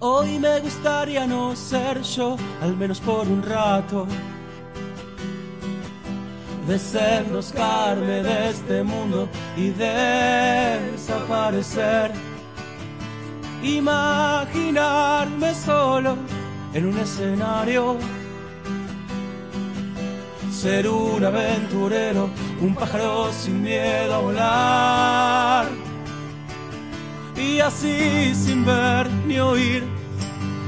Hoy me gustaría no ser yo, al menos por un rato. Desenroscarme de este mundo y desaparecer. Imaginarme solo en un escenario. Ser un aventurero, un pájaro sin miedo a volar. Y así sin ver ni oír,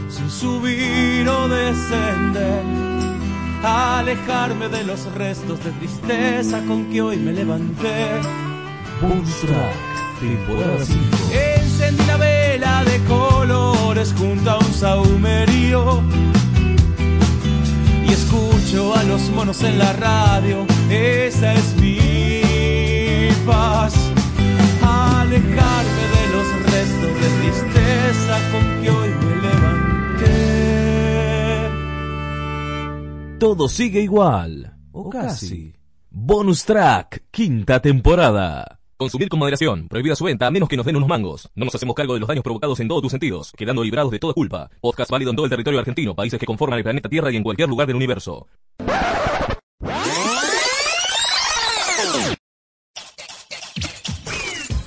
sin subir o descender. Alejarme de los restos de tristeza con que hoy me levanté. Temporada 5. Encendí una vela de colores junto a un saumerío y escucho a los monos en la radio. Esa es mi paz. Alejarme tristeza con que hoy me levanté. Todo sigue igual, o casi. Bonus Track, quinta temporada. Consumir con moderación. Prohibida su venta a menos que nos den unos mangos. No nos hacemos cargo de los daños provocados en todos tus sentidos, quedando librados de toda culpa. Podcast válido en todo el territorio argentino, países que conforman el planeta Tierra y en cualquier lugar del universo.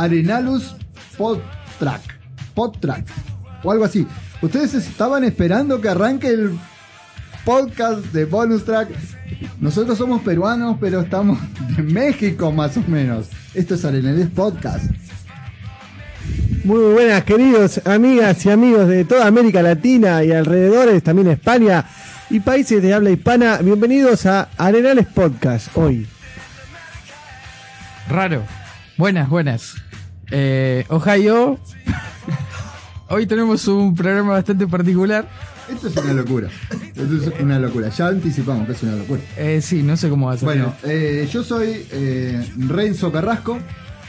Arenalus Podtrack. Podtrack. O algo así. Ustedes estaban esperando que arranque el podcast de Bonus Track. Nosotros somos peruanos, pero estamos de México más o menos. Esto es Arenales Podcast. Muy buenas, queridos amigas y amigos de toda América Latina y alrededores, también España y países de habla hispana. Bienvenidos a Arenales Podcast hoy. Raro. Buenas, buenas. Eh, Ohio. Hoy tenemos un programa bastante particular. Esto es una locura. Esto es una locura. Ya anticipamos que es una locura. Eh, sí, no sé cómo va a ser. Bueno, eh, yo soy eh, Renzo Carrasco,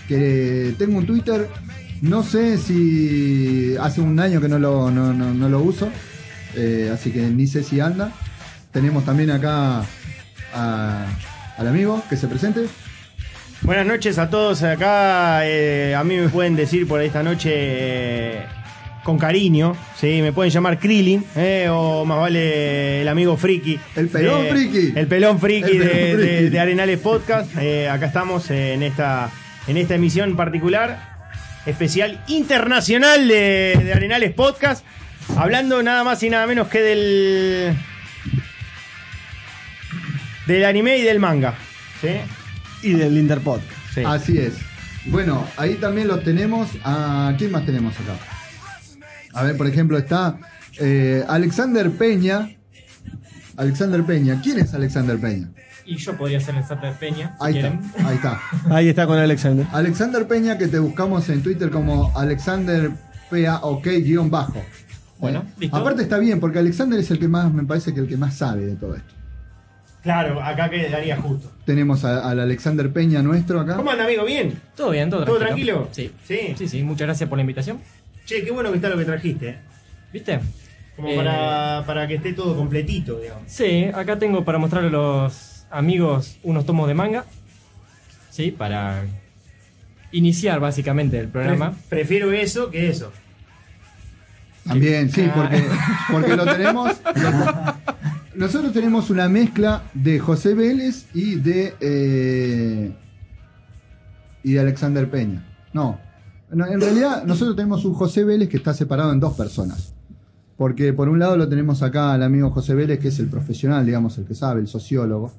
que tengo un Twitter. No sé si hace un año que no lo, no, no- no lo uso, eh, así que ni sé si anda. Tenemos también acá a- al amigo que se presente. Buenas noches a todos acá. eh, a mí me pueden decir por esta noche eh, con cariño, ¿sí? Me pueden llamar Krillin, eh, o más vale el amigo Friki. El pelón friki. El pelón Friki, El pelón de, de- friki. de Arenales Podcast. Eh, acá estamos en esta, en esta emisión particular, especial internacional de, de Arenales Podcast. Hablando nada más y nada menos que del. del anime y del manga. ¿sí? Y del Interpod. Sí. Así es. Bueno, ahí también lo tenemos. ¿A quién más tenemos acá? A ver, por ejemplo, está eh, Alexander Peña. Alexander Peña. ¿Quién es Alexander Peña? Y yo podría ser Alexander Peña, si Ahí quieren. está, ahí está. Ahí está con Alexander. Alexander Peña, que te buscamos en Twitter como Alexander PAOK guion bajo. Bueno, Eh, listo. Aparte está bien, porque Alexander es el que más, me parece que el que más sabe de todo esto. Claro, acá quedaría justo. Tenemos a- al Alexander Peña nuestro acá. ¿Cómo anda, amigo? ¿Bien? Todo bien, todo, ¿Todo tranquilo. tranquilo? Sí. Sí. Sí, sí, muchas gracias por la invitación. Che, qué bueno que está lo que trajiste. eh. ¿Viste? Como Eh, para, para que esté todo completito, digamos. Sí, acá tengo para mostrarle a los amigos unos tomos de manga. Sí, para iniciar básicamente el programa. Pre- prefiero eso que eso. También, sí, Ah. porque, porque lo tenemos. lo- nosotros tenemos una mezcla de José Vélez y de. eh, y de Alexander Peña. No. En realidad, nosotros tenemos un José Vélez que está separado en dos personas. Porque por un lado lo tenemos acá al amigo José Vélez, que es el profesional, digamos, el que sabe, el sociólogo.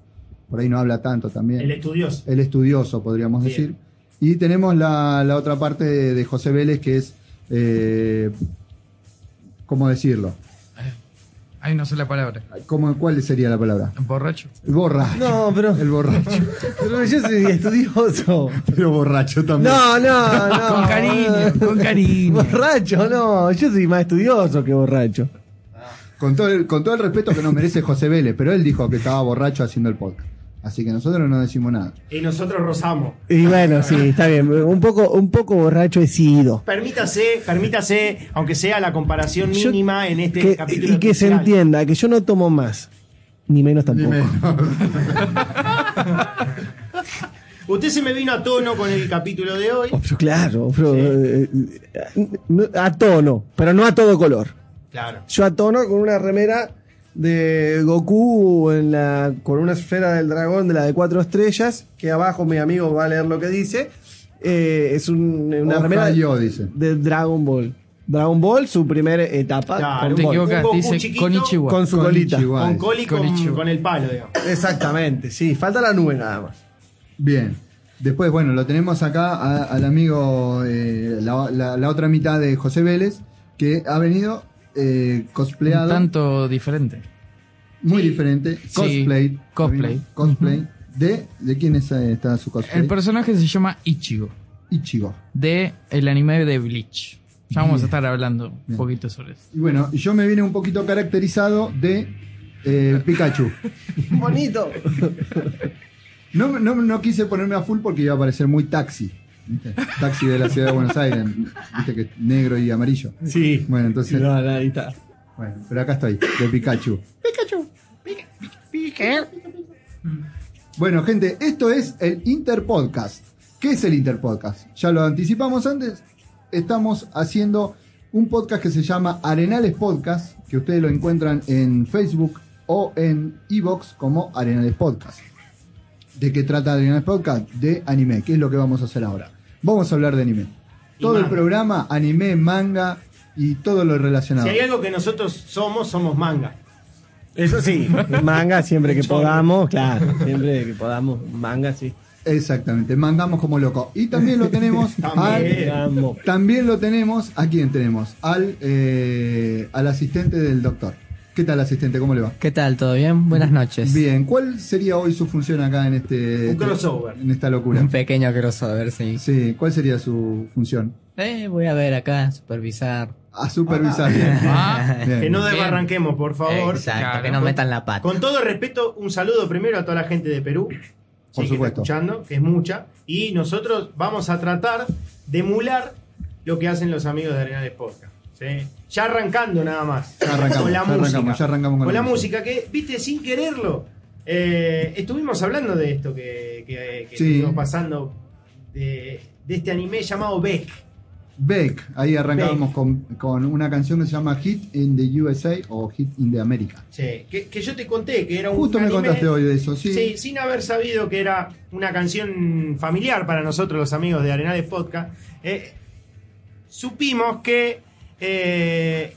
Por ahí no habla tanto también. El estudioso. el estudioso, podríamos Bien. decir. Y tenemos la, la otra parte de, de José Vélez, que es, eh, ¿cómo decirlo? Ay, no sé la palabra. ¿Cómo, ¿Cuál sería la palabra? Borracho. El borracho. No, pero, El borracho. pero yo soy estudioso. Pero borracho también. No, no, no. Con cariño, con cariño. Borracho, no. Yo soy más estudioso que borracho. Con, todo el, con todo el respeto que nos merece José Vélez, pero él dijo que estaba borracho haciendo el podcast. Así que nosotros no decimos nada. Y nosotros rozamos. Y bueno, sí, está bien. Un poco, un poco borracho he sido. Permítase, permítase, aunque sea la comparación Yo- mínima en este Que- capítulo. y que se entienda que yo no tomo más. Ni menos tampoco. Usted se me vino a tono con el capítulo de hoy. Oh, pero claro, pero, eh, eh, a tono, pero no a todo color. Claro. Yo a tono con una remera de Goku en la, con una esfera del dragón de la de cuatro estrellas, que abajo mi amigo va a leer lo que dice. Eh, es un- una Ojalá remera yo, dice. de Dragon Ball. Dragon Ball, su primera etapa. Claro, equivocas, dice chiquito Konichiwa. Con su colita. Con coli con, el palo, digamos. Exactamente, sí. Falta la nube nada más. Bien. Después, bueno, lo tenemos acá a- al amigo, eh, la, la- la otra mitad de José Vélez, que ha venido eh, Un cosplayado. tanto diferente. muy diferente. Cosplay. cosplay. Cosplay. De, ¿De quién es, eh, está su cosplay? El personaje se llama Ichigo, Ichigo. de el anime de Bleach. Ya vamos Bien. a estar hablando un Bien. poquito sobre eso. Y bueno, yo me vine un poquito caracterizado de eh, Pikachu. Bonito. No, no, no quise ponerme a full porque iba a parecer muy taxi. ¿Viste? Taxi de la ciudad de Buenos Aires. Viste que es negro y amarillo. Sí. Bueno, entonces. No, no, ahí está. Bueno, pero acá estoy, de Pikachu. Bueno, gente, esto es el Interpodcast. ¿Qué es el Interpodcast? Ya lo anticipamos antes. Estamos haciendo un podcast que se llama Arenales Podcast, que ustedes lo encuentran en Facebook o en Evox como Arenales Podcast. De qué trata Adrián Podcast, de anime, que es lo que vamos a hacer ahora. Vamos a hablar de anime. Todo el programa, anime, manga y todo lo relacionado. Si hay algo que nosotros somos, somos manga. Eso sí, manga siempre que podamos, claro, siempre que podamos, manga sí. Exactamente, mangamos como loco. Y también lo tenemos También. al, también lo tenemos, ¿a quién tenemos? Al, eh, al asistente del doctor. ¿Qué tal asistente? ¿Cómo le va? ¿Qué tal? ¿Todo bien? Buenas noches. Bien, ¿cuál sería hoy su función acá en este Un crossover. en esta locura? Un pequeño crossover, sí. Sí, ¿cuál sería su función? Eh, voy a ver acá, supervisar. A supervisar. bien. Ah. Bien. Que no desbarranquemos, por favor. Exacto, que no metan la pata. Con todo respeto, un saludo primero a toda la gente de Perú. Por sí, que está supuesto. escuchando, que es mucha. Y nosotros vamos a tratar de emular lo que hacen los amigos de Arenales Podcast. ¿Sí? Ya arrancando nada más. Ya arrancamos, con la ya música. arrancamos, ya arrancamos con con la la música, que, viste, sin quererlo. eh, estuvimos hablando de esto que, que, que Sí. estuvimos pasando. De, de este anime llamado Beck. Beck, ahí arrancábamos con, con una canción que se llama Hit in the USA o Hit in the America. Sí, que, que yo te conté que era un Justo me contaste hoy de eso, sí. Sí, sin haber sabido que era una canción familiar para nosotros, los amigos de Arenales Podcast, eh, supimos que eh,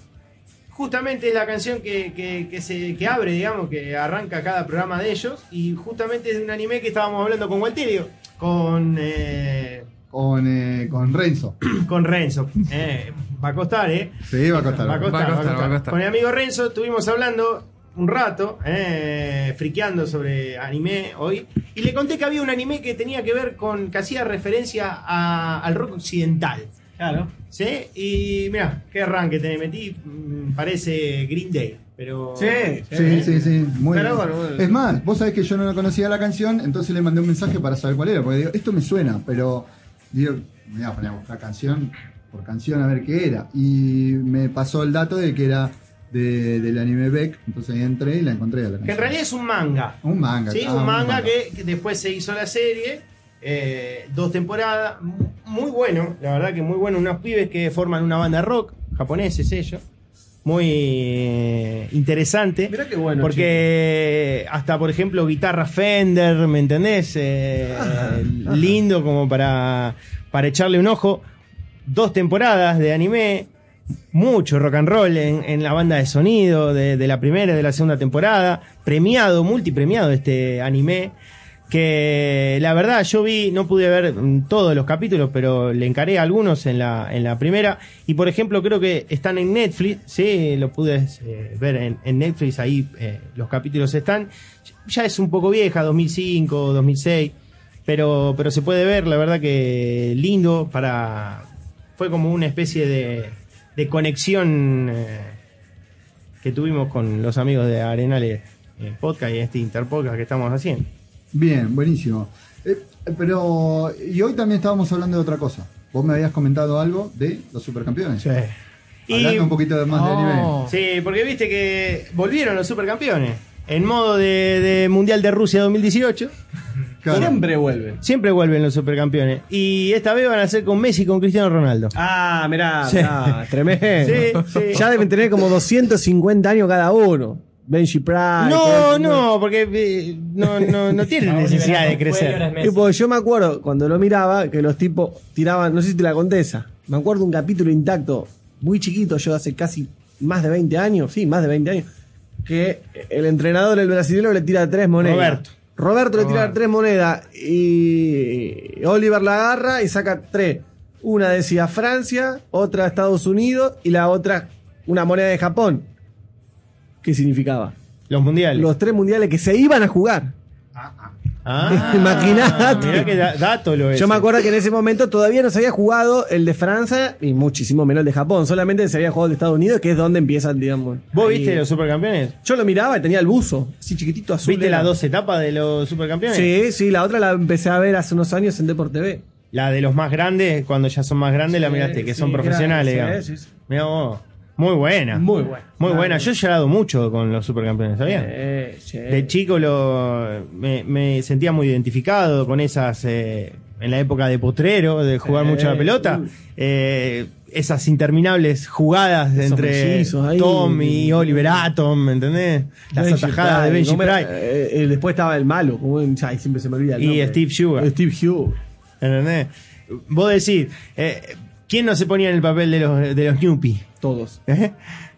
justamente es la canción que, que- que se, que abre, digamos, que arranca cada programa de ellos, y justamente es de un anime que estábamos hablando con Walterio, con, eh, Con, eh, con Renzo. con Renzo. Eh, va a costar, ¿eh? Sí, va a costar. Va a costar, Va a va a costar, costar. va a costar. Con el amigo Renzo estuvimos hablando un rato, eh, friqueando sobre anime hoy, y le conté que había un anime que tenía que ver con, que hacía referencia a- al rock occidental. Claro. ¿Sí? Y mira, qué arranque te metí, mm, parece Green Day, pero... Sí. Sí, sí, sí. Muy Pero bien. bueno, bueno. Es más, vos sabés que yo no conocía la canción, entonces le mandé un mensaje para saber cuál era, porque digo, esto me suena, pero digo, me voy a poner a buscar canción por canción a ver qué era. Y me pasó el dato de que era de- del anime Beck, entonces ahí entré y la encontré a la Que en realidad es un manga. Un manga. Sí, ah, un manga que, que después se hizo la serie, eh, dos temporadas, mu- muy bueno, la verdad que muy bueno, unos pibes que forman una banda rock, japoneses ellos, muy eh, interesante. Mirá qué bueno, Porque hasta, por ejemplo, guitarra Fender, ¿me entendés? Eh, lindo como para, para echarle un ojo. Dos temporadas de anime, mucho rock and roll en, en la banda de sonido de, de la primera y de la segunda temporada. Premiado, multipremiado este anime. Que la verdad yo vi, no pude ver mm, todos los capítulos, pero le encaré algunos en la, en la primera. Y por ejemplo, creo que están en Netflix, sí, lo pude eh, ver en, en Netflix, ahí eh, los capítulos están. Ya es un poco vieja, 2005, 2006, pero, pero se puede ver, la verdad que lindo para... Fue como una especie de, de conexión eh, que tuvimos con los amigos de Arenales eh, Podcast y este Interpodcast que estamos haciendo. Bien, buenísimo. Eh, pero, y hoy también estábamos hablando de otra cosa. Vos me habías comentado algo de los supercampeones. Hablando un poquito de más de anime. Sí, porque viste que volvieron los supercampeones en modo de, de Mundial de Rusia 2018. Siempre vuelven. Siempre vuelven los supercampeones. Y esta vez van a ser con Messi y con Cristiano Ronaldo. Ah, mirá, Sí. mirá, tremendo. Sí, sí. Ya deben tener como 250 años cada uno. Benji Price. No, no, porque eh, no, no, no tienen necesidad de crecer. Tipo, yo me acuerdo cuando lo miraba que los tipos tiraban, no sé si te la conté esa. Me acuerdo un capítulo intacto, muy chiquito, yo hace casi más de 20 años, sí, más de 20 años, que el entrenador, el brasileño, le tira tres monedas. Roberto. Roberto le tira Roberto. tres monedas y Oliver la agarra y saca tres. Una decía Francia, otra Estados Unidos y la otra una moneda de Japón. ¿Qué significaba? Los mundiales. Los tres mundiales que se iban a jugar. Ah, Imaginate. mirá qué da- dato lo es. Yo me acuerdo que en ese momento todavía no se había jugado el de Francia y muchísimo menos el de Japón. Solamente se había jugado el de Estados Unidos, que es donde empiezan, digamos. ¿Vos ahí. viste los supercampeones? Yo lo miraba y tenía el buzo, así chiquitito azul. ¿Viste era. las dos etapas de los supercampeones? Sí, sí, la otra la empecé a ver hace unos años en Deport TV. La de los más grandes, cuando ya son más grandes, la miraste, que sí, son que era- profesionales, sí, digamos. sí, sí. Mirá vos. Muy buena. Muy buena. Muy buena. Yo he llorado mucho con los supercampeones, ¿sabías? Eh, che. De chico lo, me, me sentía muy identificado con esas eh, en la época de Potrero, de jugar Sí, mucho a la pelota, eh, esas interminables jugadas entre. Tom y Oliver Atom, ¿me entendés? Las Benji atajadas de Benji. Price. Eh, eh, después estaba el malo, como en- ay, siempre se me olvida el Y nombre. Steve Sugar. Steve Hugh. ¿Entendés? Vos decís, eh, ¿quién no se ponía en el papel de los, de los? Todos. ¿Eh?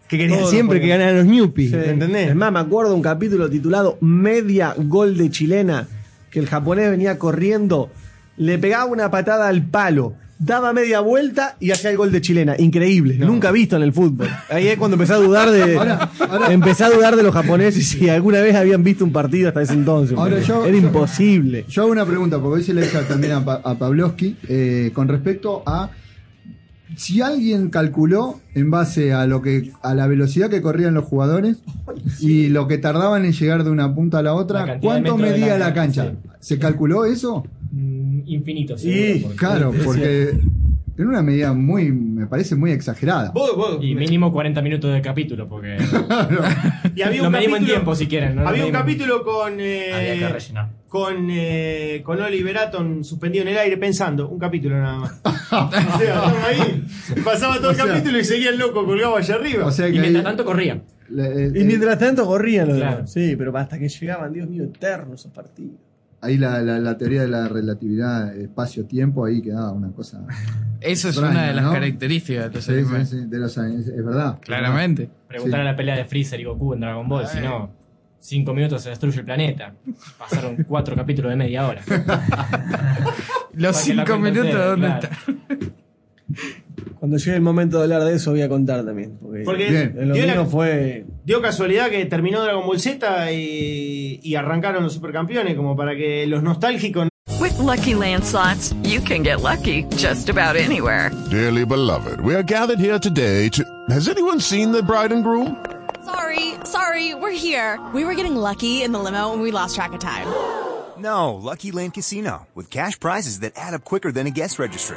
Que querían Todos siempre que ganaran los Sí. ¿entendés? Es más, me acuerdo un capítulo titulado Media Gol de Chilena, que el japonés venía corriendo, le pegaba una patada al palo, daba media vuelta y hacía el gol de Chilena. Increíble, nunca visto en el fútbol. Ahí es cuando empecé a dudar de Ahora- ahora- empecé a dudar de los japoneses si alguna vez habían visto un partido hasta ese entonces. Ahora yo- era yo- imposible. Yo hago una pregunta, porque hoy se le deja también a, Pa- a Pavlovsky, eh, con respecto a si alguien calculó en base a lo que a la velocidad que corrían los jugadores y lo que tardaban en llegar de una punta a la otra, ¿cuánto medía la la cancha? ¿Se calculó eso? Mm, Infinito, Y porque- claro, porque en una medida muy, me parece muy exagerada. Vos- vos- Y mínimo 40 minutos de capítulo, porque. Y había Lo un medimos en capítulo- tiempo, si quieren. ¿no? Había un capítulo con. eh, Había que rellenar. Con, eh, con Oliver Atom suspendido en el aire pensando. Un capítulo nada más. o sea, ahí. Pasaba todo O el sea- capítulo y seguía el loco colgado allá arriba. O sea que Y mientras ahí- tanto corrían. le- eh, Y mientras tanto corrían los Claro. demás. Sí, pero hasta que llegaban, Dios mío, eternos esos partidos. Ahí la, la- la teoría de la relatividad espacio-tiempo ahí quedaba una cosa. Eso es Extraña, una de las ¿no? características de los Sí, animes. sí, sí, de los años, es verdad. Claramente. Preguntar a la pelea de Freezer y Goku en Dragon Ball, si no, cinco minutos se destruye el planeta. Pasaron cuatro capítulos de media hora. Los cinco minutos, ¿dónde claro. está? Cuando llegue el momento de hablar de eso voy a contar también. Porque, Porque lo dio, la- fue... dio casualidad que terminó Dragon Ball Z y, y arrancaron los supercampeones, como para que los nostálgicos With Lucky Land slots, you can get lucky just about anywhere. Dearly beloved, we are gathered here today to. Has anyone seen the bride and groom? Sorry, sorry, we're here. We were getting lucky in the limo and we lost track of time. No, Lucky Land Casino, with cash prizes that add up quicker than a guest registry.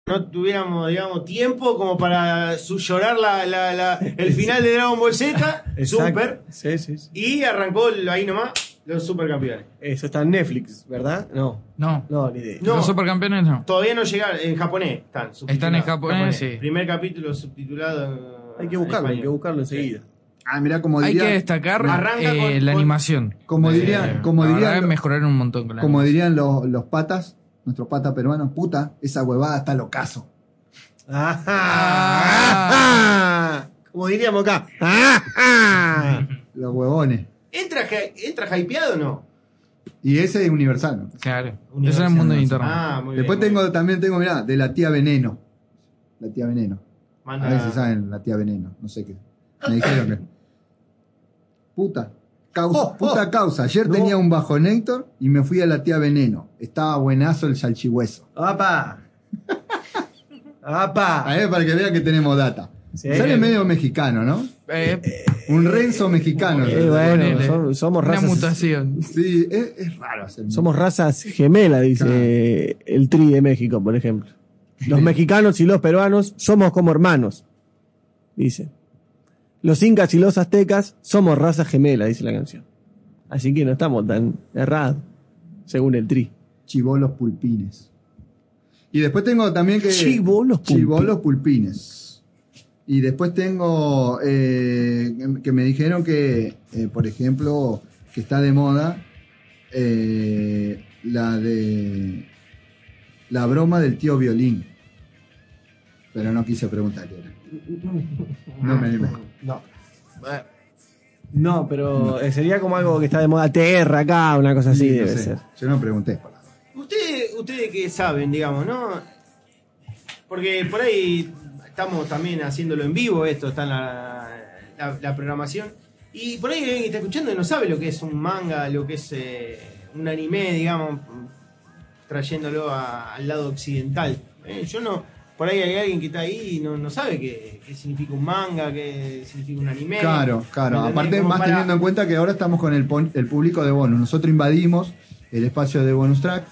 No tuviéramos, digamos, tiempo como para su- llorar la, la- la- el final de Dragon Ball Z, Super, Sí, sí, sí. y arrancó ahí nomás los supercampeones. Eso está en Netflix, ¿verdad? No. No. No, ni idea. No. Los supercampeones no. Todavía no llegaron, en japonés están. Están en japonés, sí. Primer capítulo subtitulado. Hay que buscarlo, hay que buscarlo enseguida. Ah, mira, como Hay diría, que destacar Arranca eh, con- la animación. como diría, Eh, como la diría, verdad, mejoraron un montón con la como animación. dirían los, los patas, nuestros patas peruanos, puta, esa huevada está locazo. Ah, Como diríamos acá. Ah, Los huevones. ¿Entra, ¿Entra hypeado o no? Y ese es universal. ¿no? Claro. Eso Universal, es el mundo de internet. Ah, muy Después bien. tengo, también tengo, mirá, de la tía Veneno. La tía Veneno. Manda- A ver si saben la tía Veneno. No sé qué. Me dijeron que. Puta. Causa, puta causa. Ayer No. tenía un bajonator y me fui a la tía Veneno. Estaba buenazo el salchihueso. ¡Apa! ¡Apa! A ver, para que vean que tenemos data. Sí. Sale medio mexicano, ¿no? Eh, Un Renzo mexicano. Eh, bueno, somos una razas, mutación. Sí, es, es raro hacer. somos razas gemelas, dice el Tri de México, por ejemplo. Los mexicanos y los peruanos somos como hermanos, dice. Los incas y los aztecas somos razas gemelas, dice la canción. Así que no estamos tan errados, según el Tri. Chivolos pulpines. Y después tengo también que. Chibolos pulpines. Chibolos pulpines. Y después tengo eh, que me dijeron que, eh, por ejemplo, que está de moda eh, la de la broma del tío violín. Pero no quise preguntar qué era. No me animé. No. No, pero eh, sería como algo que está de moda TR acá, una cosa así Sí, no debe sé. ser. Yo no pregunté. Ustedes, ustedes que saben, digamos, ¿no? porque por ahí estamos también haciéndolo en vivo, esto está en la, la- la programación. Y por ahí alguien que está escuchando y no sabe lo que es un manga, lo que es eh, un anime, digamos, trayéndolo a- al lado occidental. Eh, yo no, por ahí hay alguien que está ahí y no, no sabe qué, qué significa un manga, qué significa un anime. Claro, claro. Aparte, más para- teniendo en cuenta que ahora estamos con el, pon- el público de bonus. Nosotros invadimos el espacio de bonus track,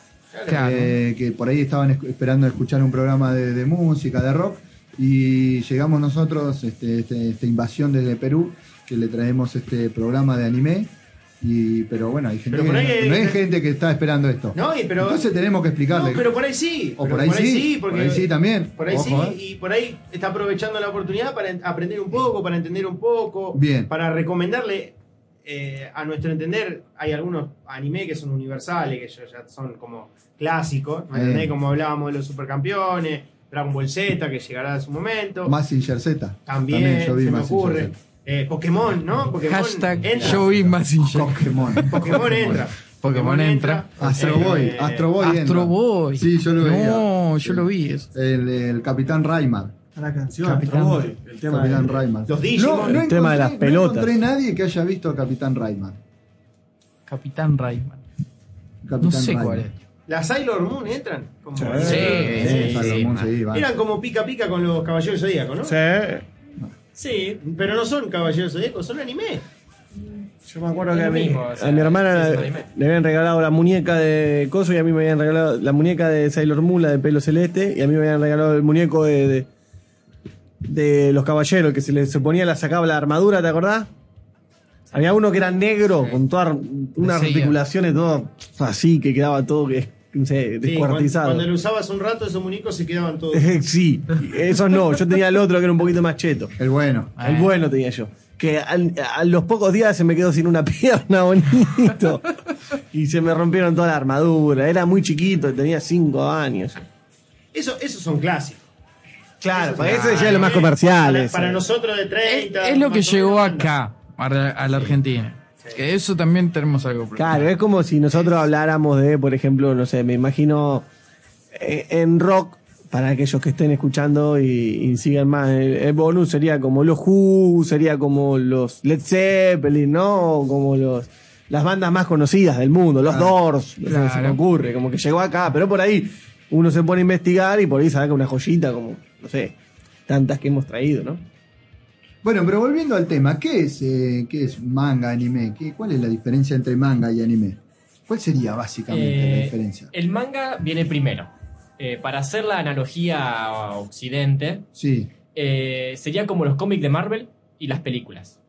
Claro. eh, que por ahí estaban esperando escuchar un programa de, de música, de rock, y llegamos nosotros, este, este- esta invasión desde Perú, que le traemos este programa de anime. Y, pero bueno, hay gente que ahí no, hay- gente que está esperando esto. No, y pero- Entonces tenemos que explicarle. No, pero por ahí sí. O por ahí sí, porque por ahí sí también. Por ahí Ojo, sí, y por ahí está aprovechando la oportunidad para en- aprender un poco, para entender un poco, Bien. para recomendarle, eh, a nuestro entender, hay algunos anime que son universales, que ya, son como clásicos. Como hablábamos de los supercampeones, Dragon Ball Z, que llegará a su momento. Mazinger Z. También, yo vi se me ocurre. Z. Eh, Pokémon, ¿no? Pokémon Hashtag entra. yo vi Mazinger. Pokémon. Pokémon entra. Pokémon entra. Astro Boy, Eh, Astro Boy. entra. Astro Boy. Sí, yo lo veía. No, yo lo vi. eso. El, el Capitán Raimar. La canción, Capitán- Astro Boy, el tema Capitán de- Raimar. Los Digimon. No, no El tema de encontré- las No pelotas. encontré nadie que haya visto a Capitán Raimar. Capitán Rayman. Capitán No sé cuál es. ¿Las Sailor Moon entran? Como- Sí, Sí, sí, Sailor sí, Moon. Eran como pica pica con los caballeros zodíacos, ¿no? Sí. Sí, pero no son caballeros zodíacos, son anime. Yo me acuerdo que a mismo, o sea, A mi hermana le habían regalado la muñeca de Coso y a mí me habían regalado la muñeca de Sailor Moon, la de pelo celeste, y a mí me habían regalado el muñeco de, de, de los caballeros, que se le se ponía, la sacaba la armadura, ¿te acordás? Había uno que era negro, con todas unas articulaciones, todo así, que quedaba todo que, no sé, Sí, cuando, descuartizado. cuando lo usabas un rato, esos muñecos se quedaban todos. sí, esos no, yo tenía el otro que era un poquito más cheto. El bueno. El bueno tenía yo. Que al- a los pocos días se me quedó sin una pierna bonito. y se me rompieron toda la armadura. Era muy chiquito, tenía 5 años. Eso, esos son clásicos. Claro, para eso ya es lo más comercial. Para, para nosotros de Es, 30. es lo que llegó acá, a la, a la Argentina. Que eso también tenemos algo. Claro, es como si nosotros habláramos de, por ejemplo, no sé, me imagino eh, en rock, para aquellos que estén escuchando y, y sigan más, el, el bonus sería como los Who, sería como los Led Zeppelin, ¿no? Como los las bandas más conocidas del mundo, los Doors, no sé, se me Claro. ocurre, como que llegó acá, pero por ahí uno se pone a investigar y por ahí saca una joyita como, no sé, tantas que hemos traído, ¿no? Bueno, pero volviendo al tema, ¿qué es, eh, qué es manga, anime? ¿Qué, ¿Cuál es la diferencia entre manga y anime? ¿Cuál sería básicamente la Eh, diferencia? El manga viene primero. Eh, para hacer la analogía a Occidente, Sí, eh, sería como los cómics de Marvel y las películas.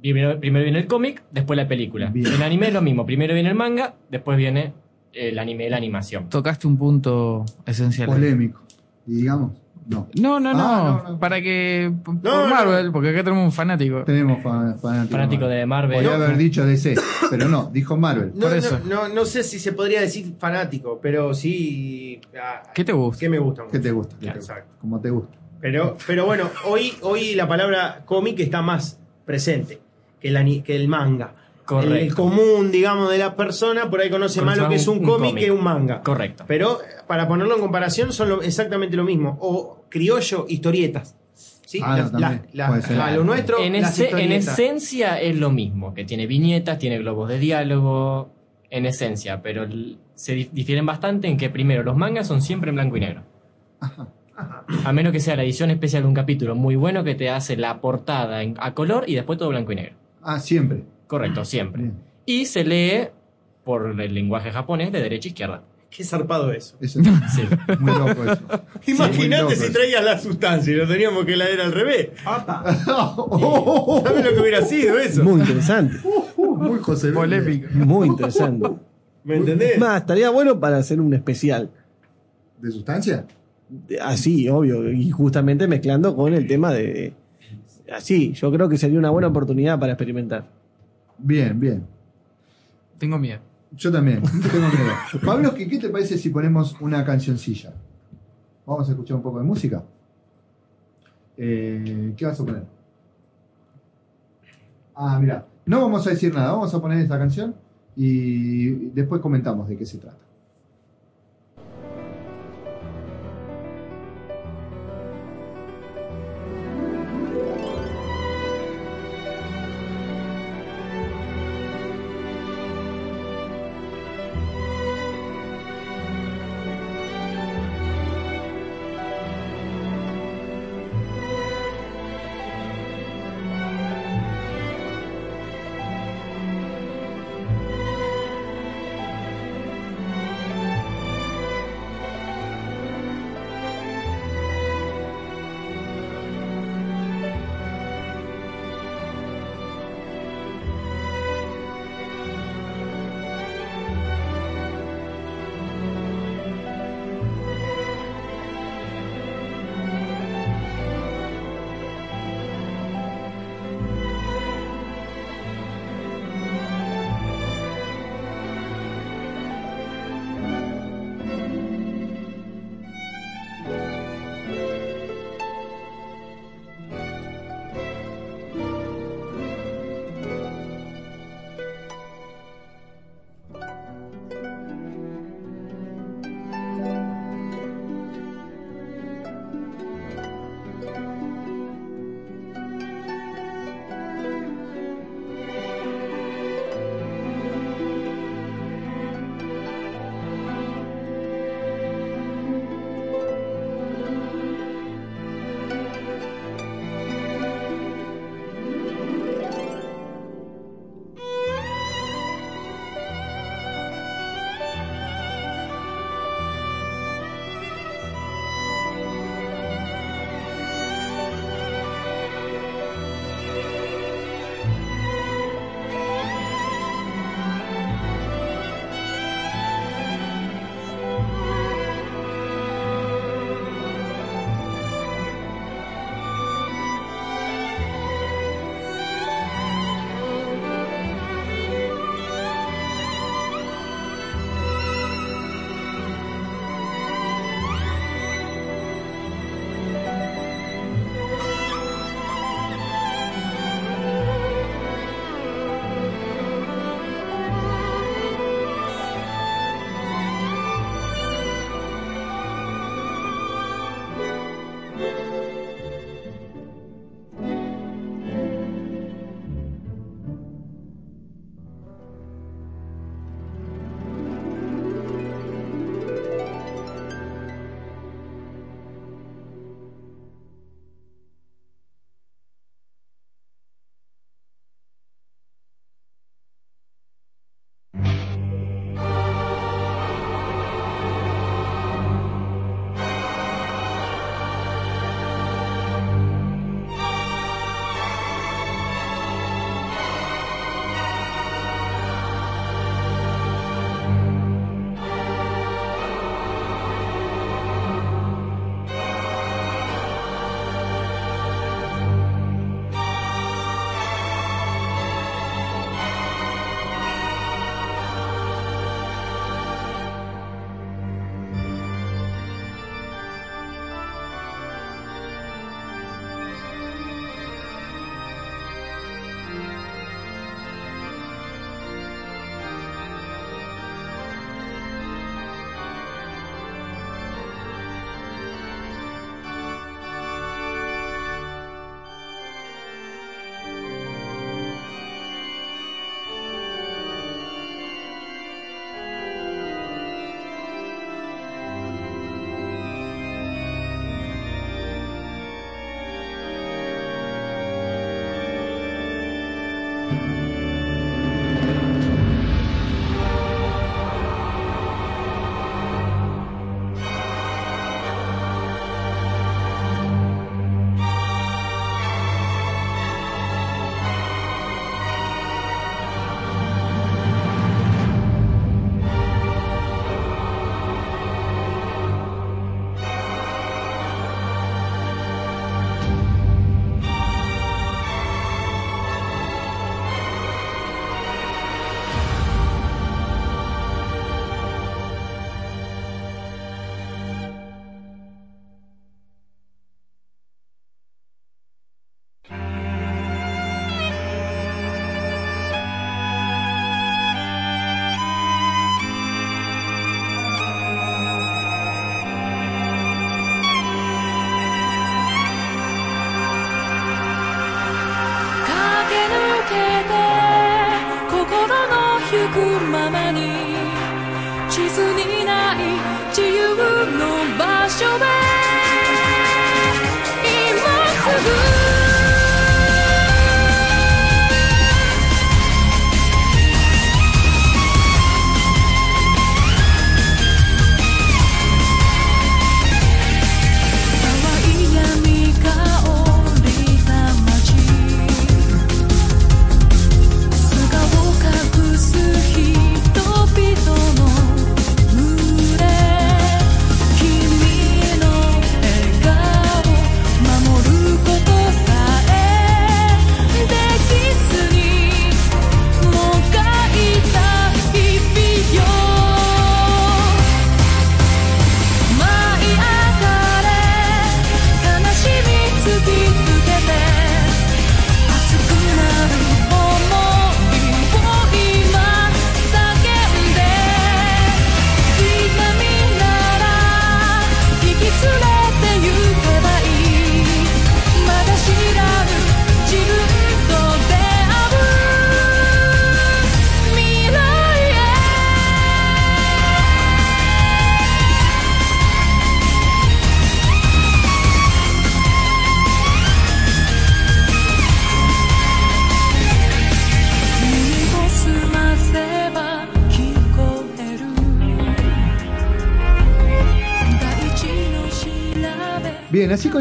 Primero, primero viene el cómic, después la película. Bien. El anime es lo mismo. Primero viene el manga, después viene el anime, la animación. Tocaste un punto esencial. polémico. Digamos, no. No, no, no, Ah, no, no. Para que. Por no. Marvel, porque acá tenemos un fanático. Tenemos fa- fanático. Fanático de Marvel. Podría haber dicho DC, pero no, dijo Marvel. No, Por no, eso. no, no sé si se podría decir fanático, pero sí. ah, ¿Qué te gusta? ¿Qué me gusta? ¿Qué te gusta? Claro, exacto. Como te gusta. Pero, pero bueno, hoy, hoy la palabra cómic está más presente que el, ani- que el manga. Correcto. El, común, digamos, de la persona por ahí conoce más lo que es un, cómic que un manga. Correcto. Pero para ponerlo en comparación son lo- exactamente lo mismo. O criollo, historietas. ¿Sí? Ah, Las- las- a lo nuestro, en, las ese- en historietas. esencia es lo mismo, que tiene viñetas, tiene globos de diálogo, en esencia, pero se di- difieren bastante en que primero los mangas son siempre en blanco y negro. A menos que sea la edición especial de un capítulo muy bueno que te hace la portada en- a color y después todo blanco y negro. Ah, siempre. Correcto, siempre. Y se lee por el lenguaje japonés de derecha a izquierda. Qué zarpado eso. Eso, Sí. muy loco eso. Imagínate si traías la sustancia y lo teníamos que leer al revés. Oh, ¿Sabes lo que hubiera sido eso? Muy interesante, muy José. Polémico. muy interesante. ¿Me entendés? Más, estaría bueno para hacer un especial. ¿De sustancia? Así, obvio, y justamente mezclando con el tema de... Así, yo creo que sería una buena oportunidad para experimentar. Bien, bien. Tengo miedo. Yo también, tengo miedo. Pablo, ¿qué, ¿qué te parece si ponemos una cancioncilla? Vamos a escuchar un poco de música. Eh, ¿Qué vas a poner? Ah, mira, no vamos a decir nada, vamos a poner esta canción y después comentamos de qué se trata.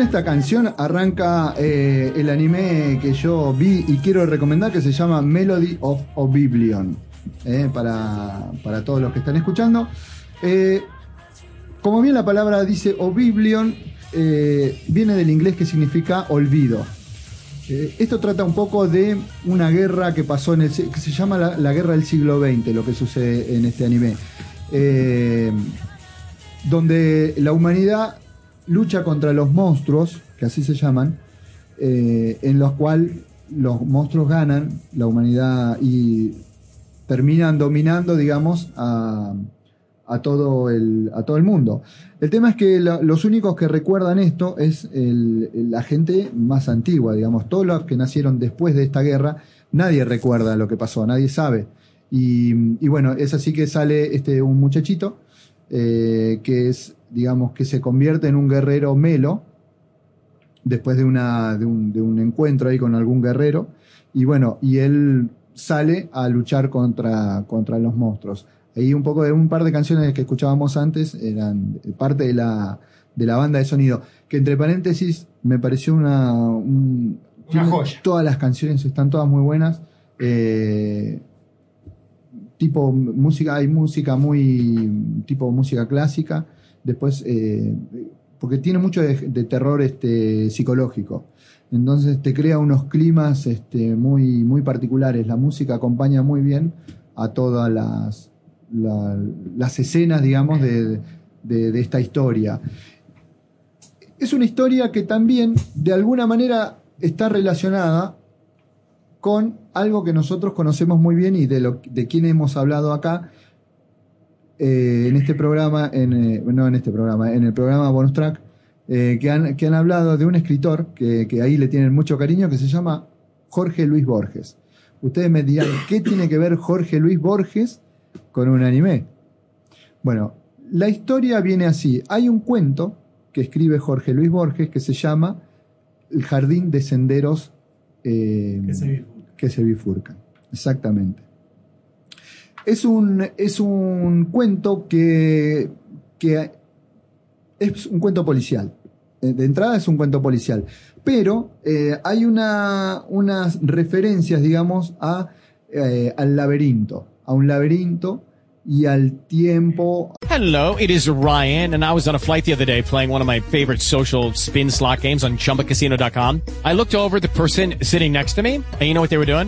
Esta canción arranca eh, el anime que yo vi y quiero recomendar que se llama Melody of Oblivion. eh, para, para todos los que están escuchando. Eh, como bien la palabra dice Oblivion, viene del inglés que significa olvido. Esto trata un poco de una guerra que pasó en el que se llama la, guerra del siglo XX, lo que sucede en este anime. Donde la humanidad lucha contra los monstruos, que así se llaman, eh, en los cuales los monstruos ganan la humanidad y terminan dominando, digamos, a, todo, el, a todo el mundo. El tema es que los únicos que recuerdan esto es la gente más antigua, digamos, todos los que nacieron después de esta guerra, nadie recuerda lo que pasó, nadie sabe. Y, y bueno, es así que sale este, un muchachito eh, que es, digamos, que se convierte en un guerrero melo después de, una, de, un, de un encuentro ahí con algún guerrero. Y bueno, y él sale a luchar contra, contra los monstruos. Ahí un poco de un par de canciones que escuchábamos antes eran parte de la, de la banda de sonido. Que entre paréntesis me pareció una. un- Una joya. Todas las canciones están todas muy buenas. Eh, tipo música, hay música muy tipo música clásica, después eh, porque tiene mucho de, terror este psicológico. Entonces te crea unos climas este, muy, muy particulares. La música acompaña muy bien a todas las, la- las escenas, digamos, de, de- de esta historia. Es una historia que también, de alguna manera, está relacionada con algo que nosotros conocemos muy bien y de, lo, de quien hemos hablado acá eh, en este programa, en, eh, no en este programa, en el programa Bonus Track, eh, que, han, que han hablado de un escritor que, que ahí le tienen mucho cariño, que se llama Jorge Luis Borges. Ustedes me dirán, ¿qué tiene que ver Jorge Luis Borges con un anime? Bueno, la historia viene así. Hay un cuento que escribe Jorge Luis Borges que se llama El Jardín de Senderos. Que se que se bifurcan. Exactamente. Es un, es un cuento que, que es un cuento policial. Eh, De entrada es un cuento policial. Pero eh, hay una, unas referencias, digamos, a, eh, al laberinto. A un laberinto y al tiempo. Hello, it is Ryan, and I was on a flight the other day playing one of my favorite social spin slot games on chumbacasino.com. I looked over the person sitting next to me, and you know what they were doing?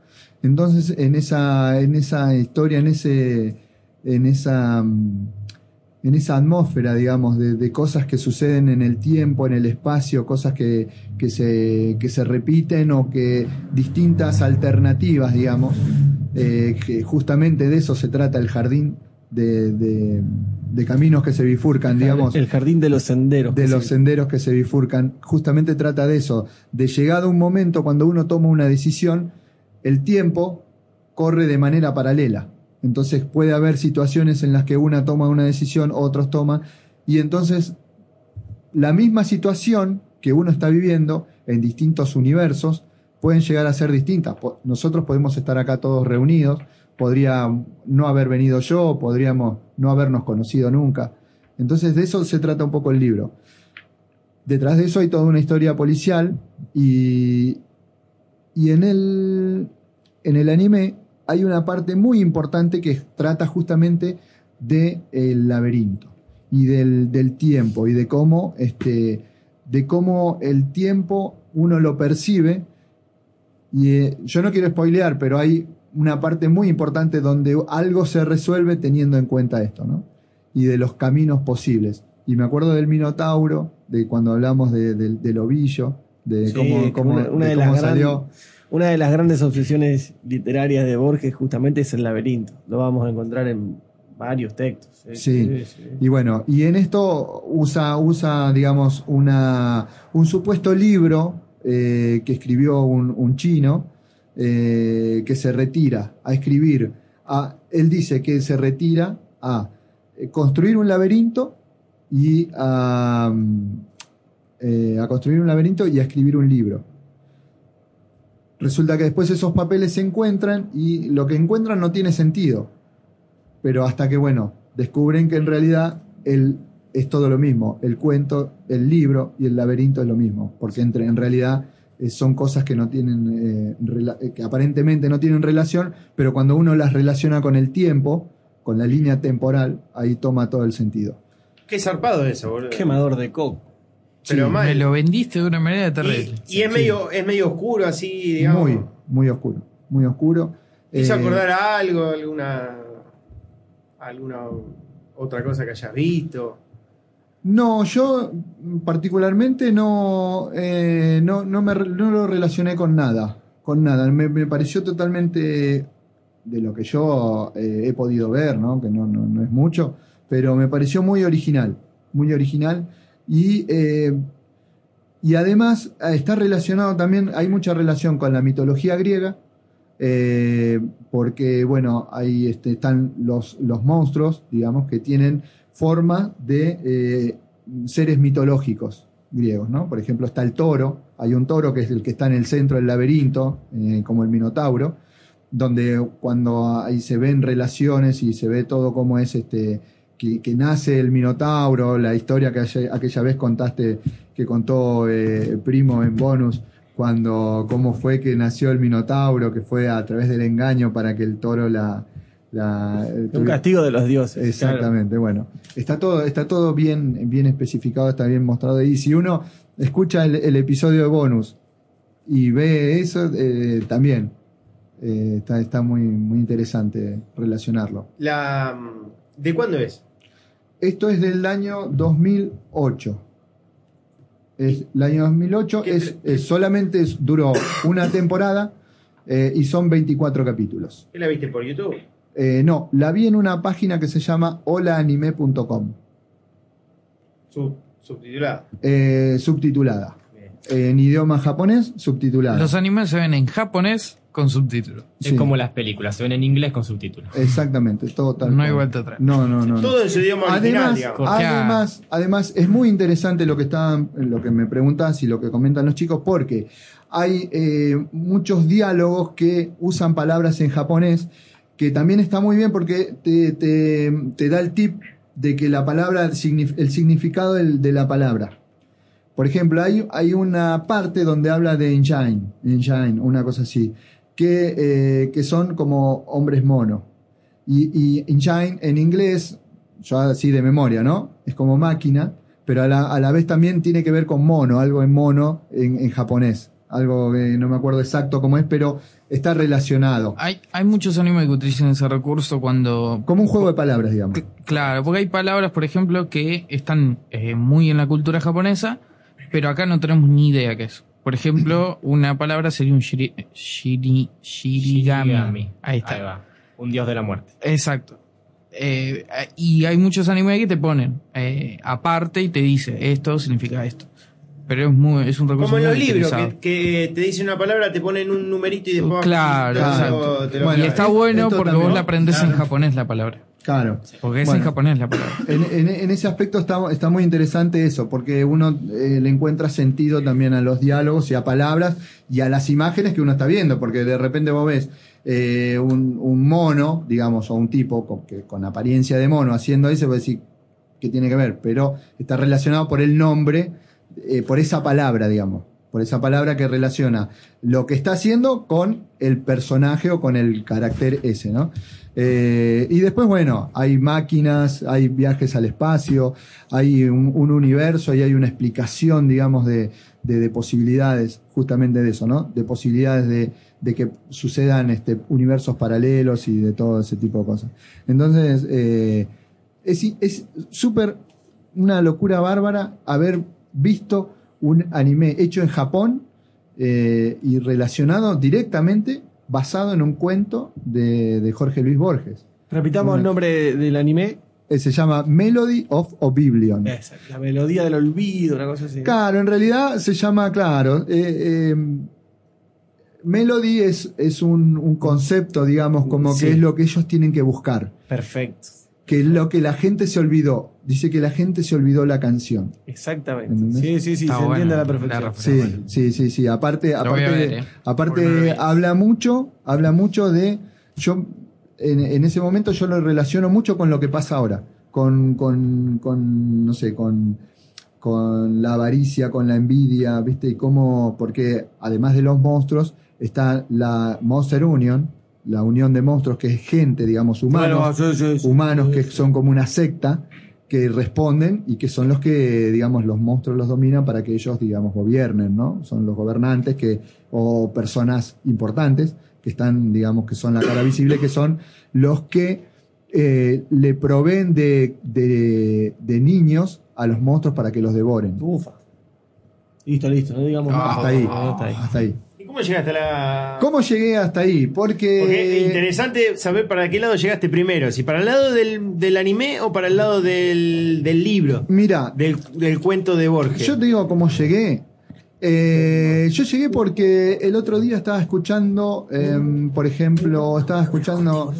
Entonces, en esa, en esa historia, en ese, en esa, mm, en esa atmósfera, digamos, de, de cosas que suceden en el tiempo, en el espacio, cosas que, que se, que se repiten o que distintas alternativas, digamos, eh, que justamente de eso se trata el jardín de, de- de caminos que se bifurcan, digamos. El jardín de los senderos. De los senderos que se bifurcan. Justamente trata de eso, de llegado un momento cuando uno toma una decisión, el tiempo corre de manera paralela. Entonces puede haber situaciones en las que una toma una decisión, otros toman, y entonces la misma situación que uno está viviendo en distintos universos pueden llegar a ser distintas. Nosotros podemos estar acá todos reunidos, podría no haber venido yo, podríamos no habernos conocido nunca. Entonces de eso se trata un poco el libro. Detrás de eso hay toda una historia policial y, y en, el, en el anime hay una parte muy importante que trata justamente del laberinto y del, del tiempo y de cómo, este, de cómo el tiempo uno lo percibe. Y eh, yo no quiero spoilear, pero hay una parte muy importante donde algo se resuelve teniendo en cuenta esto, ¿no? Y de los caminos posibles. Y me acuerdo del Minotauro, de cuando hablamos de- del ovillo, de Sí, cómo, que cómo- una, una de de cómo las gran- salió. una de las grandes obsesiones literarias de Borges justamente es el laberinto. Lo vamos a encontrar en varios textos. Sí. Y bueno, y en esto usa, usa digamos, una, un supuesto libro eh, que escribió un, un chino eh, que se retira a escribir. A, él dice que se retira a eh, construir un laberinto y a, eh, a construir un laberinto y a escribir un libro. Resulta que después esos papeles se encuentran y lo que encuentran no tiene sentido. Pero hasta que, bueno, descubren que en realidad el, es todo lo mismo. El cuento, el libro y el laberinto es lo mismo. Porque entre, en realidad eh, son cosas que no tienen, eh, eh, que aparentemente no tienen relación, pero cuando uno las relaciona con el tiempo, con la línea temporal, ahí toma todo el sentido. Qué zarpado eso, boludo. Quemador de coco. Pero Sí, mal. Me lo vendiste de una manera terrible. Y es medio, es medio oscuro así, digamos. Muy, muy oscuro. Muy oscuro. ¿Te hizo Eh, acordar a algo, alguna, alguna otra cosa que hayas visto? No, yo particularmente no, eh, no, no, me, no lo relacioné con nada. Con nada. Me, me pareció totalmente de lo que yo eh, he podido ver, ¿no? que no, no, no es mucho, pero me pareció muy original. Muy original. Y, eh, y además eh, está relacionado también, hay mucha relación con la mitología griega, eh, porque bueno, ahí este, están los, los monstruos, digamos, que tienen forma de eh, seres mitológicos griegos, ¿no? Por ejemplo, está el toro, hay un toro que es el que está en el centro del laberinto, como el Minotauro, donde cuando ahí se ven relaciones y se ve todo cómo es este que, que nace el Minotauro, la historia que ayer- aquella vez contaste, que contó eh, Primo en bonus, cuando cómo fue que nació el Minotauro, que fue a través del engaño para que el toro la, La, Un castigo de los dioses. Exactamente, bueno. Está todo, está todo bien, bien especificado, está bien mostrado ahí. Si uno escucha el, el episodio de bonus y ve eso, eh, también eh, está, está muy, muy interesante relacionarlo. La, ¿De cuándo es? Esto es del año 2008. Es, el año 2008 es, es- solamente es- duró una temporada eh, y son 24 capítulos. ¿Qué la viste por YouTube? Eh, no, la vi en una página que se llama holaanime.com, Sub, subtitulada. eh, subtitulada. En idioma japonés, subtitulada. Los animes se ven en japonés con subtítulos. Es como las películas, se ven en inglés con subtítulos. Exactamente, todo tal No hay vuelta atrás. No, no, no. Todo en su idioma original, Además, digamos. además, además, es muy interesante lo que está, lo que me preguntas y lo que comentan los chicos, porque hay eh, muchos diálogos que usan palabras en japonés, que también está muy bien porque te, te- te da el tip de que la palabra, el, signif- el significado de la palabra. Por ejemplo, hay, hay una parte donde habla de engine, engine, una cosa así, que, eh, que son como hombres mono. Y, y engine en inglés, yo así de memoria, ¿no? Es como máquina, pero a la, a la vez también tiene que ver con mono, algo en mono en, en japonés. Algo que no me acuerdo exacto cómo es, pero está relacionado. Hay, hay muchos animes que utilizan ese recurso cuando... Como un juego de palabras, digamos. Claro, porque hay palabras, por ejemplo, que están eh, muy en la cultura japonesa, pero acá no tenemos ni idea qué es. Por ejemplo, una palabra sería un shiri, shiri- shirigami. Shirigami. Ahí está. Ahí va. Un dios de la muerte. Exacto. Eh, y hay muchos animes que te ponen eh, aparte y te dice esto significa esto. Pero es muy, es un recurso Como en muy los libros, que, que te dicen una palabra, te ponen un numerito y después. Claro, te lo- exacto. te lo- y está bueno porque también- vos la aprendés en Claro. japonés la palabra. Claro. Porque es Bueno. en japonés la palabra. En, en- en ese aspecto está, está muy interesante eso, porque uno eh, le encuentra sentido también a los diálogos y a palabras y a las imágenes que uno está viendo, porque de repente vos ves eh, un, un mono, digamos, o un tipo con, que, con apariencia de mono haciendo eso, vos decís, ¿qué tiene que ver? Pero está relacionado por el nombre, eh, por esa palabra, digamos, por esa palabra que relaciona lo que está haciendo con el personaje o con el carácter ese, ¿no? Eh, y después, bueno, hay máquinas, hay viajes al espacio, hay un, un universo y hay una explicación, digamos, de, de- de posibilidades, justamente de eso, ¿no? De posibilidades de, de que sucedan este, universos paralelos y de todo ese tipo de cosas. Entonces, eh, es súper una locura bárbara haber visto un anime hecho en Japón eh, y relacionado directamente, basado en un cuento de, de Jorge Luis Borges. Repitamos el nombre del anime. Eh, se llama Melody of Oblivion. Esa, la melodía del olvido, una cosa así. Claro, en realidad se llama, claro, eh, eh, Melody es, es un, un concepto, digamos, como Sí. que es lo que ellos tienen que buscar. Perfecto. Que es lo que la gente se olvidó. Dice que la gente se olvidó la canción. Exactamente. ¿Entendés? Sí, sí, sí, Está se buena entiende a la perfección. Sí, sí, sí, sí. Aparte, aparte, ver, eh. aparte habla mucho, habla mucho de. Yo en, en ese momento yo lo relaciono mucho con lo que pasa ahora. Con, con, con no sé, con, con la avaricia, con la envidia, ¿viste? Y cómo, porque además de los monstruos, está la Monster Union, la unión de monstruos, que es gente, digamos, humanos, sí, sí, humanos que son como una secta, que responden y que son los que, digamos, los monstruos los dominan para que ellos, digamos, gobiernen, ¿no? Son los gobernantes que, o personas importantes que están, digamos, que son la cara visible, que son los que eh, le proveen de, de, de niños a los monstruos para que los devoren. Ufa. Listo, listo, no digamos más. Hasta ahí, Hasta ahí. hasta ahí. ¿Y cómo llegaste a la.? ¿Cómo llegué hasta ahí? Porque, Porque es interesante saber para qué lado llegaste primero. Si para el lado del, del anime o para el lado del, del libro. mira, Del, del cuento de Borges. Yo te digo cómo llegué. Eh, yo llegué porque el otro día estaba escuchando, em, por ejemplo, estaba escuchando,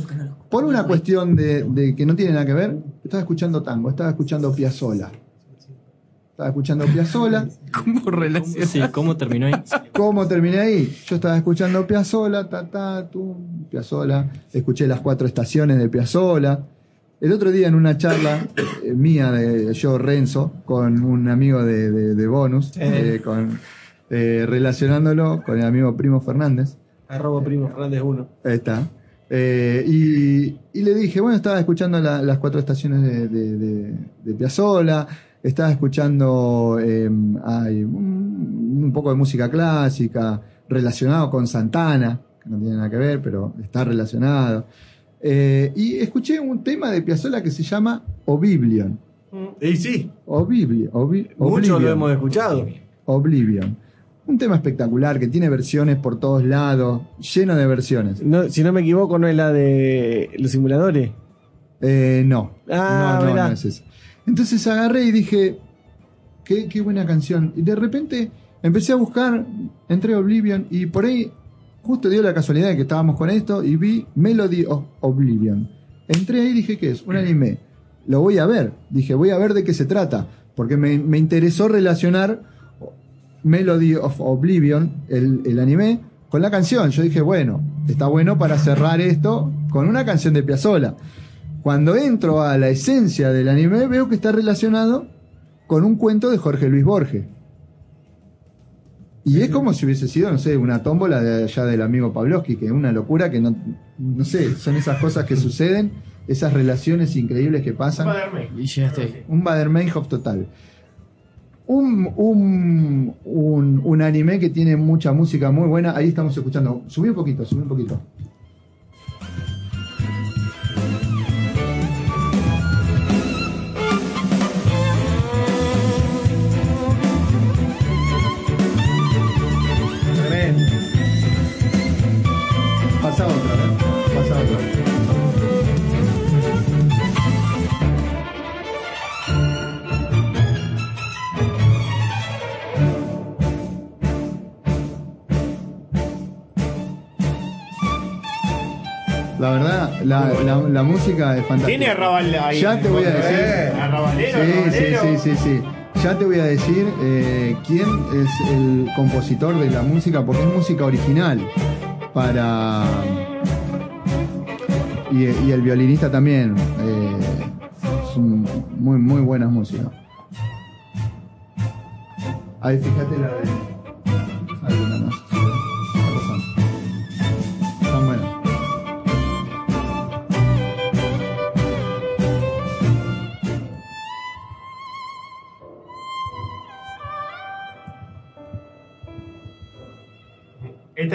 por una cuestión de, de que no tiene nada que ver, estaba escuchando tango, estaba escuchando Piazzola. Estaba escuchando Piazzola. ¿Cómo? Sí, ¿cómo terminó ahí? ¿Cómo terminé ahí? Yo estaba escuchando Piazzola, ta, ta, tu, Piazzola. Escuché las cuatro estaciones de Piazzola. El otro día en una charla eh, mía, de yo, Renzo, con un amigo de, de- de Bonus, eh, con, eh, relacionándolo con el amigo Primo Fernández. Arroba primo Fernández 1. Ahí está. Eh, y, y le dije, bueno, estaba escuchando la- las cuatro estaciones de, de, de, de Piazzolla, estaba escuchando eh, hay un, un poco de música clásica relacionado con Santana, que no tiene nada que ver, pero está relacionado. Eh, y escuché un tema de Piazzolla que se llama Oblivion. Y sí, Oblivion. Obli- muchos lo hemos escuchado. Oblivion. Un tema espectacular que tiene versiones por todos lados, lleno de versiones. No, si no me equivoco, no es la de los simuladores. Eh, no. Ah, no, no, no es esa. Entonces agarré y dije, qué, qué buena canción. Y de repente empecé a buscar, entré a Oblivion y por ahí justo dio la casualidad de que estábamos con esto y vi Melody of Oblivion. Entré ahí y dije, ¿qué es? Un anime. Lo voy a ver. Dije, voy a ver de qué se trata. Porque me, me interesó relacionar Melody of Oblivion, el, el anime, con la canción. Yo dije, bueno, está bueno para cerrar esto con una canción de Piazzolla. Cuando entro a la esencia del anime, veo que está relacionado con un cuento de Jorge Luis Borges. Y es como si hubiese sido, no sé, una tómbola de allá del amigo Pavlovsky, que es una locura que no, no sé, son esas cosas que suceden, esas relaciones increíbles que pasan. Un Bader-Meinhof total. Un, un, un, un anime que tiene mucha música muy buena. Ahí estamos escuchando. Subí un poquito, subí un poquito. La verdad, la, la, la música es fantástica. Tiene arrabal ahí. Ya te voy a decir. Eh, Arrabalero, Sí, sí, sí, sí, sí. Ya te voy a decir eh, quién es el compositor de la música, porque es música original para. Y, y el violinista también. eh, son muy, muy buenas músicas. Ahí fíjate la de. Alguna más.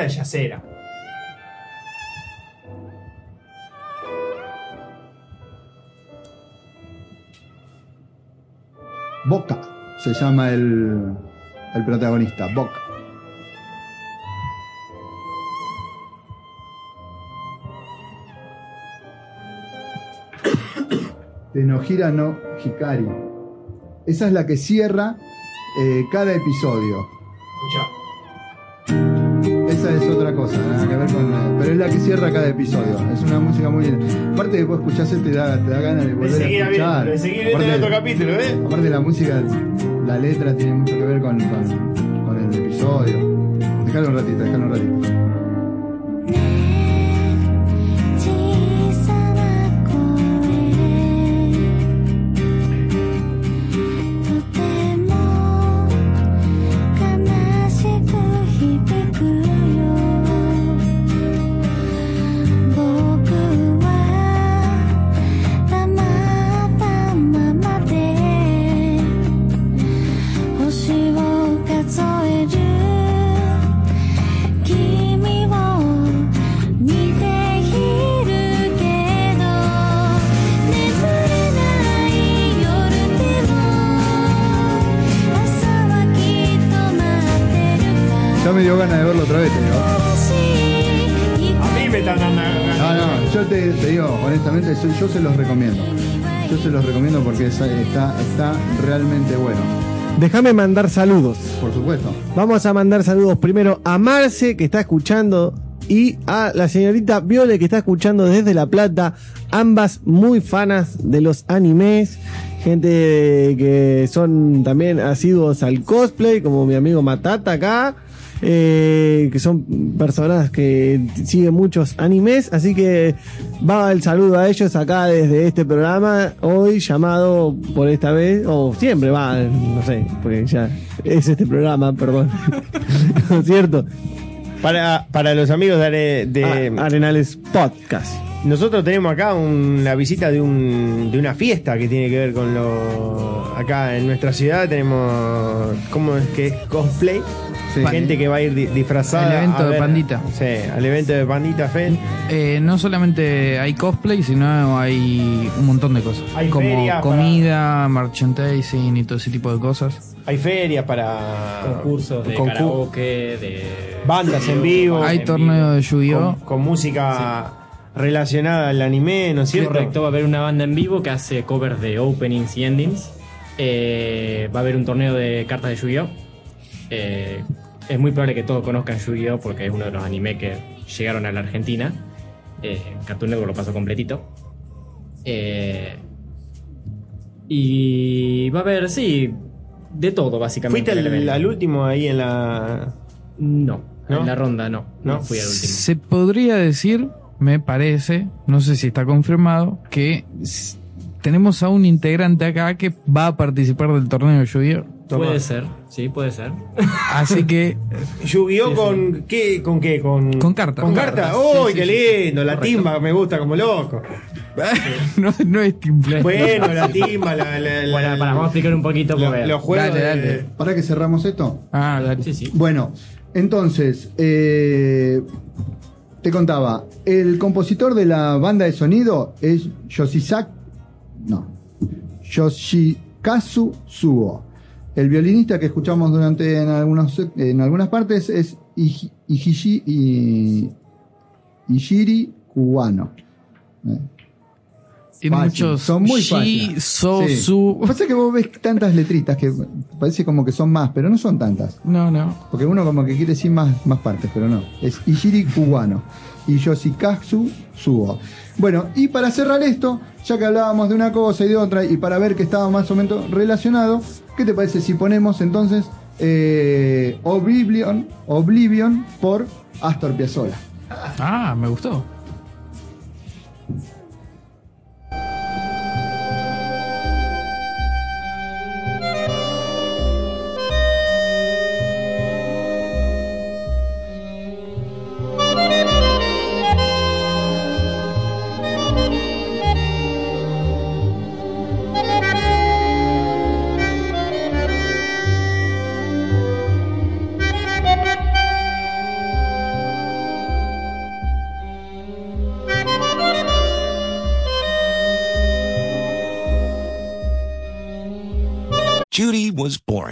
Es yacera. Boca se llama el, el protagonista, Boca. Tenohira no Hikari. Esa es la que cierra eh, cada episodio. Es otra cosa, nada que ver con. Pero es la que cierra cada episodio. Es una música muy linda. Aparte, después escuchás te da, te da ganas de volver a escuchar. viendo el Aparte- otro capítulo, ¿eh? Aparte la música, la letra tiene mucho que ver con, con, con el episodio. Déjalo un ratito, déjalo un ratito. Yo, se los recomiendo. Yo se los recomiendo porque está, está realmente bueno. Déjame mandar saludos. Por supuesto. Vamos a mandar saludos primero a Marce, que está escuchando, y a la señorita Viole, que está escuchando desde La Plata. Ambas muy fanas de los animes. Gente que son también asiduos al cosplay, como mi amigo Matata acá. Eh, que son personas que siguen muchos animes, así que va el saludo a ellos acá desde este programa, hoy llamado por esta vez, o siempre va, no sé, porque ya es este programa, perdón, ¿No es cierto? Para, para los amigos de, Are- de Ah, Arenales Podcast. Nosotros tenemos acá un- la visita de, un, de una fiesta que tiene que ver con lo. Acá en nuestra ciudad tenemos. ¿Cómo es que es? Cosplay. Sí. Gente que va a ir di- disfrazada. El evento a de ver- Pandita. Sí, al evento de Pandita Fest. Eh, no solamente hay cosplay, sino hay un montón de cosas. Hay como comida, merchandising y todo ese tipo de cosas. Hay ferias para. Concursos de concur- karaoke, de. Bandas en vivo. Hay torneo de Yu-Gi-Oh! Con, con música relacionada al anime, ¿no es cierto? Correcto, va a haber una banda en vivo que hace covers de openings y endings. Eh, va a haber un torneo de cartas de Yu-Gi-Oh! Eh, es muy probable que todos conozcan Yu-Gi-Oh! porque es uno de los animes que llegaron a la Argentina. Eh, Cartoon Network lo pasó completito. Eh, y va a haber, sí, de todo básicamente. ¿Fuiste al, último ahí en la. No, ¿No? en la ronda no. ¿No? No fui al último. Se podría decir, me parece, no sé si está confirmado, que tenemos a un integrante acá que va a participar del torneo de Yu-Gi-Oh! Puede ser, sí, puede ser. Así que Yu-Gi-Oh! con qué? ¿Con qué? Con, Con cartas. Con cartas, ¡Uy, sí, qué sí, lindo! La Correcto. timba me gusta como loco. no, no es simple. Bueno, la timba, la, la- la- Bueno, para, vamos a explicar un poquito lo- los juegos. Dale, de-. ¿Para que cerramos esto? Ah, dale. Sí, sí. Bueno, entonces, eh, te contaba, el compositor de la banda de sonido es Yoshizak, no, Yoshikazu Suo. El violinista que escuchamos durante en, algunos, en algunas partes es Ishiri Kuwano. Eh, Tiene fácil, muchos son muy fáciles. so, Sí. su. Pasa que vos ves tantas letritas que parece como que son más, pero no son tantas. No, no. Porque uno como que quiere decir más, más partes, pero no. Es Ishiri Cubano y Yoshikazu Suo. Bueno, y para cerrar esto, ya que hablábamos de una cosa y de otra, y para ver que estaba más o menos relacionado, ¿qué te parece si ponemos entonces eh, Oblivion, Oblivion por Astor Piazzolla? Ah, me gustó.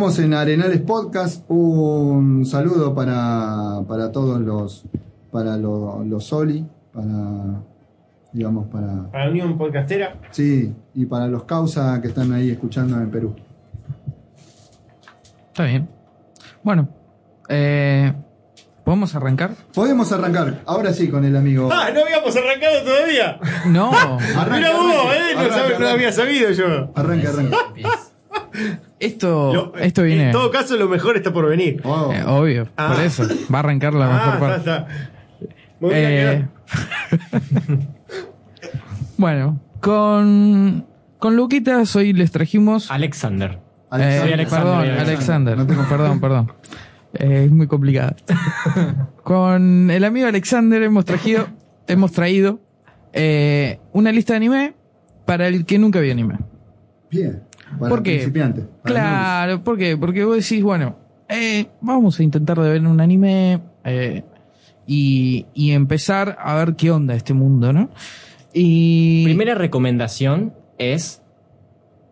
Estamos en Arenales Podcast. Un saludo para, para todos los para los, los Soli, para digamos para Para la Unión Podcastera. sí, y para los Causa que están ahí escuchando en Perú. Está bien. Bueno, eh, ¿podemos arrancar? Podemos arrancar, ahora sí, con el amigo. ¡Ah! ¡No habíamos arrancado todavía! No. Arranca, Mira vos, arranca, ¿eh? No, arranca, sabes, no arranca. había sabido yo. Arranca, arranca. Esto, Lo- esto viene. En todo caso, lo mejor está por venir. Oh. eh, obvio, Ah. por eso. Va a arrancar la mejor Ah, parte. está, está. Me voy a Eh, bueno, con, con Luquitas hoy les trajimos. Alexander. Eh, Alexander. Alexander, perdón, Alexander. Alexander. No tengo- Perdón, perdón. Eh, es muy complicado. Con el amigo Alexander hemos traído, hemos traído eh, una lista de anime para el que nunca vio anime. Bien. Para ¿Por qué? principiantes. para Claro, ¿por qué? Porque vos decís, bueno, eh, vamos a intentar de ver un anime eh, y, y empezar a ver qué onda este mundo, ¿no? Y Primera recomendación es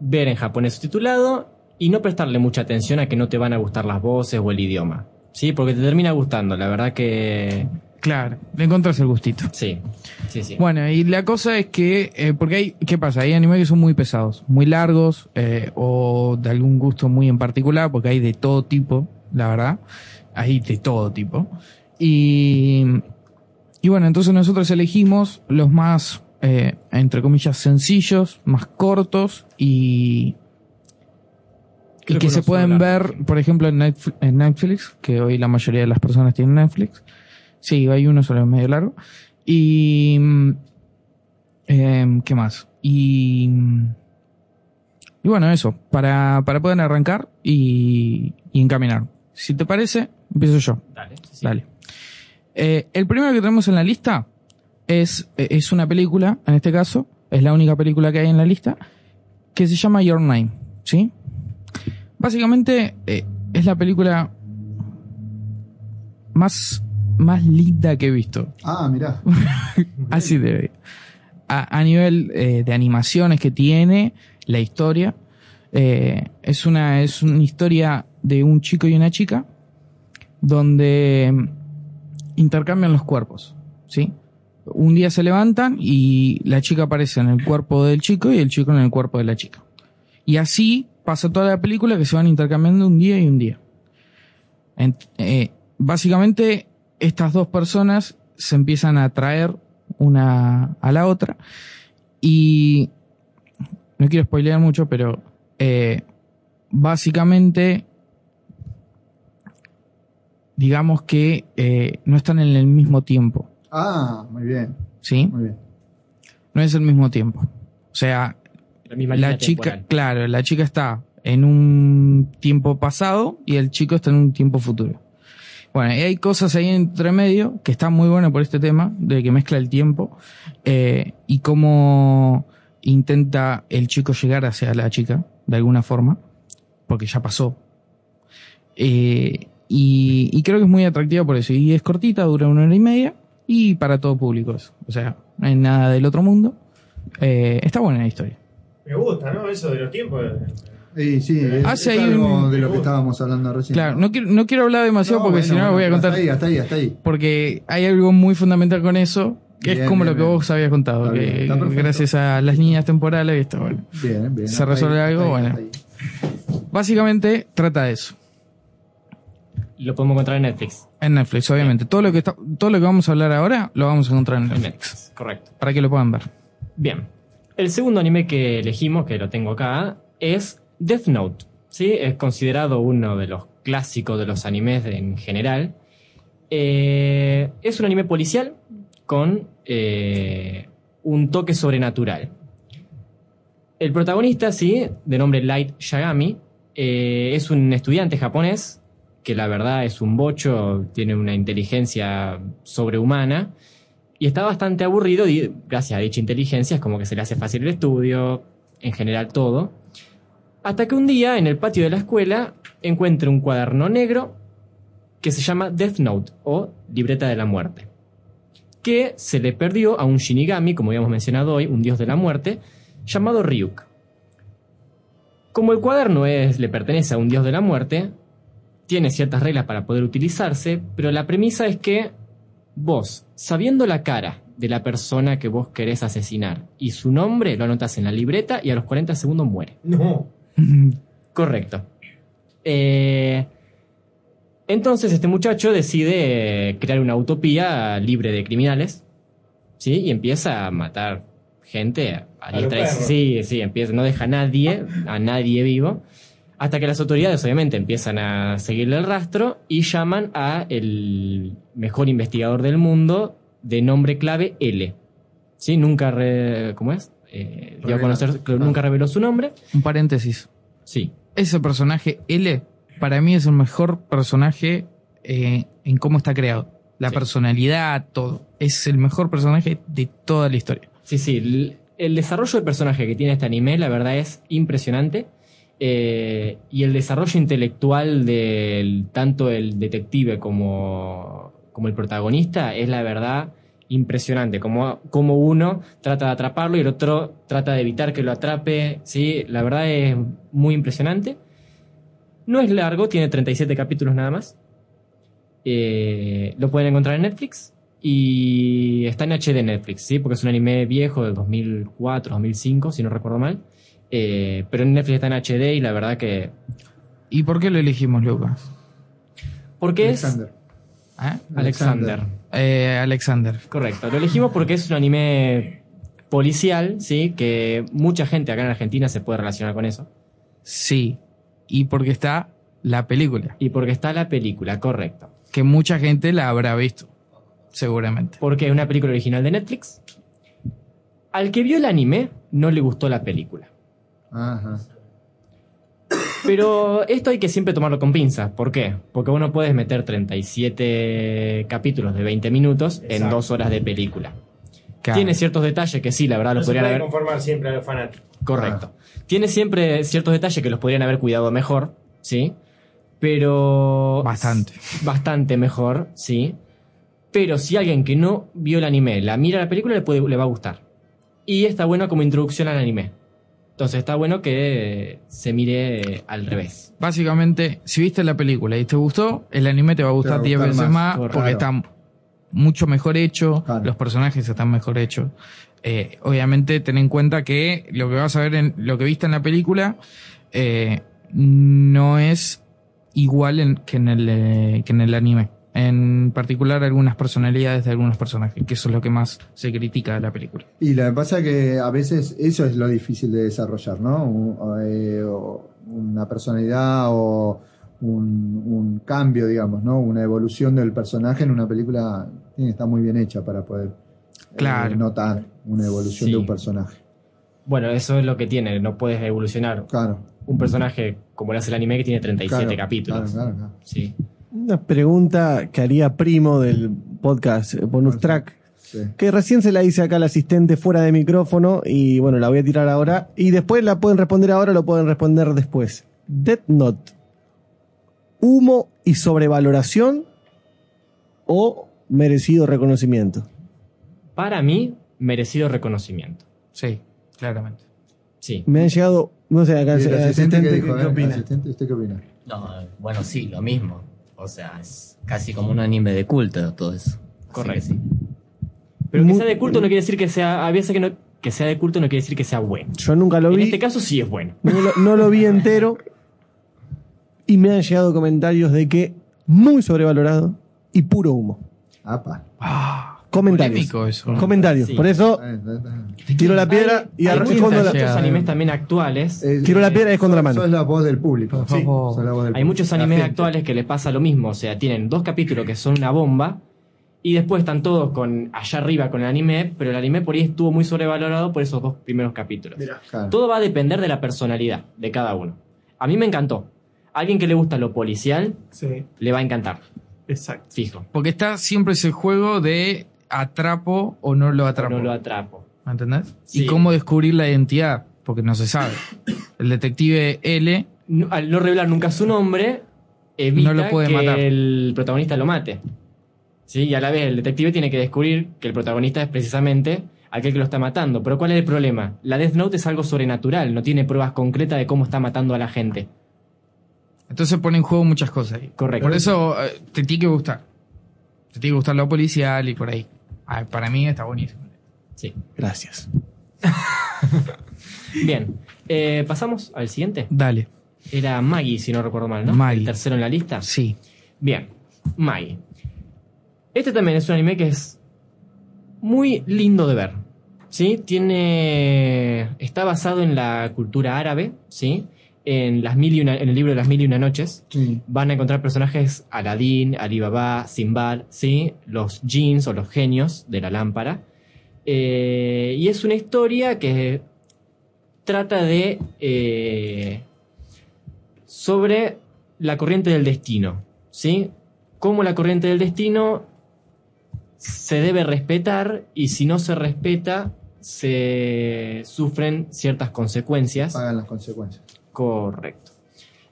ver en japonés subtitulado y no prestarle mucha atención a que no te van a gustar las voces o el idioma. Sí, porque te termina gustando, la verdad que claro, le encontrás el gustito. sí. Sí, sí. Bueno, y la cosa es que, eh, porque hay, ¿qué pasa? Hay animes que son muy pesados, muy largos, eh, o de algún gusto muy en particular, porque hay de todo tipo, la verdad. Hay de todo tipo. Y, y bueno, entonces nosotros elegimos los más, eh, entre comillas, sencillos, más cortos y, y que que se pueden ver, por ejemplo, en Netflix, en Netflix, que hoy la mayoría de las personas tienen Netflix. Sí, hay uno solo medio largo. Y. em, ¿Qué más? Y. mm, Y bueno, eso. Para, para poder arrancar y, y encaminar. Si te parece, empiezo yo. Dale. sí. Dale. Eh, el primero que tenemos en la lista es, eh, es una película, en este caso, es la única película que hay en la lista, que se llama Your Name, ¿sí? Básicamente eh, es la película más, más linda que he visto. Ah, mirá. Así de. A, a nivel eh, de animaciones que tiene, la historia. eh, es, una, es una historia de un chico y una chica donde mm, intercambian los cuerpos. ¿sí? Un día se levantan y la chica aparece en el cuerpo del chico y el chico en el cuerpo de la chica. Y así pasa toda la película que se van intercambiando un día y un día. En- eh, básicamente, estas dos personas se empiezan a atraer una a la otra Y no quiero spoilear mucho, pero eh, básicamente digamos que eh, no están en el mismo tiempo. Ah, muy bien. ¿Sí? Muy bien. No es el mismo tiempo. O sea, La misma la línea chica, temporal. claro, la chica está en un tiempo pasado y el chico está en un tiempo futuro. Bueno, y hay cosas ahí entre medio que están muy buenas por este tema, de que mezcla el tiempo, eh, y cómo intenta el chico llegar hacia la chica, de alguna forma, porque ya pasó. Eh, y, creo que es muy atractiva por eso. Y es cortita, dura una hora y media, y para todo público. eso. O sea, no hay nada del otro mundo. Eh, está buena la historia. Me gusta, ¿no? Eso de los tiempos. Sí, sí, es, Hace es ahí algo un- de lo que estábamos hablando recién. Claro, no quiero, no quiero hablar demasiado No, porque bueno, si no bueno, voy a contar. hasta ahí, hasta ahí, hasta ahí. Porque hay algo muy fundamental con eso, que Bien, es como bien, lo que bien. vos habías contado, Está que está gracias a las líneas temporales esto, bueno, Bien, bien. se resuelve ahí, algo, ahí, bueno. Básicamente trata de eso. Lo podemos encontrar en Netflix. En Netflix, obviamente. Todo lo que está, todo lo que vamos a hablar ahora lo vamos a encontrar en En Netflix. Netflix, correcto. Para que lo puedan ver. Bien. El segundo anime que elegimos, que lo tengo acá, es Death Note. ¿sí? Es considerado uno de los clásicos de los animes en general. Eh, es un anime policial con eh, un toque sobrenatural. El protagonista, sí, de nombre Light Yagami, eh, es un estudiante japonés que la verdad es un bocho, tiene una inteligencia sobrehumana y está bastante aburrido y gracias a dicha inteligencia es como que se le hace fácil el estudio, en general todo. Hasta que un día en el patio de la escuela encuentra un cuaderno negro que se llama Death Note o Libreta de la Muerte, que se le perdió a un Shinigami, como habíamos mencionado hoy, un dios de la muerte, llamado Ryuk. Como el cuaderno es, le pertenece a un dios de la muerte, tiene ciertas reglas para poder utilizarse, pero la premisa es que vos, sabiendo la cara de la persona que vos querés asesinar y su nombre, lo anotas en la libreta y a los 40 segundos muere. No. Correcto. Eh, entonces este muchacho decide crear una utopía libre de criminales, ¿sí? Y empieza a matar gente a, diestra. Sí, sí, empieza, no deja a nadie, a nadie vivo, hasta que las autoridades obviamente empiezan a seguirle el rastro y llaman a el mejor investigador del mundo de nombre clave L. ¿Sí? Nunca, re- ¿cómo es? Eh, dio a Revela. conocer, que nunca reveló su nombre. Un paréntesis. Sí. Ese personaje, L, para mí es el mejor personaje eh, en cómo está creado. La personalidad, todo. Es el mejor personaje de toda la historia. Sí, sí. El, el desarrollo del personaje que tiene este anime, la verdad, es impresionante. Eh, y el desarrollo intelectual del tanto el detective como, como el protagonista es la verdad impresionante. Como, como uno trata de atraparlo y el otro trata de evitar que lo atrape. Sí, la verdad es muy impresionante. No es largo, tiene 37 capítulos nada más. Eh, lo pueden encontrar en Netflix y está en HD Netflix, ¿sí? Porque es un anime viejo de 2004, 2005, si no recuerdo mal. Eh, pero en Netflix está en HD y la verdad que... ¿Y por qué lo elegimos, Lucas? Porque es... Alexander. ¿Eh? Alexander. Eh, Alexander. Correcto. Lo elegimos porque es un anime policial, ¿sí? Que mucha gente acá en Argentina se puede relacionar con eso. Sí. Y porque está la película. Y porque está la película, correcto. Que mucha gente la habrá visto. Seguramente. Porque es una película original de Netflix. Al que vio el anime, no le gustó la película. Ajá. Pero esto hay que siempre tomarlo con pinzas. ¿Por qué? Porque vos no puedes meter 37 capítulos de 20 minutos en dos horas de película. Claro. Tiene ciertos detalles que sí, la verdad, No los podrían haber. conformar siempre a los fanáticos. Correcto. Tiene siempre ciertos detalles que los podrían haber cuidado mejor, ¿sí? Pero. Bastante. Bastante mejor, sí. Pero si alguien que no vio el anime la mira la película, le, puede, le va a gustar. Y está bueno como introducción al anime. Entonces está bueno que se mire al revés. Básicamente, si viste la película y te gustó, el anime te va a gustar va a 10 gustar veces más, porque está mucho mejor hecho, los personajes están mejor hechos. Eh, obviamente, ten en cuenta que lo que vas a ver en lo que viste en la película eh, no es igual en- que, en el, eh, que en el anime. En particular algunas personalidades de algunos personajes, que eso es lo que más se critica de la película. Y lo que pasa es que a veces eso es lo difícil de desarrollar, ¿no? Un- o, eh, o una personalidad o un, un cambio, digamos, ¿no? Una evolución del personaje en una película tiene que estar muy bien hecha para poder eh, notar una evolución Sí. de un personaje. Bueno, eso es lo que tiene, no puedes evolucionar Claro. un personaje como lo hace el anime que tiene 37 Claro, capítulos. claro, claro, claro. Sí. Una pregunta que haría primo del podcast eh, Bonus Track. Sí. Que recién se la hice acá al asistente fuera de micrófono y bueno, la voy a tirar ahora. Y después la pueden responder ahora o lo pueden responder después. Death Note. ¿Humo y sobrevaloración o merecido reconocimiento? Para mí, merecido reconocimiento. Sí, claramente. Sí. Me han llegado, no sé, acá ¿Y el el asistente asistente, qué ¿qué, dijo? qué eh? opina? ¿Asistente, ¿Usted qué opina? No, bueno, sí, lo mismo. O sea, es casi como un anime de culto todo eso. Correcto. sí. Pero que sea de culto no quiere decir que sea. A veces que, no, que sea de culto no quiere decir que sea bueno. Yo nunca lo En vi. este caso sí es bueno. No lo, no lo vi entero. Y me han llegado comentarios de que muy sobrevalorado y puro humo. Apa. Comentarios. Polémico eso. Comentarios. Sí. Por eso tiro la piedra y Hay escondo la, muchos animes también actuales. Eh, tiro la piedra y escondo la mano. Sos la voz del público. Sí. Sos la voz del Hay muchos animes actuales que le pasa lo mismo. O sea, tienen dos capítulos que son una bomba. Y después están todos con allá arriba con el anime. Pero el anime por ahí estuvo muy sobrevalorado por esos dos primeros capítulos. Claro. Todo va a depender de la personalidad de cada uno. A mí me encantó. A alguien que le gusta lo policial, Sí, le va a encantar. exacto. Fijo. Porque está siempre ese juego de atrapo o no lo atrapo. No lo atrapo. ¿Me entendés? Sí. Y cómo descubrir la identidad, porque no se sabe. El detective L No- al no revelar nunca su nombre, evita No lo puede que matar. el protagonista lo mate. ¿Sí? Y a la vez el detective tiene que descubrir que el protagonista es precisamente aquel que lo está matando. Pero ¿cuál es el problema? La Death Note es algo sobrenatural, no tiene pruebas concretas de cómo está matando a la gente. Entonces pone en juego muchas cosas ahí. Correcto. Por eso eh, te tiene que gustar. Te tiene que gustar lo policial y por ahí. Ah, para mí está buenísimo. Sí. Gracias. Bien. Eh, Pasamos al siguiente. Dale. Era Maggie, si no recuerdo mal, ¿no? Maggie. El tercero en la lista. Sí. Bien, Maggie. Este también es un anime que es muy lindo de ver. ¿Sí? Tiene. Está basado en la cultura árabe, ¿sí? En, las mil y una- en el libro de las mil y una noches. Sí. Van a encontrar personajes Aladín, Alibaba, Simbad, ¿sí? Los jeans o los genios de la lámpara. Eh, y es una historia que trata de. eh, sobre la corriente del destino, ¿sí? Cómo la corriente del destino se debe respetar y si no se respeta se sufren ciertas consecuencias. Pagan las consecuencias. Correcto.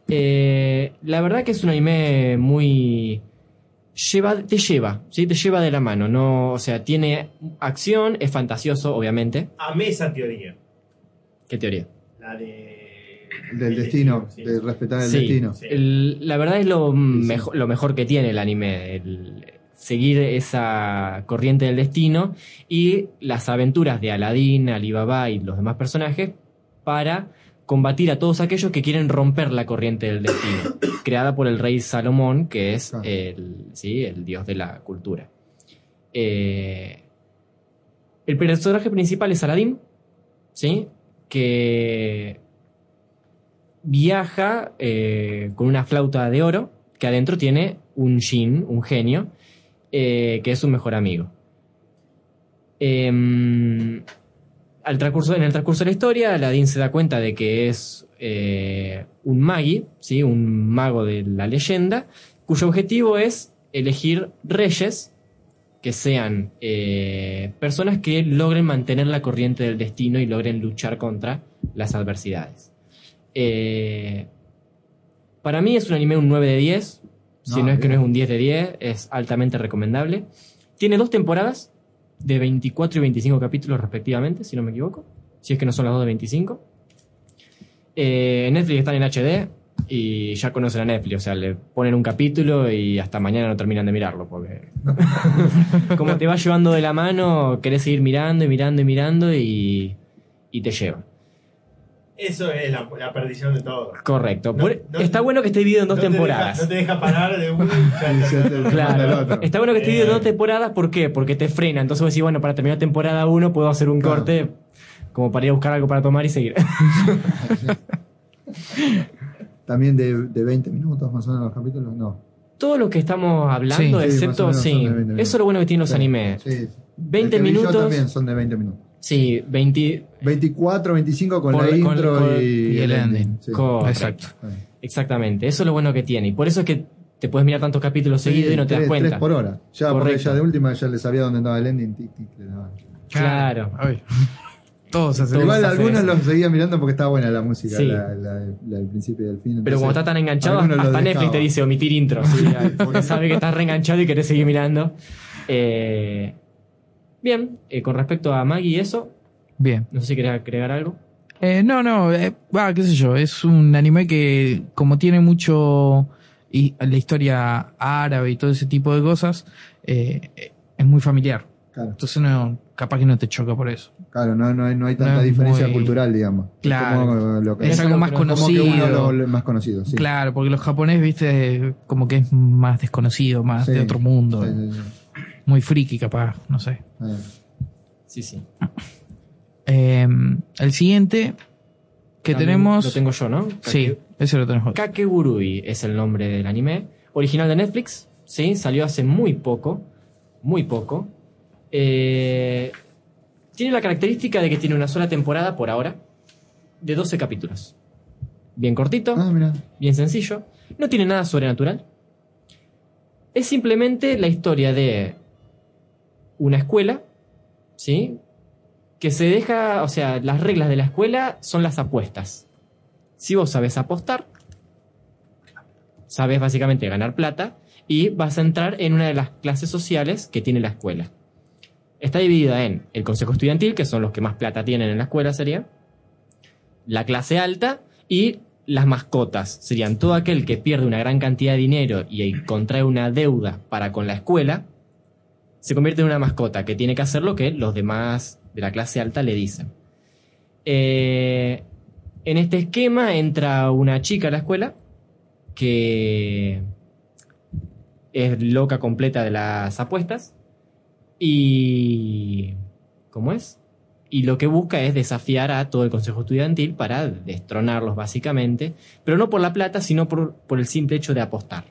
Eh, la verdad que es un anime muy lleva, te lleva, ¿sí? Te lleva de la mano, no, o sea, tiene acción, es fantasioso, obviamente. Amé esa teoría. ¿Qué teoría? La de. Del el destino, sí. de respetar el Sí, destino. el- la verdad es lo, mejo- lo mejor que tiene el anime, el seguir esa corriente del destino y las aventuras de Aladdin, Alibaba y los demás personajes para combatir a todos aquellos que quieren romper la corriente del destino, creada por el rey Salomón, que es el, ¿sí? el dios de la cultura. Eh, el personaje principal es Aladdin, ¿sí? que viaja eh, con una flauta de oro que adentro tiene un jin, un genio, eh, que es su mejor amigo. Al transcurso, en el transcurso de la historia, Aladdin se da cuenta de que es eh, un magi, ¿sí? un mago de la leyenda, cuyo objetivo es elegir reyes que sean eh, personas que logren mantener la corriente del destino y logren luchar contra las adversidades. Eh, para mí es un anime un 9 de 10. Si No, es que no es un 10 de 10, es altamente recomendable. Tiene dos temporadas de 24 y 25 capítulos respectivamente, si no me equivoco. Si es que no son las dos de 25. Eh, Netflix están en HD y ya conocen a Netflix. O sea, le ponen un capítulo y hasta mañana no terminan de mirarlo. Porque como te va llevando de la mano, querés seguir mirando y mirando y mirando y, y te lleva. Eso es la, la perdición de todo. Correcto. No- Por- no- está bueno que esté dividido en dos no te temporadas. deja- no te deja parar de el Claro. otro. Está bueno que esté dividido en Eh. dos temporadas, ¿por qué? Porque te frena. Entonces vos decís, bueno, para terminar temporada 1 puedo hacer un corte como para ir a buscar algo para tomar y seguir. También de, de 20 minutos más o menos los capítulos, no. Todo lo que estamos hablando, Sí, excepto, sí. son de 20 minutos. Eso es lo bueno que tienen los Sí, animes. sí, sí. 20 El que vi yo minutos. también son de 20 minutos. Sí, 20. 24, 25 con Por- la intro con- y, y el ending. Sí. Correcto. Exactamente. Eso es lo bueno que tiene. Y por eso es que te puedes mirar tantos capítulos Sí, seguidos y no te das cuenta. tres por hora. Ya, porque ya de última ya le sabía dónde estaba el ending, tic, tic, le daba. Claro. Todos hacen Igual hacen algunos eso. los seguía mirando porque estaba buena la música, Sí. la, la- la del principio y del fin. Pero como está tan enganchado, hasta Netflix te dice omitir intro. ¿sí? Porque sabe que estás reenganchado y querés seguir mirando. Eh, bien, eh, con respecto a Maggie y eso, Bien. no sé si querés agregar algo. Eh, no, no, eh, va, qué sé yo, es un anime que como tiene mucho y la historia árabe y todo ese tipo de cosas, eh, eh, es muy familiar. Claro. Entonces no, capaz que no te choca por eso. Claro, no, no, hay, no hay tanta No es diferencia muy- cultural, digamos. Claro. como lo que- Es algo más como que conocido. uno lo- lo más conocido, sí. Claro, porque los japoneses, viste, como que es más desconocido, más Sí. de otro mundo. Sí, sí, sí. Muy friki, capaz, no sé. Eh, Sí, sí. Eh, el siguiente que También tenemos. Lo tengo yo, ¿no? Sí, ese lo tenemos. Kakegurui es el nombre del anime. Original de Netflix, ¿sí? Salió hace muy poco. Muy poco. Eh, tiene la característica de que tiene una sola temporada por ahora. De 12 capítulos. Bien cortito. Ah, Bien sencillo. No tiene nada sobrenatural. Es simplemente la historia de una escuela, ¿sí? Que se deja, o sea, las reglas de la escuela son las apuestas. Si vos sabes apostar, sabes básicamente ganar plata y vas a entrar en una de las clases sociales que tiene la escuela. Está dividida en el consejo estudiantil, que son los que más plata tienen en la escuela, sería. La clase alta y las mascotas. Serían todo aquel que pierde una gran cantidad de dinero y contrae una deuda para con la escuela, se convierte en una mascota que tiene que hacer lo que los demás de la clase alta le dicen. Eh, en este esquema entra una chica a la escuela que es loca completa de las apuestas y... ¿Cómo es? Y lo que busca es desafiar a todo el consejo estudiantil para destronarlos básicamente, pero no por la plata, sino por, por el simple hecho de apostar.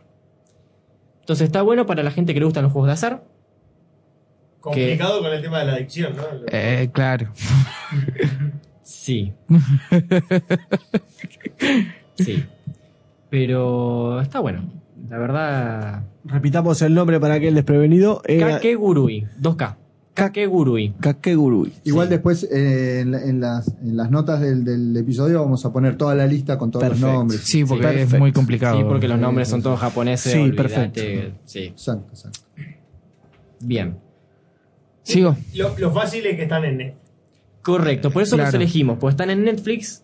Entonces está bueno para la gente que le gustan los juegos de azar. Complicado con el tema de la adicción, ¿no? Eh, claro. Sí. Sí. Pero está bueno. La verdad. Repitamos el nombre para aquel desprevenido. Era Kakegurui. 2K. Kakegurui. Kakegurui. Igual después eh, en, la- en las, en las notas del, del episodio vamos a poner toda la lista con todos Perfecto. los nombres. Sí, porque es muy complicado. Sí, porque los nombres son todos japoneses. Sí, perfecto. Sí. Exacto, exacto. Bien. Sigo. Lo, lo fácil es que están en Netflix. Correcto, por eso los elegimos, porque están en Netflix,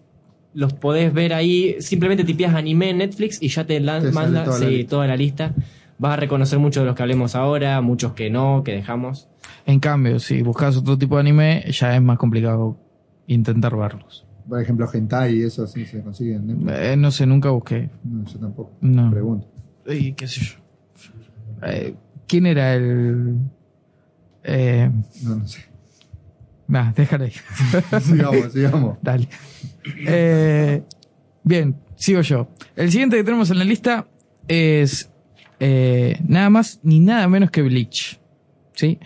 los podés ver ahí, simplemente tipeas anime en Netflix y ya te, Te manda toda la sí, lista. toda la lista. Vas a reconocer muchos de los que hablemos ahora, muchos que no, que dejamos. En cambio, si buscas otro tipo de anime, ya es más complicado intentar verlos. Por ejemplo, Hentai y eso sí se consigue en Netflix. Eh, no sé, nunca busqué. No, yo tampoco. No. Pregunto. Y qué sé yo. Eh, ¿Quién era el...? Eh, No, no sé. nah, déjalo ahí. sigamos, sigamos. Dale. Eh, bien, sigo yo. El siguiente que tenemos en la lista es eh, nada más ni nada menos que Bleach. ¿Sí?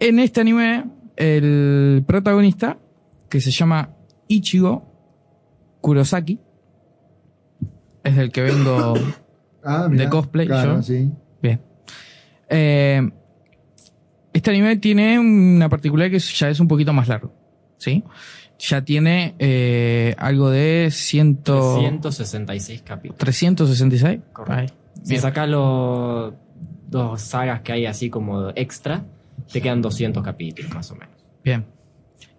En este anime, el protagonista, que se llama Ichigo Kurosaki, es el que vengo Ah, mirá, de cosplay. claro, yo. sí. Bien. Eh, este anime tiene una particularidad que ya es un poquito más largo. ¿Sí? Ya tiene eh, algo de ciento... 166 capítulos. 366. Ahí. Si sacas los dos sagas que hay así como extra, te quedan 200 capítulos más o menos. Bien.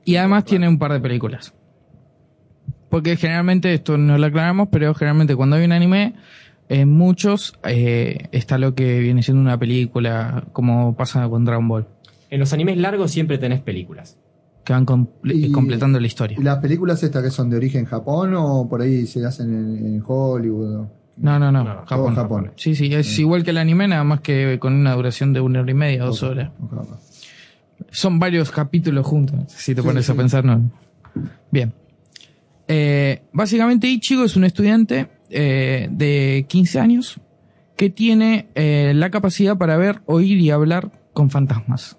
Y además tiene un par de películas. Porque generalmente, esto no lo aclaramos, pero generalmente cuando hay un anime, en muchos eh, está lo que viene siendo una película, como pasa con Dragon Ball. En los animes largos siempre tenés películas. que van comple- completando la historia. ¿Y las películas estas que son de origen Japón o por ahí se hacen en, en Hollywood? o- No, no, no, Japón. Japón. Sí, sí, es igual que el anime, nada más que con una duración de una hora y media, dos horas. Son varios capítulos juntos, si te Sí, pones sí. a pensar, no. Bien. Eh, básicamente, Ichigo es un estudiante eh, de 15 años que tiene eh, la capacidad para ver, oír y hablar con fantasmas.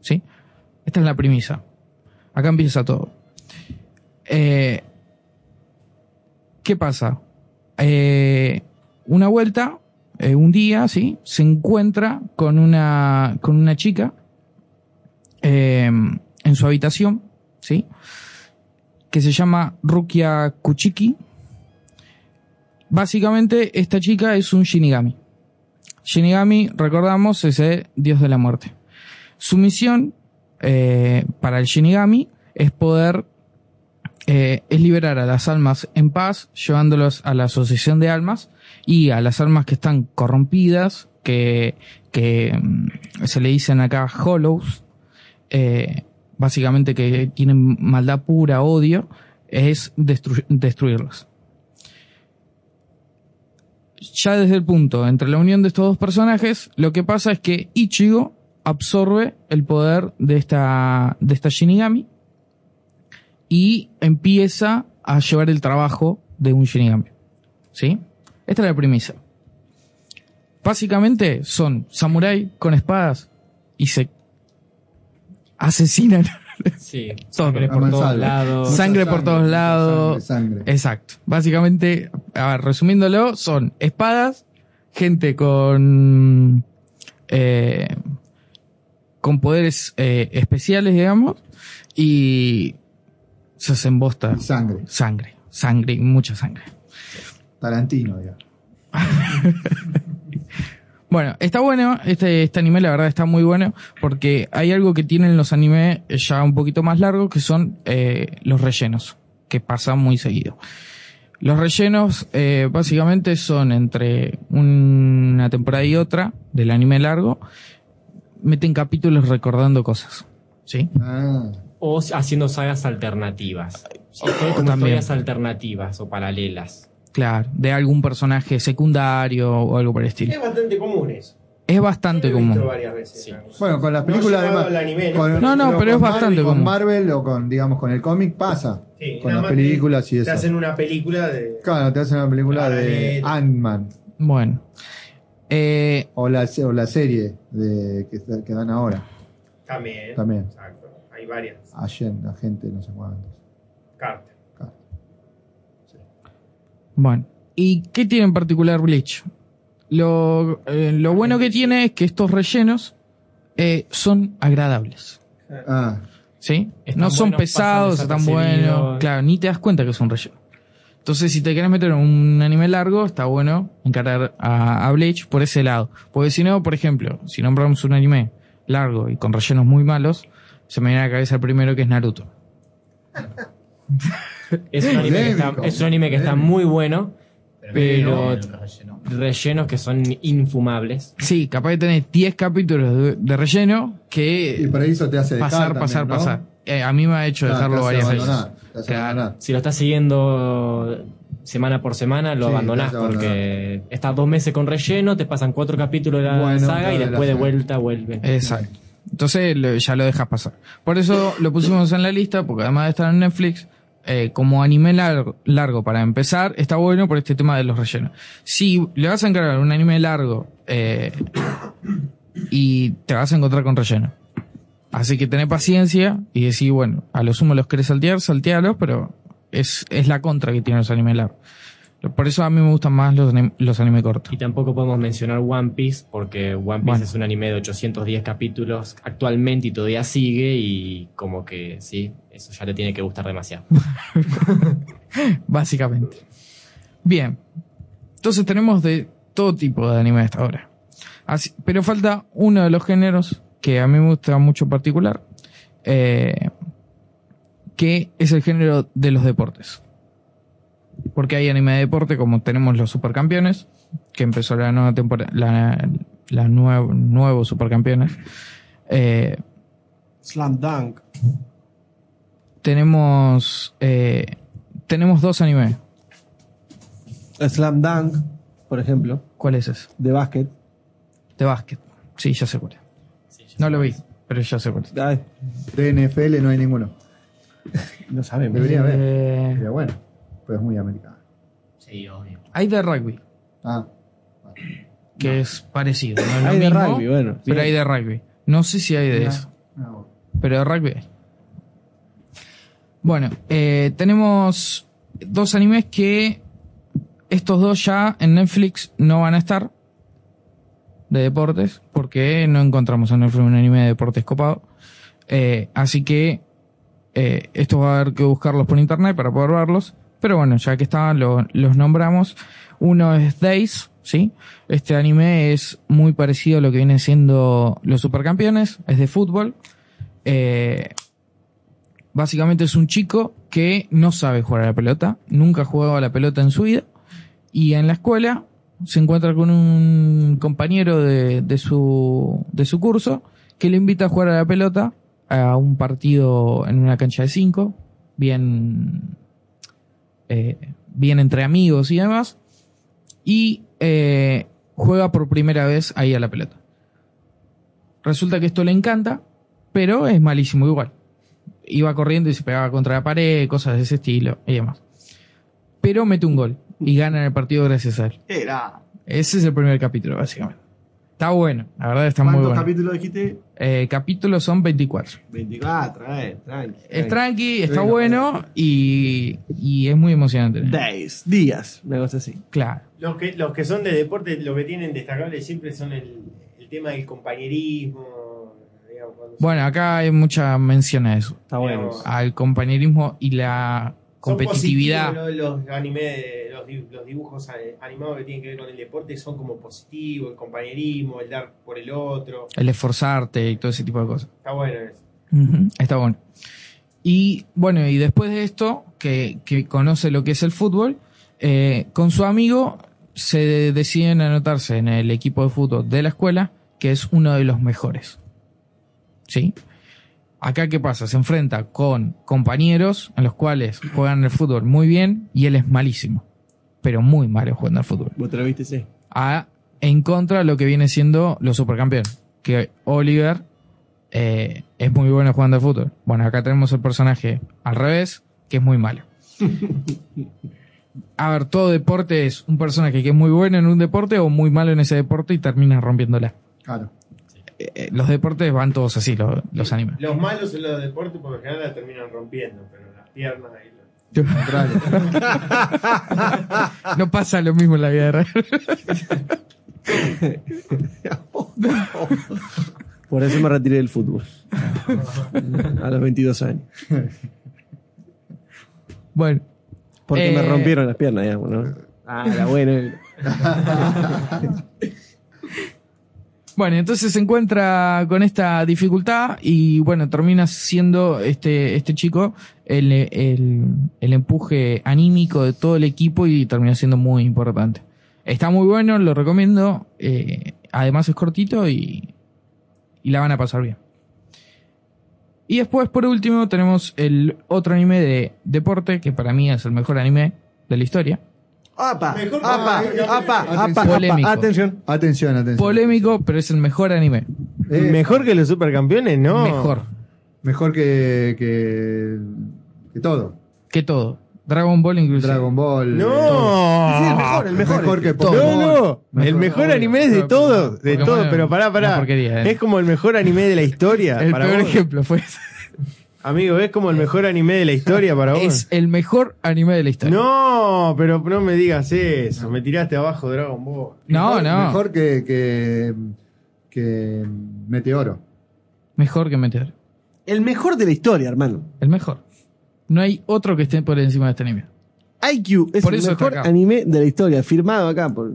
¿Sí? Esta es la premisa. Acá empieza todo. Eh, ¿Qué pasa? Una vuelta, un día, ¿sí? Se encuentra con una, con una chica en su habitación, ¿sí? Que se llama Rukia Kuchiki. Básicamente, esta chica es un Shinigami. Shinigami, recordamos, es el dios de la muerte. Su misión eh, para el Shinigami es poder eh, es liberar a las almas en paz, llevándolos a la asociación de almas y a las almas que están corrompidas, que, que mm, se le dicen acá hollows, eh, básicamente que tienen maldad pura, odio, es destru- destruirlos. Ya desde el punto entre la unión de estos dos personajes, lo que pasa es que Ichigo absorbe el poder de esta, de esta Shinigami y empieza a llevar el trabajo de un Shinigami. ¿Sí? Esta es la premisa. Básicamente son samurái con espadas y se asesinan. Sí, sangre por todos lados. Sangre por todos lados. Sangre. Exacto. Básicamente, a ver, resumiéndolo, son espadas, gente con eh, con poderes eh, especiales, digamos, y se hacen bosta. Sangre. Sangre. Sangre mucha sangre. Tarantino, ya. Bueno, está bueno, este, este anime la verdad está muy bueno, porque hay algo que tienen los animes ya un poquito más largos, que son eh, los rellenos, que pasan muy seguido. Los rellenos eh, básicamente son entre una temporada y otra del anime largo, meten capítulos recordando cosas. ¿Sí? Ah. O haciendo sagas alternativas. Como también. historias alternativas o paralelas. Claro, de algún personaje secundario o algo por el estilo. Es bastante común eso. Es bastante Lo he visto común. varias veces. Bueno, con las películas además. al anime, ¿no? con- No, no, pero es bastante Marvel, Con común. Marvel o con, digamos, con el cómic pasa. Sí, con nada las más que películas y Te eso. hacen una película de. Claro, te hacen una película de Paralela. Ant-Man. Bueno. Eh, O la, o la serie de, que, que dan ahora. También. También. Exacto. Hay varias. Agente, agente, no sé cuántos. Carter. Bueno, ¿y qué tiene en particular Bleach? Lo, eh, lo bueno que tiene es que estos rellenos eh, son agradables. Ah. ¿Sí? Están no son buenos, pesados, están buenos. Claro, ni te das cuenta que son rellenos. Entonces, si te quieres meter en un anime largo, está bueno encarar a, a Bleach por ese lado. Porque si no, por ejemplo, si nombramos un anime largo y con rellenos muy malos, se me viene a la cabeza el primero que es Naruto. Es un anime que está, es un anime que está muy bueno, pero rellenos que son infumables. Sí, capaz que tenés 10 capítulos de, de relleno que Y por ahí eso te hace pasar, también, pasar, ¿no? pasar. Eh, a mí me ha hecho Claro, dejarlo varias veces. Claro. Si lo estás siguiendo semana por semana, lo Sí, abandonás porque estás dos meses con relleno, te pasan cuatro capítulos de la Bueno, saga y después de vuelta vuelven. Exacto. Entonces lo- ya lo dejas pasar. Por eso lo pusimos en la lista, porque además de estar en Netflix, eh, como anime largo, largo para empezar, está bueno por este tema de los rellenos. Si le vas a encargar un anime largo eh, y te vas a encontrar con relleno. Así que tené paciencia y decir, bueno, a lo sumo los querés saltear, saltealos, pero es, es la contra que tienen los animes largos. Por eso a mí me gustan más los, anim- los anime cortos. Y tampoco podemos mencionar One Piece porque One Piece Bueno. es un anime de 810 capítulos actualmente y todavía sigue y como que sí, eso ya te tiene que gustar demasiado. Básicamente. Bien. Entonces tenemos de todo tipo de anime hasta ahora. Así- pero falta uno de los géneros que a mí me gusta mucho en particular, eh, que es el género de los deportes. Porque hay anime de deporte como tenemos los supercampeones, que empezó la nueva temporada, la, la nuevo, nuevos supercampeones. Eh, Slam Dunk. tenemos eh, tenemos dos animes. Slam Dunk, por ejemplo. ¿Cuál es ese? De básquet. De básquet. Sí, ya sé cuál no lo vi, pero ya sé cuál. De NFL no hay ninguno. No sabemos. Debería haber. Eh, Sería bueno. Pero es muy americano. Sí, obvio. Hay de rugby, Ah, que es parecido. No es lo Hay de rugby, bueno, Pero bien. hay de rugby. No sé si hay de eso. no. Pero de rugby hay. Bueno, eh, tenemos dos animes que estos dos ya en Netflix no van a estar de deportes porque no encontramos en Netflix un anime de deportes copado. Eh, así que eh, esto va a haber que buscarlos por internet para poder verlos. Pero bueno, ya que estaban, lo- los nombramos. Uno es Days, ¿sí? Este anime es muy parecido a lo que vienen siendo los supercampeones, es de fútbol. Eh, básicamente es un chico que no sabe jugar a la pelota, nunca ha jugado a la pelota en su vida, y en la escuela se encuentra con un compañero de, de su, de su curso que le invita a jugar a la pelota a un partido en una cancha de cinco, bien, eh, bien entre amigos y demás, y eh, juega por primera vez ahí a la pelota. Resulta que esto le encanta, pero es malísimo igual. Iba corriendo y se pegaba contra la pared, cosas de ese estilo y demás. Pero mete un gol y gana el partido gracias a él. Era. Ese es el primer capítulo, básicamente. Está bueno, la verdad está muy ¿Cuántos bueno. capítulos dijiste? Eh, capítulos son 24. 24, eh, tranqui. Es tranqui, está Bueno, bueno y, y es muy emocionante. Days, días, una cosa así. Claro. Los que, los que son de deporte, lo que tienen destacable siempre son el, el tema del compañerismo. digamos, Bueno, acá hay mucha mención a eso. Está bueno. Al compañerismo y la son competitividad. positivos, ¿no? Los anime, los, di- los dibujos eh, animados que tienen que ver con el deporte son como positivos, el compañerismo, el dar por el otro. El esforzarte y todo ese tipo de cosas. Está bueno eso. Está bueno. Y bueno, y después de esto, que, que conoce lo que es el fútbol, eh, con su amigo se deciden anotarse en el equipo de fútbol de la escuela, que es uno de los mejores. ¿Sí? Acá, ¿qué pasa? Se enfrenta con compañeros en los cuales juegan el fútbol muy bien y él es malísimo. Pero muy malo jugando al fútbol. ¿Vos te lo viste, sí? a- en contra de lo que viene siendo los supercampeones. Que Oliver eh, es muy bueno jugando al fútbol. Bueno, acá tenemos el personaje al revés, que es muy malo. A ver, todo deporte es un personaje que es muy bueno en un deporte o muy malo en ese deporte y termina rompiéndola. Claro. Eh, eh, los deportes van todos así, lo- los animes. Los malos en los deportes por lo general la terminan rompiendo, pero las piernas ahí. lo- no pasa lo mismo en la vida real. Por eso me retiré del fútbol. A los 22 años. Bueno. Porque me Eh, rompieron las piernas, digamos, ¿no? Ah, la buena. Bueno, entonces se encuentra con esta dificultad y bueno, termina siendo este, este chico el, el, el empuje anímico de todo el equipo y termina siendo muy importante. Está muy bueno, lo recomiendo. eh, además es cortito y, y la van a pasar bien. Y después, por último, tenemos el otro anime de deporte, que para mí es el mejor anime de la historia. ¡Apa! Mejor ¡Apa! ¡Apa! ¡Apa! Polémico. apa. Atención. Atención, atención. Polémico, pero es el mejor anime. Eh, Mejor que los supercampeones, ¿no? Mejor Mejor que, que, que todo. que todo. Dragon Ball inclusive. Dragon Ball. No. todo. Sí, el mejor, el mejor. Mejor que No, Pokémon. no, el mejor obvio. anime es de todo, de Pokémon todo, es pero pará, una pará. porquería, eh. Es como el mejor anime de la historia. El para peor vos. ejemplo fue ese. Amigo, es como el mejor anime de la historia para vos. Es el mejor anime de la historia. No, pero no me digas eso. Me tiraste abajo Dragon Ball. No, Mejor- no. Mejor que, que, que Meteoro. Mejor que Meteor. El mejor de la historia, hermano. El mejor. No hay otro que esté por encima de este anime. IQ es Por el mejor anime de la historia, firmado acá por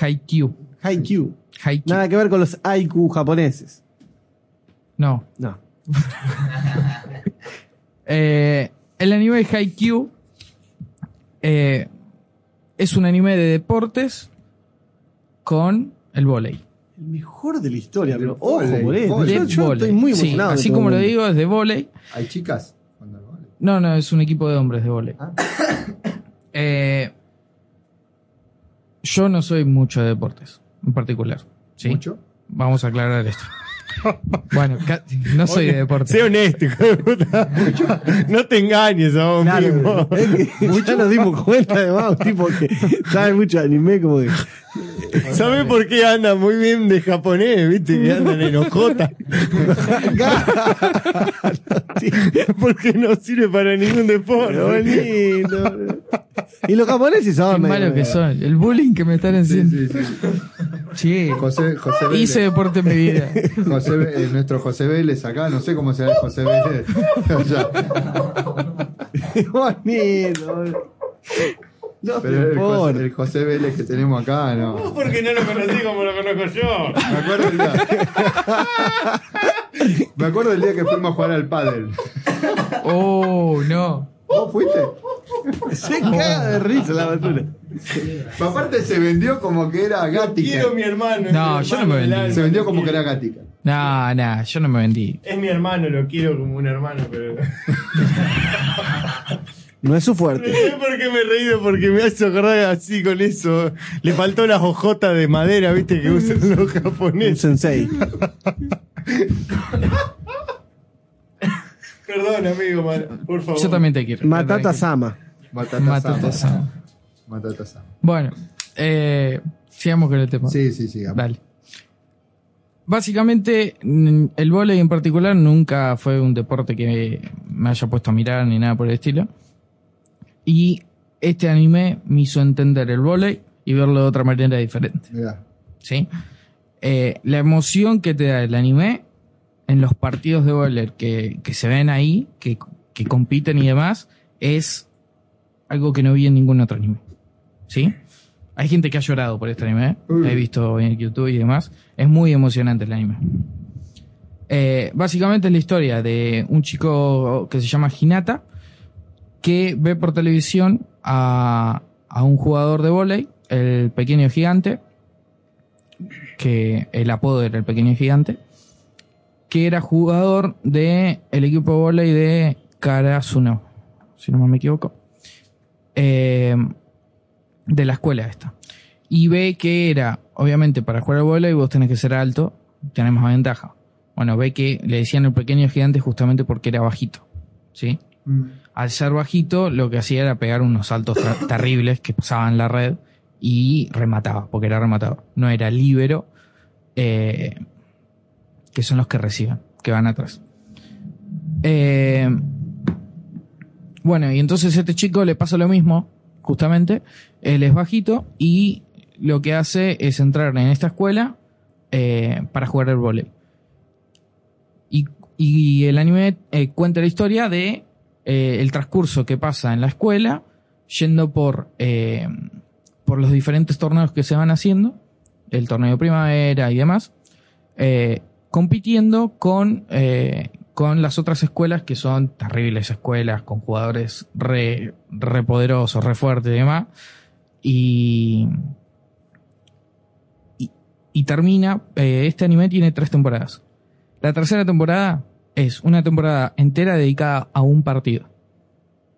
Haikyuu. Haikyuu. Haikyuu. Nada que ver con los IQ japoneses. No. No. Eh, el anime de Haikyuu eh, es un anime de deportes con el volei. El mejor de la historia, pero ojo vóley, por vóley. Yo, estoy muy Sí, emocionado. en así como lo digo, es de volei. Hay chicas. No, no, es un equipo de hombres de volei. Eh, yo no soy mucho de deportes, en particular. ¿sí? ¿Mucho? Vamos a aclarar esto. Bueno, no soy de deportes. Sé honesto, hijo de puta. No te engañes a vos mismo. Es que ya nos dimos cuenta además, tipo que sabe mucho de anime, como que. ¿Sabes por qué anda muy bien de japonés? ¿Viste? Que andan en ojota. Porque no sirve para ningún deporte. Bonito. Y los japoneses son Qué medio- malo que son. El bullying que me están haciendo. Sí, José, José Vélez. hice deporte en mi vida. José, eh, nuestro José Vélez acá, no sé cómo será el José Vélez. allá. Bonito. No, Pero el por José, el José Vélez que tenemos acá, no. Porque no lo conocí como lo conozco yo. Me acuerdo el día. Me acuerdo el día que fuimos a jugar al pádel. Oh, no. ¿Vos fuiste? Se caga de risa la basura. Aparte se vendió como que era gática. Quiero mi hermano. No, mi yo no me vendí. alma, Se vendió como que era gática. No, no, yo no me vendí. Es mi hermano, lo quiero como un hermano, pero. No es su No fuerte. sé por qué me he reído, porque me hace acordar así con eso. Le faltó las hojotas de madera, viste, que usan los Un japoneses. sensei. Perdón, amigo, por favor. Yo también te quiero. Matata Sama. Matata Matata Sama. Sama. Matata Sama. Bueno, eh, sigamos con el tema. Sí, sí, sí. Dale. Básicamente, el vóley en particular nunca fue un deporte que me haya puesto a mirar ni nada por el estilo. Y este anime me hizo entender el vóley y verlo de otra manera diferente. Mirá. ¿sí? Eh, la emoción que te da el anime en los partidos de vóley que, que se ven ahí, que, que compiten y demás, es algo que no vi en ningún otro anime. ¿Sí? Hay gente que ha llorado por este anime, he visto en YouTube y demás. Es muy emocionante el anime. Eh, básicamente es la historia de un chico que se llama Hinata, que ve por televisión a, a un jugador de vóley, el pequeño gigante, que el apodo era el pequeño gigante, que era jugador de el equipo de vóley de Karasuno, si no me equivoco, eh, de la escuela esta. Y ve que era, obviamente, para jugar al vóley vos tenés que ser alto, tenés más ventaja. Bueno, ve que le decían el pequeño gigante justamente porque era bajito, ¿sí? Al ser bajito, lo que hacía era pegar unos saltos ter- terribles que pasaban la red y remataba, porque era rematador. No era líbero, eh, que son los que reciben, que van atrás. Eh, bueno, y entonces a este chico le pasa lo mismo, justamente. Él es bajito y lo que hace es entrar en esta escuela eh, para jugar el vóley. Y, el anime eh, cuenta la historia de eh, el transcurso que pasa en la escuela, yendo por, por los diferentes torneos que se van haciendo, el torneo de primavera y demás, compitiendo con, con las otras escuelas que son terribles escuelas, con jugadores re, re poderosos, re fuertes y demás. Y, y, y termina, eh, este anime tiene tres temporadas. La tercera temporada es una temporada entera dedicada a un partido.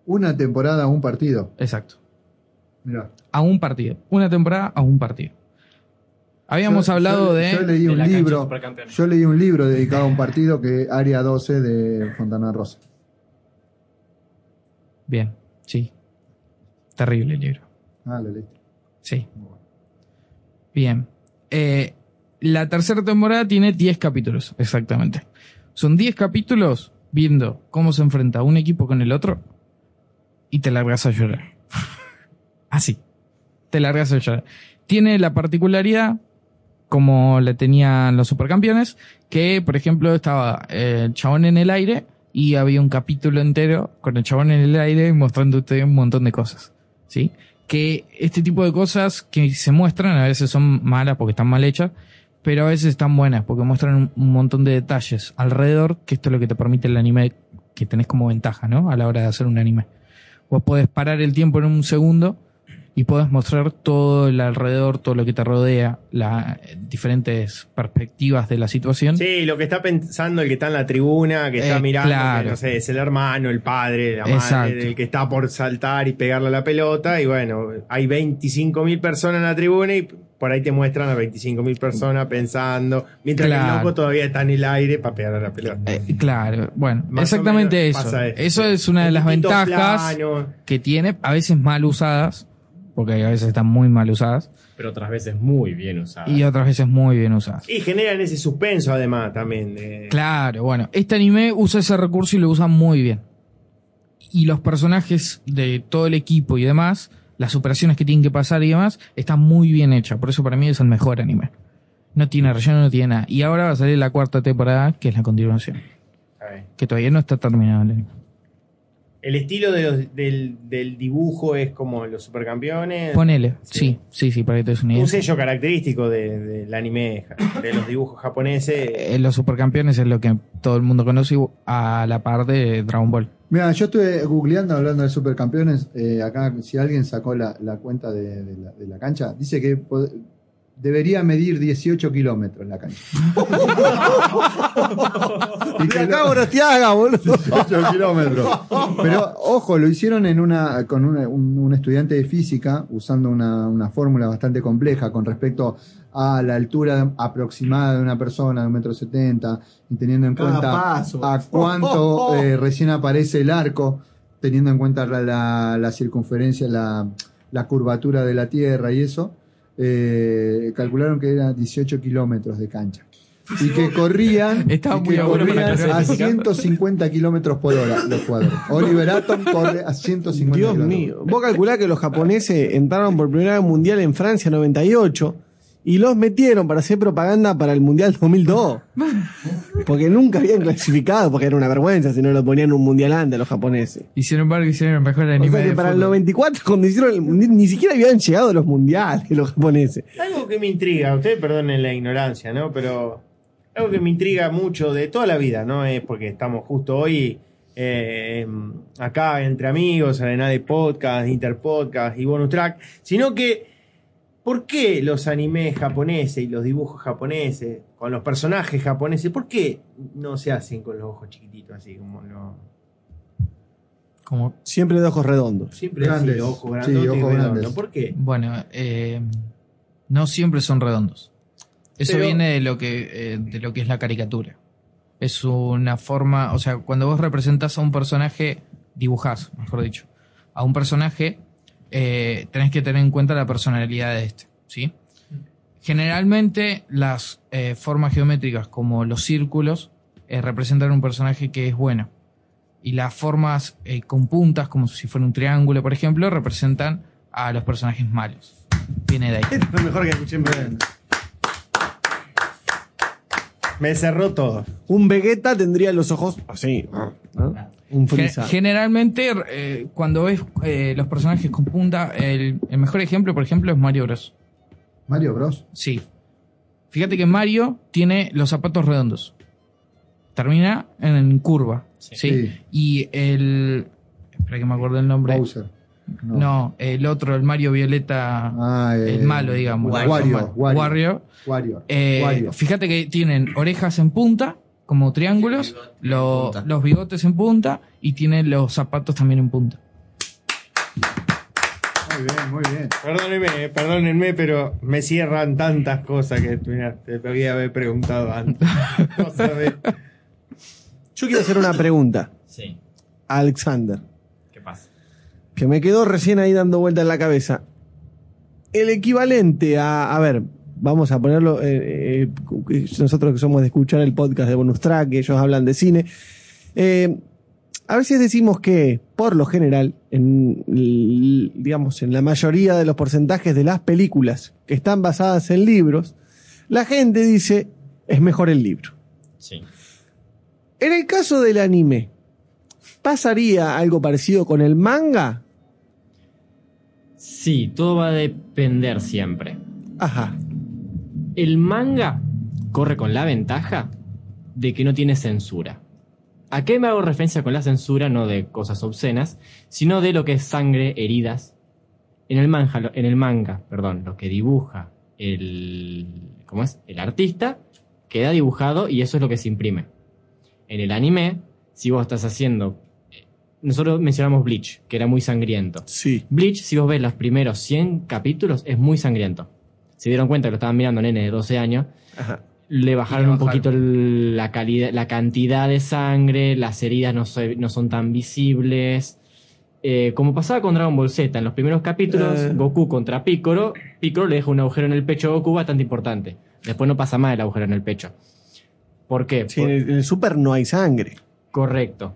Una temporada, un partido. Exacto. Mirá. A un partido. Una temporada a un partido. Habíamos Yo- hablado yo- de... Yo leí de un libro. Yo leí un libro dedicado a un partido que Área 12 de Fontana Rosa. Bien, sí. Terrible el libro. Ah, lo leí. Sí. Bien. Eh, la tercera temporada tiene 10 capítulos, exactamente. Son 10 capítulos viendo cómo se enfrenta un equipo con el otro y te largas a llorar. Así. Te largas a llorar. Tiene la particularidad, como la tenían los supercampeones, que, por ejemplo, estaba eh, el chabón en el aire y había un capítulo entero con el chabón en el aire mostrándote un montón de cosas. ¿Sí? Que este tipo de cosas que se muestran a veces son malas porque están mal hechas, pero a veces están buenas porque muestran un, montón de detalles alrededor, que esto es lo que te permite el anime que tenés como ventaja, ¿no? A la hora de hacer un anime. Vos podés parar el tiempo en un segundo y puedes mostrar todo el alrededor, todo lo que te rodea, las diferentes perspectivas de la situación. Sí, lo que está pensando el que está en la tribuna, que está Eh, mirando, claro. que, no sé, es el hermano, el padre, la Exacto. madre, el que está por saltar y pegarle a la pelota. Y bueno, hay 25.000 personas en la tribuna y por ahí te muestran a 25.000 personas pensando, mientras que el loco todavía está en el aire para pegarle a la pelota. Eh, claro, bueno, Más exactamente eso. Eso es una de las ventajas planos. que tiene, a veces mal usadas, porque a veces están muy mal usadas, Pero otras veces muy bien usada. y otras veces muy bien usadas. Y generan ese suspenso además también. de- Claro, bueno, este anime usa ese recurso y lo usa muy bien. Y los personajes de todo el equipo y demás, las operaciones que tienen que pasar y demás, está muy bien hecha. Por eso para mí es el mejor anime. No tiene relleno, no tiene nada. Y ahora va a salir la cuarta temporada, que es la continuación. Que todavía no está terminado el anime. El estilo de los- del, del dibujo es como los supercampeones. Ponele, sí, sí, sí, para que te des una idea. Un sello característico de- del anime, de los dibujos japoneses. Eh, Los supercampeones es lo que todo el mundo conoce a la par de Dragon Ball. Mira, yo estuve googleando hablando de supercampeones. eh, acá, si alguien sacó la, la cuenta de, de la, de la cancha, dice que debería medir 18 kilómetros la cancha. y que acá Gorostiaga, boludo. 18 kilómetros. Pero ojo, lo hicieron en una, con una- un, un estudiante de física usando una, una fórmula bastante compleja con respecto a la altura aproximada de una persona de un metro setenta y teniendo en Cada cuenta paso. a cuánto eh, recién aparece el arco, teniendo en cuenta la, la- la circunferencia, la, la curvatura de la Tierra y eso, eh, calcularon que eran 18 kilómetros de cancha. Y que corrían, Estaba y muy que corrían a de física. 150 kilómetros por hora los cuadros. Oliver Atom corre a 150 Dios kilómetros. mío. Vos calculás que los japoneses entraron por primera vez al mundial en Francia 98 y los metieron para hacer propaganda para el mundial 2002. Porque nunca habían clasificado, porque era una vergüenza si no lo ponían en un mundial antes los japoneses. Y sin embargo hicieron el mejor O anime sea que de para el fútbol. 94, cuando hicieron el mundial, ni siquiera habían llegado a los mundiales los japoneses. Algo que me intriga, ustedes perdonen la ignorancia, ¿no? Pero algo que me intriga mucho de toda la vida, ¿no? Es porque estamos justo hoy eh, acá entre amigos, Arenal de Podcast, Interpodcast y Bonus Track, sino que ¿por qué los animes japoneses y los dibujos japoneses, con los personajes japoneses, ¿por qué no se hacen con los ojos chiquititos así como lo... Como Siempre de ojos redondos. Siempre Grandes. así, ojos Sí, y ojos redondos. grandes. ¿Por qué? Bueno, eh, no siempre son redondos. Eso Pero- viene de lo que eh, de lo que es la caricatura. Es una forma, o sea, cuando vos representas a un personaje, dibujás, mejor dicho, a un personaje, eh, tenés que tener en cuenta la personalidad de este, ¿sí? Generalmente las eh, formas geométricas como los círculos eh, representan un personaje que es bueno. Y las formas eh, con puntas, como si fuera un triángulo, por ejemplo, representan a los personajes malos. Viene de ahí. Lo mejor que escuché en. Me cerró todo. Un Vegeta tendría los ojos así. ¿no? Un. Generalmente, eh, cuando ves eh, los personajes con punta, el, el mejor ejemplo, por ejemplo, es Mario Bros. Mario Bros. Sí. Fíjate que Mario tiene los zapatos redondos. Termina en curva. Sí. Sí. Y el. Espera que me acuerdo el nombre. Bowser. No. el otro, el Mario Violeta. Ah, eh, el malo, digamos. Wario. Wario. Wario. Eh, Wario. Fíjate que tienen orejas en punta, como triángulos, lo- los bigotes en punta y tienen los zapatos también en punta. Muy bien, muy bien. Perdónenme, eh, perdónenme, pero me cierran tantas cosas que mira, te podría haber preguntado antes. No sabés. Yo quiero hacer una pregunta Sí. a Alexander, ¿Qué pasa? que me quedó recién ahí dando vuelta en la cabeza. El equivalente a, a ver, vamos a ponerlo, eh, eh, nosotros que somos de escuchar el podcast de Bonus Track, que ellos hablan de cine, eh, a veces decimos que, por lo general, en, digamos, en la mayoría de los porcentajes de las películas que están basadas en libros, la gente dice, es mejor el libro. Sí. En el caso del anime, ¿pasaría algo parecido con el manga? Sí, todo va a depender siempre. Ajá. El manga corre con la ventaja de que no tiene censura. ¿A qué me hago referencia con la censura? No de cosas obscenas, sino de lo que es sangre, heridas. En el manga, en el manga, perdón, lo que dibuja el, ¿cómo es? El artista queda dibujado y eso es lo que se imprime. En el anime, si vos estás haciendo, eh, nosotros mencionamos Bleach, que era muy sangriento. Sí. Bleach, si vos ves los primeros 100 capítulos, es muy sangriento. Se dieron cuenta que lo estaban mirando nenes de 12 años. Le bajaron un poquito el- la calidad, la cantidad de sangre, las heridas no, son tan visibles. Eh, como pasaba con Dragon Ball Z, en los primeros capítulos, Eh. Goku contra Piccolo, Piccolo le deja un agujero en el pecho a Goku bastante importante. Después no pasa más el agujero en el pecho. ¿Por qué? Sí, en el, en el Super no hay sangre. Correcto.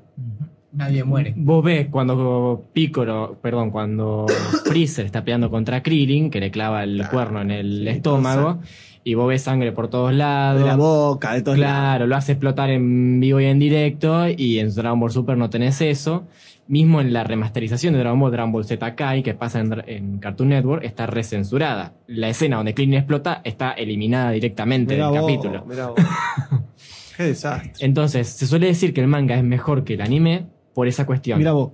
Nadie muere. Vos ves cuando Piccolo, perdón, cuando Freezer está peleando contra Krillin, que le clava el cuerno en el estómago, y vos ves sangre por todos lados. De la boca, de todos Claro, lo hace explotar en vivo y en directo, y en Dragon Ball Super no tenés eso. Mismo en la remasterización de Dragon Ball, Dragon Ball Z Kai, que pasa en, en Cartoon Network, está recensurada. La escena donde Krillin explota está eliminada directamente Mirá del vos, capítulo. mirá vos. Qué desastre. Entonces, se suele decir que el manga es mejor que el anime por esa cuestión. Mira vos.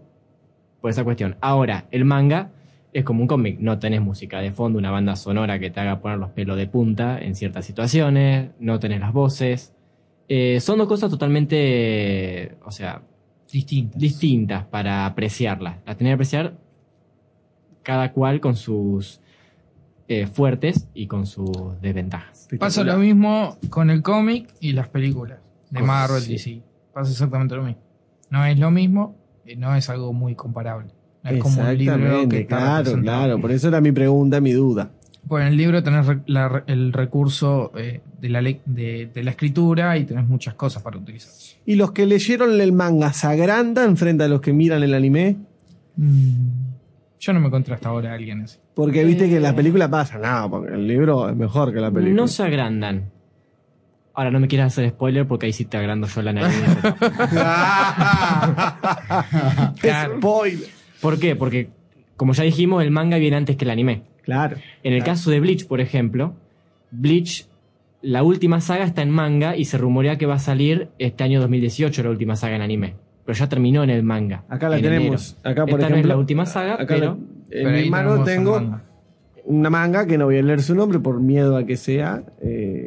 Por esa cuestión. Ahora, el manga es como un cómic. No tenés música de fondo, una banda sonora que te haga poner los pelos de punta en ciertas situaciones. No tenés las voces. Eh, son dos cosas totalmente, o sea, distintas. distintas para apreciarlas. Las tenés que apreciar cada cual con sus eh, fuertes y con sus desventajas. Pasa lo mismo con el cómic y las películas de Marvel sí. DC. Pasa exactamente lo mismo. No es lo mismo, y no es algo muy comparable. No es como un libro que claro, claro. Por eso era mi pregunta, mi duda. Bueno, en el libro tenés la- el recurso eh, de, la de, de la escritura y tenés muchas cosas para utilizar. ¿Y los que leyeron el manga se agrandan frente a los que miran el anime? Yo no me encontré hasta ahora a alguien así. Porque viste que la película pasa, no, porque el libro es mejor que la película. No se agrandan. Ahora no me quieras hacer spoiler porque ahí sí te agrando yo la nariz. Spoiler. ¿Por qué? Porque, como ya dijimos, el manga viene antes que el anime. Claro. En el Claro. caso de Bleach, por ejemplo, Bleach, la última saga está en manga y se rumorea que va a salir este año 2018 la última saga en anime. Pero ya terminó en el manga. Acá la en tenemos. enero. Acá, por Esta no es ejemplo. la última saga, acá pero... la- en mi mano tengo una manga que no voy a leer su nombre por miedo a que sea. eh,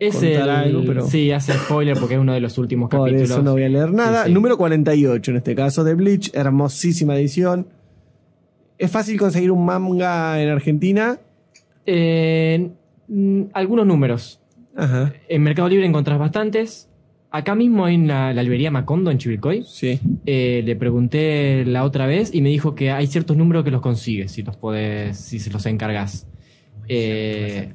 Es contar el... algo, pero Sí, hace spoiler porque es uno de los últimos por capítulos. eso no voy a leer nada. Sí, sí. Número 48, en este caso de Bleach. Hermosísima edición. ¿Es fácil conseguir un manga en Argentina? Eh, mm, algunos números. Ajá. En Mercado Libre encontrás bastantes. Acá mismo hay la, la librería Macondo en Chivilcoy. Sí. Eh, le pregunté la otra vez y me dijo que hay ciertos números que los consigues si los podés, si se los encargas. Eh,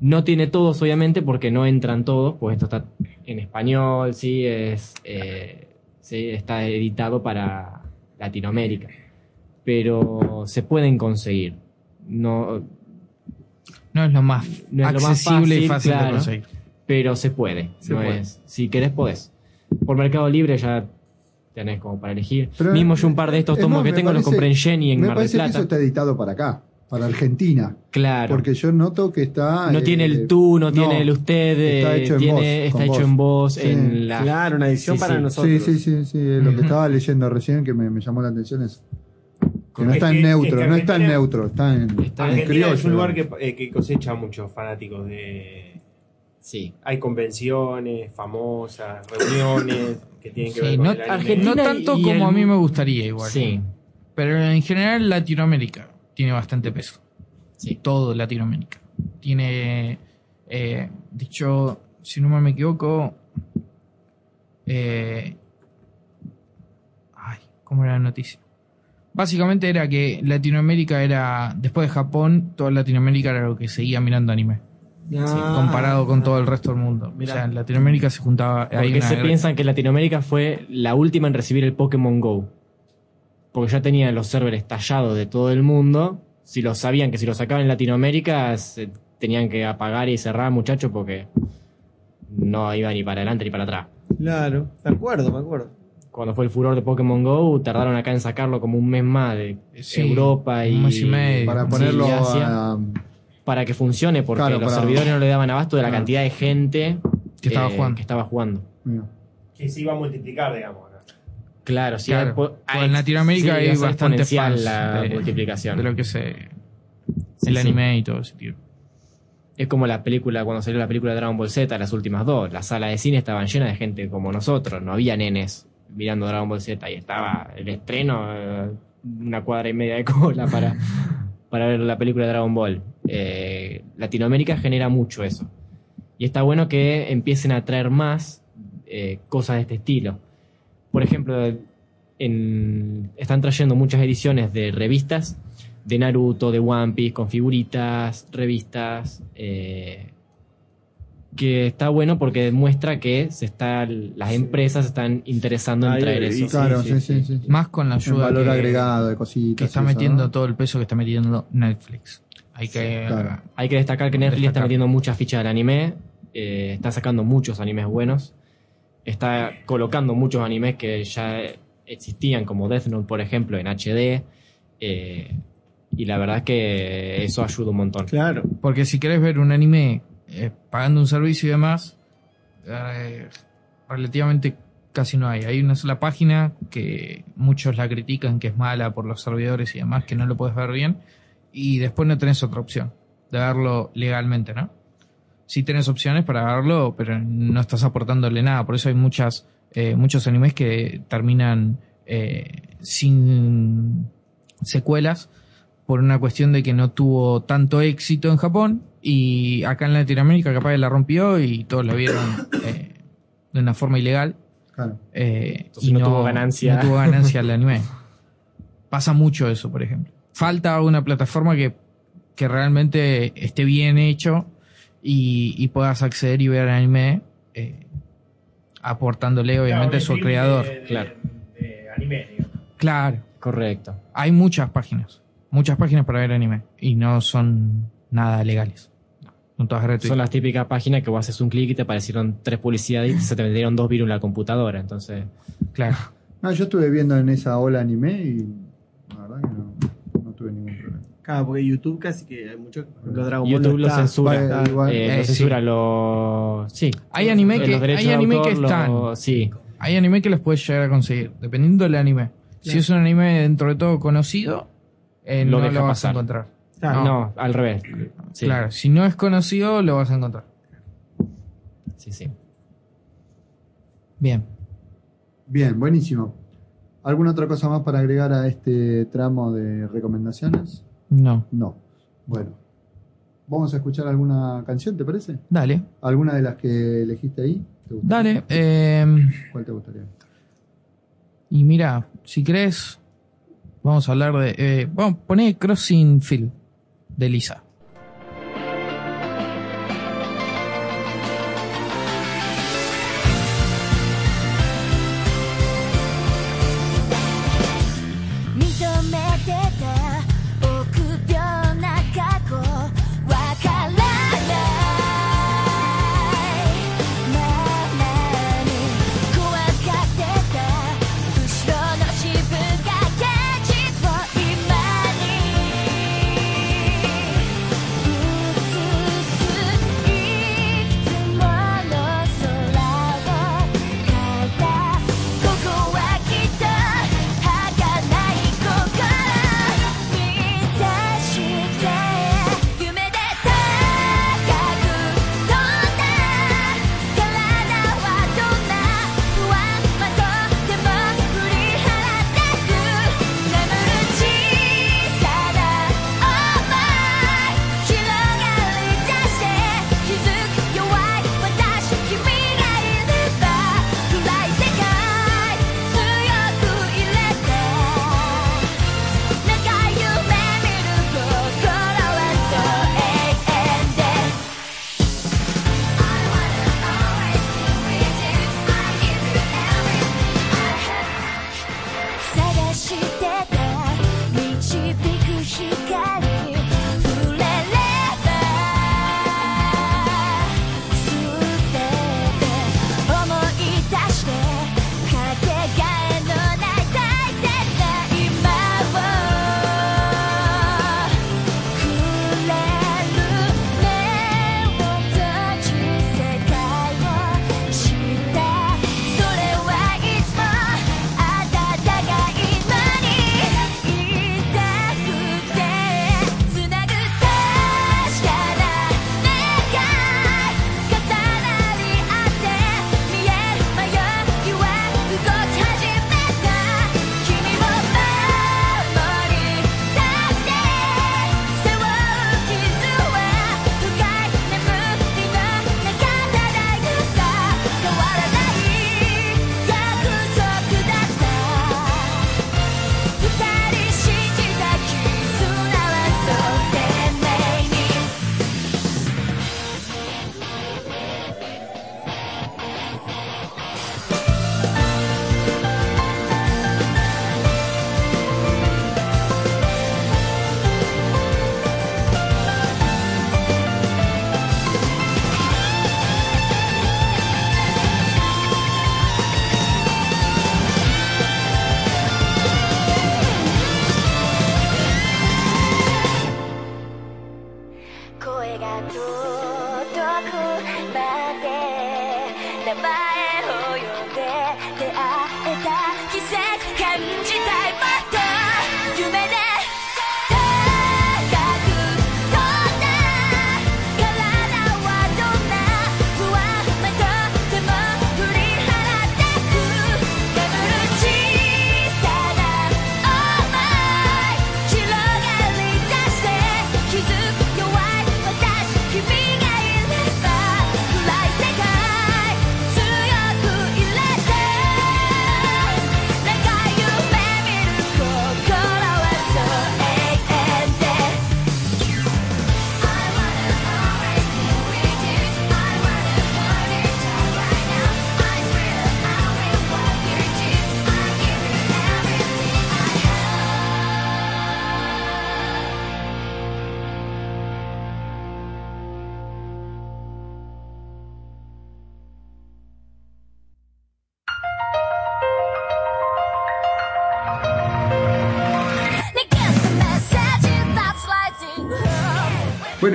no tiene todos, obviamente, porque no entran todos, pues esto está en español, sí, es, eh, sí, está editado para Latinoamérica. Pero se pueden conseguir. No, No es lo más no es lo más accesible y fácil de conseguir. Pero se puede. Se no puede. es- si querés, podés. Por Mercado Libre ya tenés como para elegir. Pero, Mismo yo un par de estos Es tomos más, que tengo los compré en Jenny en Me Mar del parece que eso Plata. está editado para acá, para Argentina. Claro. Porque yo noto que está. no eh, tiene el tú, no, tiene el usted, está eh, hecho en tiene, voz, está hecho voz. en voz, Sí. en la... Claro, una edición Sí, para sí. nosotros. Sí, sí, sí, sí, lo que estaba leyendo recién que me, me llamó la atención es que no Es está en neutro, es que no está en neutro, está en, criollo. es un lugar que, eh, que cosecha muchos fanáticos de. Sí. Hay convenciones famosas, reuniones que tienen que ver Sí, con no, el anime. Argentina no tanto y como el- a mí me gustaría igual. Sí. Pero en general Latinoamérica tiene bastante peso. Sí. Todo Latinoamérica. Tiene, eh, dicho, si no me equivoco, eh, ay, ¿cómo era la noticia? Básicamente era que Latinoamérica era, después de Japón, toda Latinoamérica era lo que seguía mirando anime. Ah. comparado con todo el resto del mundo. O sea, en Latinoamérica se juntaba. hay Porque una- se piensan que Latinoamérica fue la última en recibir el Pokémon Go. Porque ya tenía los servers tallados de todo el mundo. Si lo sabían que si lo sacaban en Latinoamérica, se tenían que apagar y cerrar, muchachos, porque no iba ni para adelante ni para atrás. Claro, me acuerdo, me acuerdo. Cuando fue el furor de Pokémon Go, tardaron acá en sacarlo como un mes más de Sí, Europa y, un mes y medio. Para sí, ponerlo y Asia, a- para que funcione, porque Claro, los para- servidores no le daban abasto de la cantidad de gente Que estaba eh, jugando. que estaba jugando. Que se iba a multiplicar, digamos. Claro, sí. Claro, pues en Latinoamérica sí, hay bastante fans la de- multiplicación. de lo que se Sí, el sí. anime y todo ese tipo. Es como la película, cuando salió la película de Dragon Ball Z, las últimas dos. Las salas de cine estaban llenas de gente como nosotros. No había nenes mirando Dragon Ball Z. Y estaba el estreno, eh, una cuadra y media de cola para, para ver la película de Dragon Ball. Eh, Latinoamérica genera mucho eso. Y está bueno que empiecen a traer más eh, cosas de este estilo. Por ejemplo, en- están trayendo muchas ediciones de revistas de Naruto, de One Piece, con figuritas, revistas, eh, que está bueno porque demuestra que se está, las empresas están interesando en Ahí, traer eso. claro, sí, sí, sí, sí. Más con la ayuda valor que, agregado de cositas que está eso, metiendo ¿no? todo el peso que está metiendo Netflix. Hay que claro. Hay que destacar que Netflix está metiendo muchas fichas del anime, eh, está sacando muchos animes buenos, está colocando muchos animes que ya existían, como Death Note, por ejemplo, en HD, eh, y la verdad es que eso ayuda un montón. Claro. Porque si querés ver un anime eh, pagando un servicio y demás, eh, relativamente casi no hay. Hay una sola página que muchos la critican, que es mala por los servidores y demás, que no lo puedes ver bien. Y después no tenés otra opción de verlo legalmente, ¿no? Sí tenés opciones para verlo, pero no estás aportándole nada. Por eso hay muchas, eh, muchos animes que terminan eh, sin secuelas por una cuestión de que no tuvo tanto éxito en Japón y acá en Latinoamérica capaz que la rompió y todos la vieron eh, de una forma ilegal. Claro. eh, Entonces y no tuvo ganancia. No tuvo ganancia el anime. Pasa mucho eso, por ejemplo. Falta una plataforma que, que realmente esté bien hecho y, y puedas acceder y ver anime eh, aportándole obviamente a su creador. Claro. anime, digamos. Claro. Correcto. Hay muchas páginas. Muchas páginas para ver anime. Y no son nada legales. Son todas gratuitas. Son las típicas páginas que vos haces un clic y te aparecieron tres publicidades y se te metieron dos virus en la computadora. Entonces, Claro. No, yo estuve viendo en esa ola anime y la verdad que no, no tuve ningún problema. Claro, porque YouTube casi que hay mucho. Lo Dragon Ball YouTube no lo está. censura. Igual. Eh, Eh, lo sí. censura, lo. Sí. Hay anime Eh, que, hay anime autor que lo- están. Sí. Hay anime que los puedes llegar a conseguir, dependiendo del anime. Si es un anime dentro de todo conocido, eh, Lo no deja lo vas pasar. a encontrar. Claro. No, al revés. Sí. Claro, si no es conocido, lo vas a encontrar. Sí, sí. Bien. Bien, buenísimo. ¿Alguna otra cosa más para agregar a este tramo de recomendaciones? No. No. Bueno. ¿Vamos a escuchar alguna canción, te parece? Dale. ¿Alguna de las que elegiste ahí? ¿Te? Dale. eh, ¿Cuál te gustaría? y mira, si crees, vamos a hablar de. Eh, vamos, poné Crossing Field de Lisa.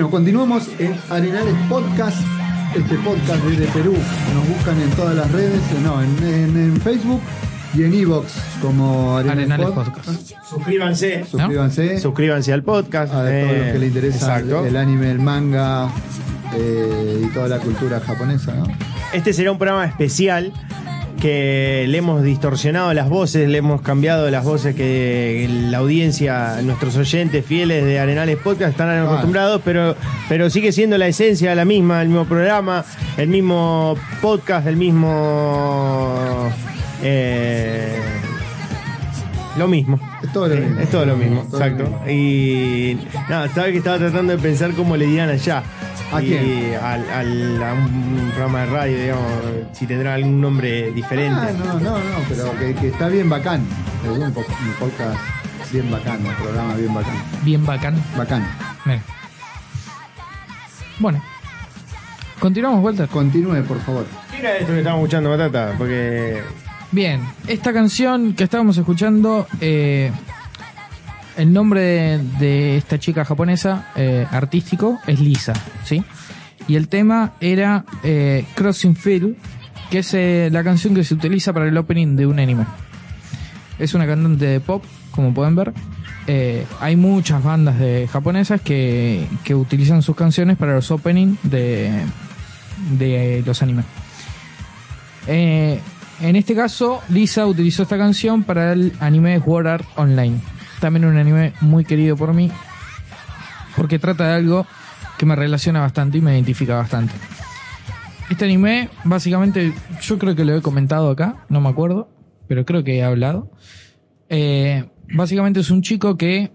Bueno, continuamos en Arenales Podcast, este podcast desde Perú. Nos buscan en todas las redes, eh, no, en, en- en Facebook y en Evox como Arenales, Arenales Podcast. Suscríbanse. Suscríbanse. Suscríbanse al podcast. A todos eh, los que le interesa exacto. el anime, el manga eh, y toda la cultura japonesa, ¿no? Este será un programa especial que le hemos distorsionado las voces, le hemos cambiado las voces que la audiencia, nuestros oyentes fieles de Arenales Podcast están acostumbrados, pero, pero sigue siendo la esencia la misma, el mismo programa, el mismo podcast, el mismo... eh, lo mismo. Es todo lo mismo. Es todo lo mismo, Todo lo exacto. Y nada, sabes que estaba tratando de pensar cómo le dirán allá. ¿A Y quién? al, al- a un programa de radio, digamos, si tendrá algún nombre diferente. Ah, no, no, no, pero que, que está bien bacán. Es un, po- un podcast bien bacán, un programa bien bacán. Bien bacán. Bacán. Mira. Bueno. Continuamos, Walter. Continúe, por favor. ¿Qué era esto que estamos escuchando, Batata? Porque Bien, esta canción que estábamos escuchando, eh, el nombre de, esta chica japonesa eh, artístico es Lisa, ¿sí? Y el tema era eh, Crossing Field, que es la canción que se utiliza para el opening de un anime. Es una cantante de pop, como pueden ver. Hay muchas bandas de japonesas que, que utilizan sus canciones para los openings de, de los animes. En este caso, Lisa utilizó esta canción para el anime Sword Art Online. También un anime muy querido por mí, porque trata de algo que me relaciona bastante y me identifica bastante. Este anime, básicamente, yo creo que lo he comentado acá, no me acuerdo, pero creo que he hablado. Eh, básicamente es un chico que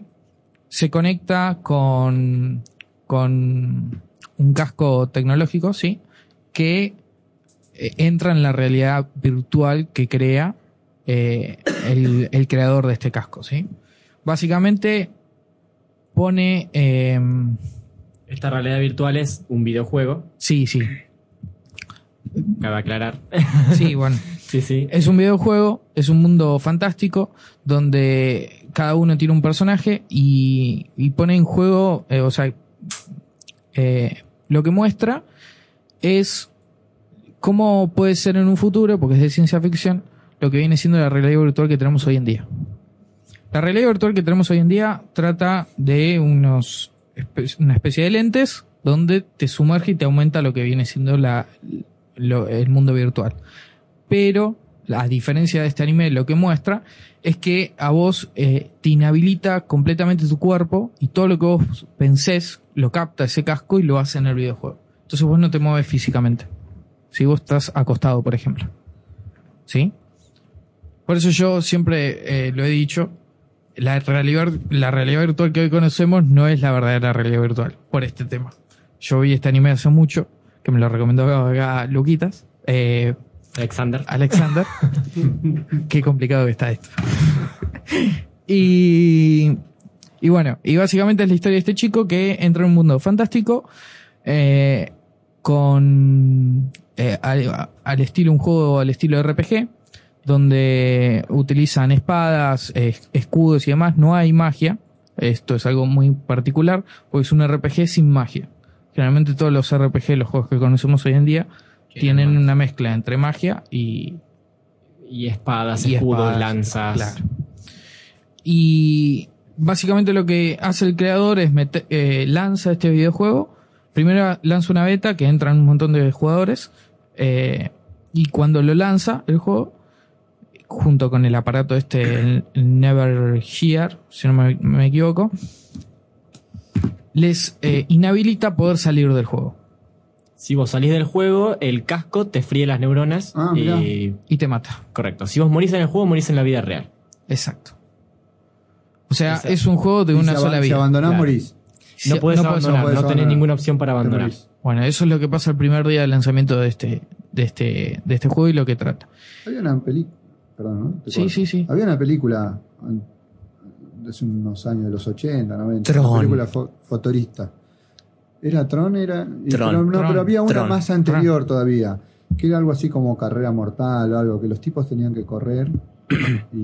se conecta con, con un casco tecnológico, ¿sí? Que entra en la realidad virtual que crea eh, el, el creador de este casco, ¿sí? Básicamente pone... eh, Esta realidad virtual es un videojuego. sí, sí. Cabe aclarar. Sí, bueno. Sí, sí. Es un videojuego, es un mundo fantástico donde cada uno tiene un personaje y, y pone en juego, eh, o sea, eh, lo que muestra es cómo puede ser en un futuro, porque es de ciencia ficción, lo que viene siendo la realidad virtual que tenemos hoy en día. La realidad virtual que tenemos hoy en día trata de unos una especie de lentes donde te sumerge y te aumenta lo que viene siendo la, el mundo virtual. Pero, a diferencia de este anime, lo que muestra es que a vos eh, te inhabilita completamente tu cuerpo y todo lo que vos pensés lo capta ese casco y lo hace en el videojuego. Entonces vos no te mueves físicamente. Si vos estás acostado, por ejemplo. ¿Sí? Por eso yo siempre eh, lo he dicho, la realidad, la realidad virtual que hoy conocemos no es la verdadera realidad virtual, por este tema. Yo vi este anime hace mucho, que me lo recomendó acá Luquitas. Eh, Alexander. Alexander. Qué complicado que está esto. y, y bueno, y básicamente es la historia de este chico que entra en un mundo fantástico eh, con eh, al, al estilo un juego al estilo RPG donde utilizan espadas, eh, escudos y demás. No hay magia. Esto es algo muy particular, porque es un RPG sin magia. Generalmente todos los RPG, los juegos que conocemos hoy en día, tienen una mezcla entre magia y, Y espadas, y escudos, espadas, lanzas. claro. Y básicamente lo que hace el creador es mete- eh, lanza este videojuego. Primero lanza una beta que entran un montón de jugadores. Eh, y cuando lo lanza el juego, junto con el aparato este, el, Never Hear, si no me, me equivoco, les eh, inhabilita poder salir del juego. Si vos salís del juego, el casco te fríe las neuronas Ah, y... Y te mata. Correcto. Si vos morís en el juego, morís en la vida real. Exacto. O sea, Exacto. es un juego de Y una si sola vida. Si abandonás, Claro. morís. Si- No podés no podés abandonar, no, tenés abandonar. ninguna opción para Te abandonar. Bueno, eso es lo que pasa el primer día de lanzamiento de este, de este, de este juego y lo que trata. Había una película. Perdón, ¿no? Te Sí, sí, sí. Había una película hace unos años, de los 80, 90. Tron. Una película fo- futurista. ¿Era Tron? Era, Tron. pero, no, Tron. pero había una Tron. más anterior todavía. Que era algo así como carrera mortal o algo, que los tipos tenían que correr y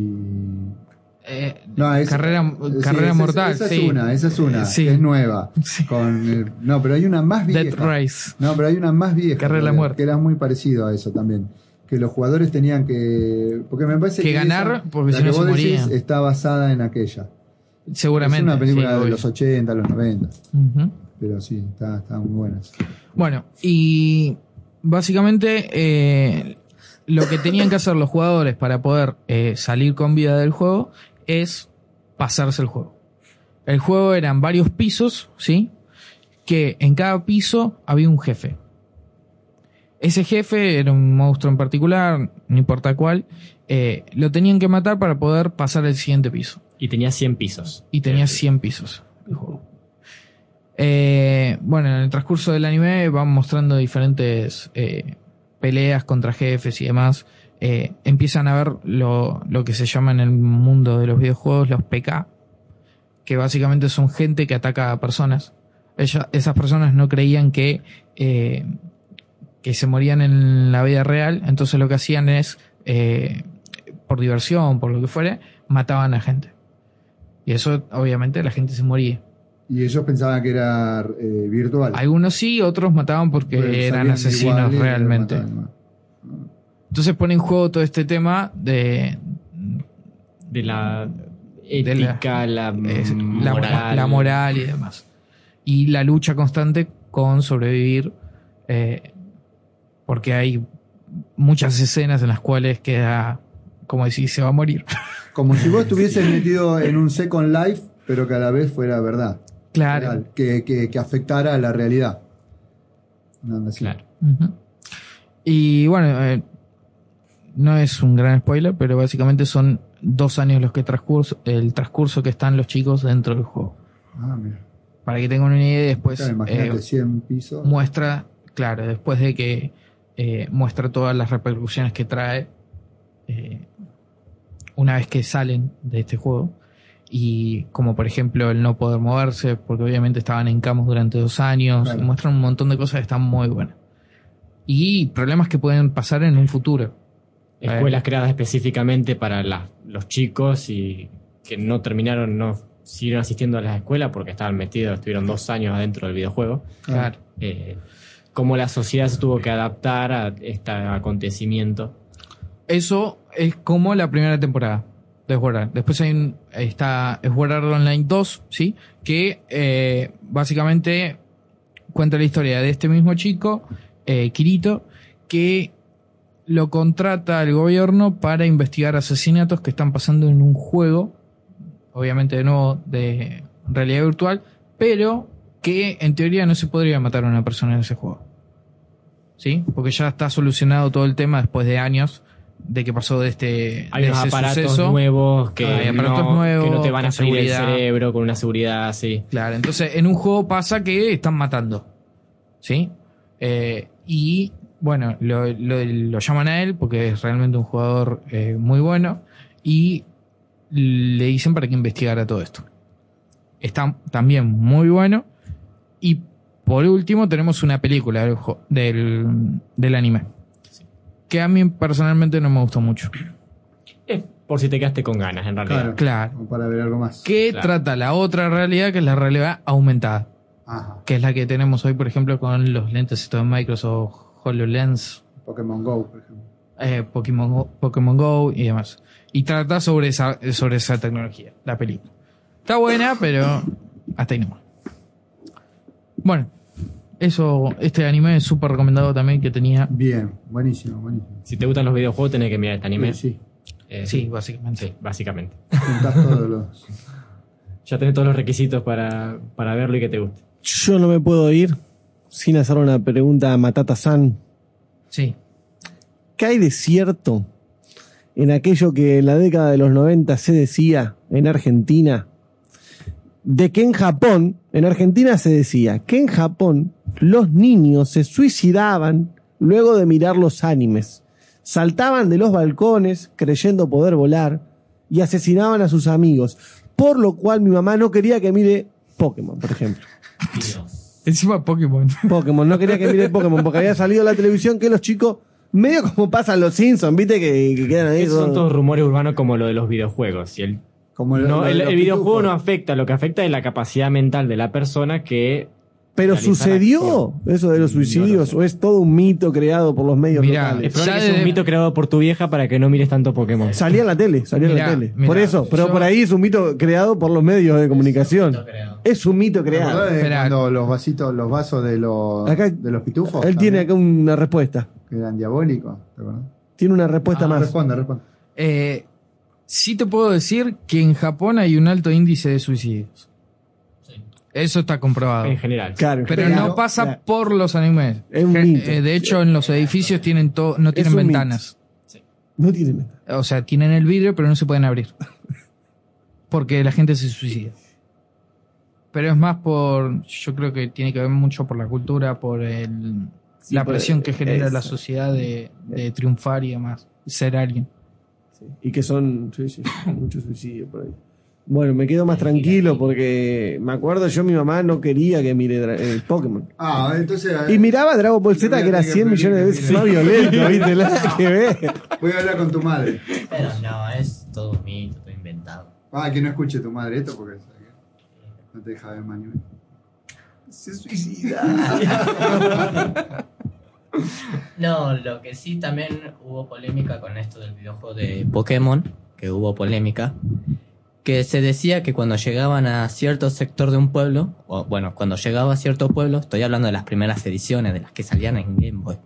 No, es- carrera carrera mortal. Esa sí. es una, esa es una, Sí. que es nueva. Con no, pero hay una más vieja. Death Race. No, pero hay una más vieja. Carrera de la que- muerte. Que era muy parecido a eso también. Que los jugadores tenían que. Porque me parece Que que. ganar, esa- porque si no se. Está basada en aquella. Seguramente. Es una película de los 80, los 90. Ujú. Pero sí, está, está muy buena. Bueno, y básicamente eh, lo que tenían que hacer los jugadores para poder eh, salir con vida del juego es pasarse el juego. El juego eran varios pisos, ¿sí? Que en cada piso había un jefe. Ese jefe era un monstruo en particular, no importa cuál, eh, lo tenían que matar para poder pasar el siguiente piso. Y tenía 100 pisos. Y tenía 100 pisos el juego. Eh, bueno, en el transcurso del anime van mostrando diferentes eh, peleas contra jefes y demás. Eh, empiezan a ver lo, lo que se llama en el mundo de los videojuegos los PK, que básicamente son gente que ataca a personas. Ella- esas personas no creían que, eh, que se morían en la vida real, entonces lo que hacían es, eh, por diversión, por lo que fuere, mataban a gente. Y eso, obviamente, la gente se moría. Y ellos pensaban que era virtual. Algunos sí, otros mataban porque Pero eran asesinos igual realmente. mataban. Entonces pone en juego todo este tema de, De la de la- ética, la, es- moral. la moral y demás. Y la lucha constante con sobrevivir, eh, porque hay muchas escenas en las cuales queda, como decir, se va a morir. Como si vos estuvieses metido en un Second Life, pero que a la vez fuera verdad. Claro. Real, que, que, que afectara a la realidad. Ujú. Y bueno, eh, no es un gran spoiler, pero básicamente son dos años los que transcurso, el transcurso que están los chicos dentro del juego. Ah, mira. Para que tengan una idea, después Claro, eh, 100 pisos. muestra, claro, después de que eh, muestra todas las repercusiones que trae eh, una vez que salen de este juego. Y como por ejemplo el no poder moverse, porque obviamente estaban en camus durante dos años, Claro. y muestran un montón de cosas que están muy buenas. Y problemas que pueden pasar en un futuro. Escuelas creadas específicamente para la- los chicos y que no terminaron, no siguieron asistiendo a las escuelas porque estaban metidos, estuvieron dos años adentro del videojuego. Claro. Eh, cómo la sociedad se tuvo que adaptar a este acontecimiento. Eso es como la primera temporada de Sword. Después hay un, está Sword Art Online 2, ¿sí? Que eh, básicamente cuenta la historia de este mismo chico, eh, Kirito, que lo contrata el gobierno para investigar asesinatos que están pasando en un juego, obviamente de nuevo de realidad virtual, pero que en teoría no se podría matar a una persona en ese juego. ¿Sí? Porque ya está solucionado todo el tema después de años de que pasó de este Hay de unos ese aparatos suceso. nuevos que, Hay aparatos no, nuevos, que no te van a freír el cerebro con una seguridad así. Claro, entonces en un juego pasa que están matando. ¿Sí? Eh, y bueno, lo, lo- lo llaman a él porque es realmente un jugador eh, muy bueno. Y le dicen para que investigara todo esto. Está también muy bueno. Y por último tenemos una película del, del, del anime. Que a mí personalmente no me gustó mucho. Eh, por si te quedaste con ganas, en realidad. Claro. Para ver algo más. Que Claro. trata la otra realidad, que es la realidad aumentada. Ajá. que es la que tenemos hoy, por ejemplo, con los lentes estos de Microsoft HoloLens, Pokémon Go, por ejemplo. eh, Pokémon, Go, Pokémon Go y demás. Y trata sobre esa, sobre esa tecnología, la película. Está buena, pero hasta ahí nomás. Bueno, eso, este anime es súper recomendado también que tenía. Bien, buenísimo, buenísimo. Si te gustan los videojuegos, tenés que mirar este anime. Sí, Eh, Sí, básicamente. sí, básicamente. Todos los. Ya tenés todos los requisitos para, para verlo y que te guste. Yo no me puedo ir sin hacer una pregunta a Matata San. Sí. ¿Qué hay de cierto en aquello que en la década de los 90 se decía en Argentina? De que en Japón, en Argentina se decía que en Japón los niños se suicidaban luego de mirar los animes. Saltaban de los balcones creyendo poder volar y asesinaban a sus amigos. Por lo cual mi mamá no quería que mire Pokémon, por ejemplo. Encima Pokémon. Pokémon, no quería que mire Pokémon porque había salido la televisión que los chicos, medio como pasan los Simpsons, viste que, que quedan ahí. Esos son todos- rumores urbanos como lo de los videojuegos. Y el Como lo- No, lo de el, videojuego no afecta, lo que afecta es la capacidad mental de la persona que. Pero sucedió eso de los suicidios o es todo un mito creado por los medios Mirá, locales. es probable que sea un mito creado por tu vieja para que no mires tanto Pokémon. Salía en la tele, salía en la tele. mirá, por eso, pero yo- por ahí es un mito creado por los medios de comunicación. Es un mito ¿Te creado. cuando los vasitos, los vasos de los, Acá- de los pitufos? Él tiene acá una respuesta. Que eran diabólicos. Tiene una respuesta Ah, más. Responde, responde. Eh, sí te puedo decir que en Japón hay un alto índice de suicidios. Eso está comprobado. En general. Claro, Pero claro, no pasa claro. por los animes. Es un Je- mito. eh, de hecho, en los edificios tienen to- no tienen ventanas. No tiene ventanas. O sea, tienen el vidrio, pero no se pueden abrir. Porque la gente se suicida. Pero es más por. Yo creo que tiene que ver mucho por la cultura, por el, Sí, la por- presión que genera la sociedad de, de triunfar y demás. Ser alguien. Y que son sí, sí, muchos suicidios por ahí. Bueno, me quedo más tranquilo porque me acuerdo yo, mi mamá no quería que mire dra- eh, Pokémon. Ah, entonces. Y miraba Dragon Ball Z que era 100 millones de veces más violento, ¿viste? Que. Voy a hablar con tu madre. Pero no, es todo un mito, todo inventado. Ah, que no escuche tu madre esto porque no te deja ver más anime. Se suicida. No, lo que sí también hubo polémica con esto del videojuego de Pokémon, que hubo polémica, que se decía que cuando llegaban a cierto sector de un pueblo, o bueno, cuando llegaba a cierto pueblo, estoy hablando de las primeras ediciones, de las que salían en Game Boy,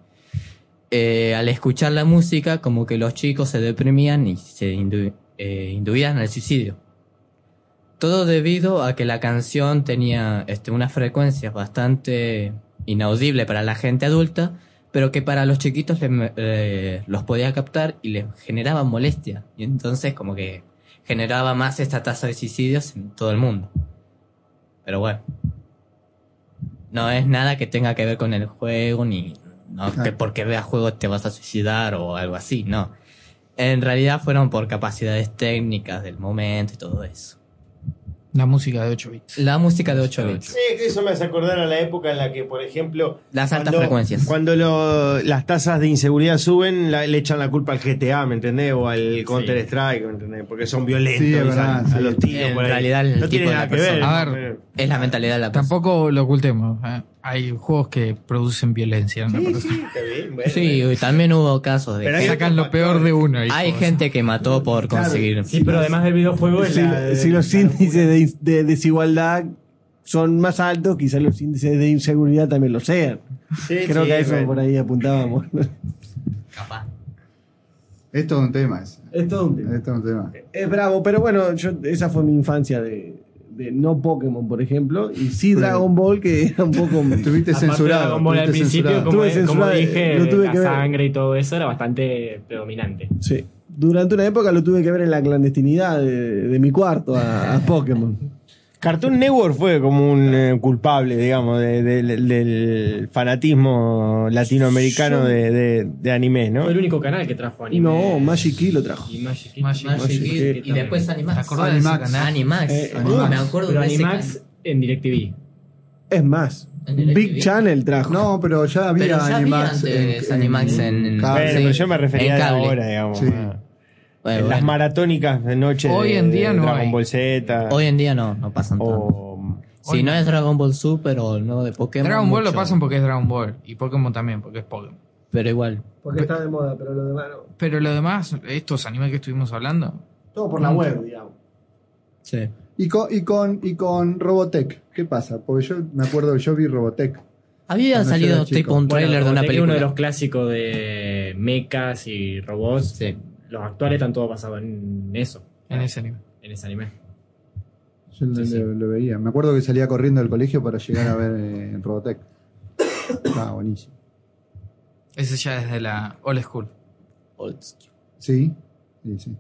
eh, al escuchar la música, como que los chicos se deprimían y se indu- eh, induían al suicidio. Todo debido a que la canción tenía este, unas frecuencias bastante inaudible para la gente adulta, pero que para los chiquitos le- eh, los podía captar y les generaba molestia. Y entonces como que generaba más esta tasa de suicidios en todo el mundo. Pero bueno. No es nada que tenga que ver con el juego, ni no, que porque veas juegos te vas a suicidar o algo así, no. En realidad fueron por capacidades técnicas del momento y todo eso. La música de 8 bits. La música de 8 bits. Sí, que eso me hace acordar a la época en la que, por ejemplo. Las altas cuando- frecuencias. Cuando lo- las tasas de inseguridad suben, la- le echan la culpa al GTA, ¿me entendés? O al Counter Strike, ¿me entendés? Porque son violentos. Sí, verdad, a sí. los tiros En por ahí. realidad el no tipo tiene de nada la que ver. A ver, Es la mentalidad de la persona. Tampoco lo ocultemos. ¿eh? Hay juegos que producen violencia. ¿no? Sí, bueno. También hubo casos de Pero que Sacan lo peor de uno. hay gente que mató por conseguir. Sí, pero además del videojuego es Si, la- si los índices de, de desigualdad son más altos, quizás los índices de inseguridad también lo sean. Sí, Creo sí, que a eso bueno. por ahí apuntábamos. Capaz. Es todo un tema es todo un tema. Es todo un tema. Es bravo, pero bueno, yo, esa fue mi infancia de, de no Pokémon, por ejemplo, y sí Dragon Ball, que era un poco... Estuviste de censurado. Dragon Ball al principio, como, como censurado, dije, lo tuve la que ver. sangre y todo eso era bastante predominante. Sí. Durante una época lo tuve que ver en la clandestinidad de, de mi cuarto a, a Pokémon. Cartoon Network fue como un eh, culpable, digamos, de- de- del fanatismo latinoamericano de, de, de anime, ¿no? Fue el único canal que trajo anime. No, Magic Key lo trajo. Y Magic Kid. Magic- y después Animax. ¿Te acordás de ese Animax. canal? Animax. Eh, Animax. me acuerdo Pero de Animax en DirecTV. Es más, ¿En? Big Channel trajo. No, pero ya había Pero ya había Animax. antes Animax en- cable. Bueno, pero yo me refería En a cable. ahora, digamos. Sí. a- Bueno, en las bueno. maratónicas de noche Hoy de, en día de no Dragon hay. Ball Z. Hoy en día no, no pasan tanto. o Si no es Dragon Ball Super o el nuevo de Pokémon. Dragon Ball lo pasan porque es Dragon Ball. Y Pokémon también, porque es Pokémon. Pero igual. Porque está de moda, pero lo demás no. Pero lo demás, estos animes que estuvimos hablando, Todo por la web, digamos. Sí. Y con, y, con, y con Robotech, ¿qué pasa? Porque yo me acuerdo que yo vi Robotech. Había salido tipo un trailer de una película. uno de los clásicos de mechas y robots. Sí. Los actuales están todos basados en eso. en ese anime. En ese anime. Yo lo, Sí, lo- veía. Me acuerdo que salía corriendo del colegio para llegar a ver eh, Robotech. Estaba buenísimo. Ese ya es de la old school. Old school. Sí, sí, sí.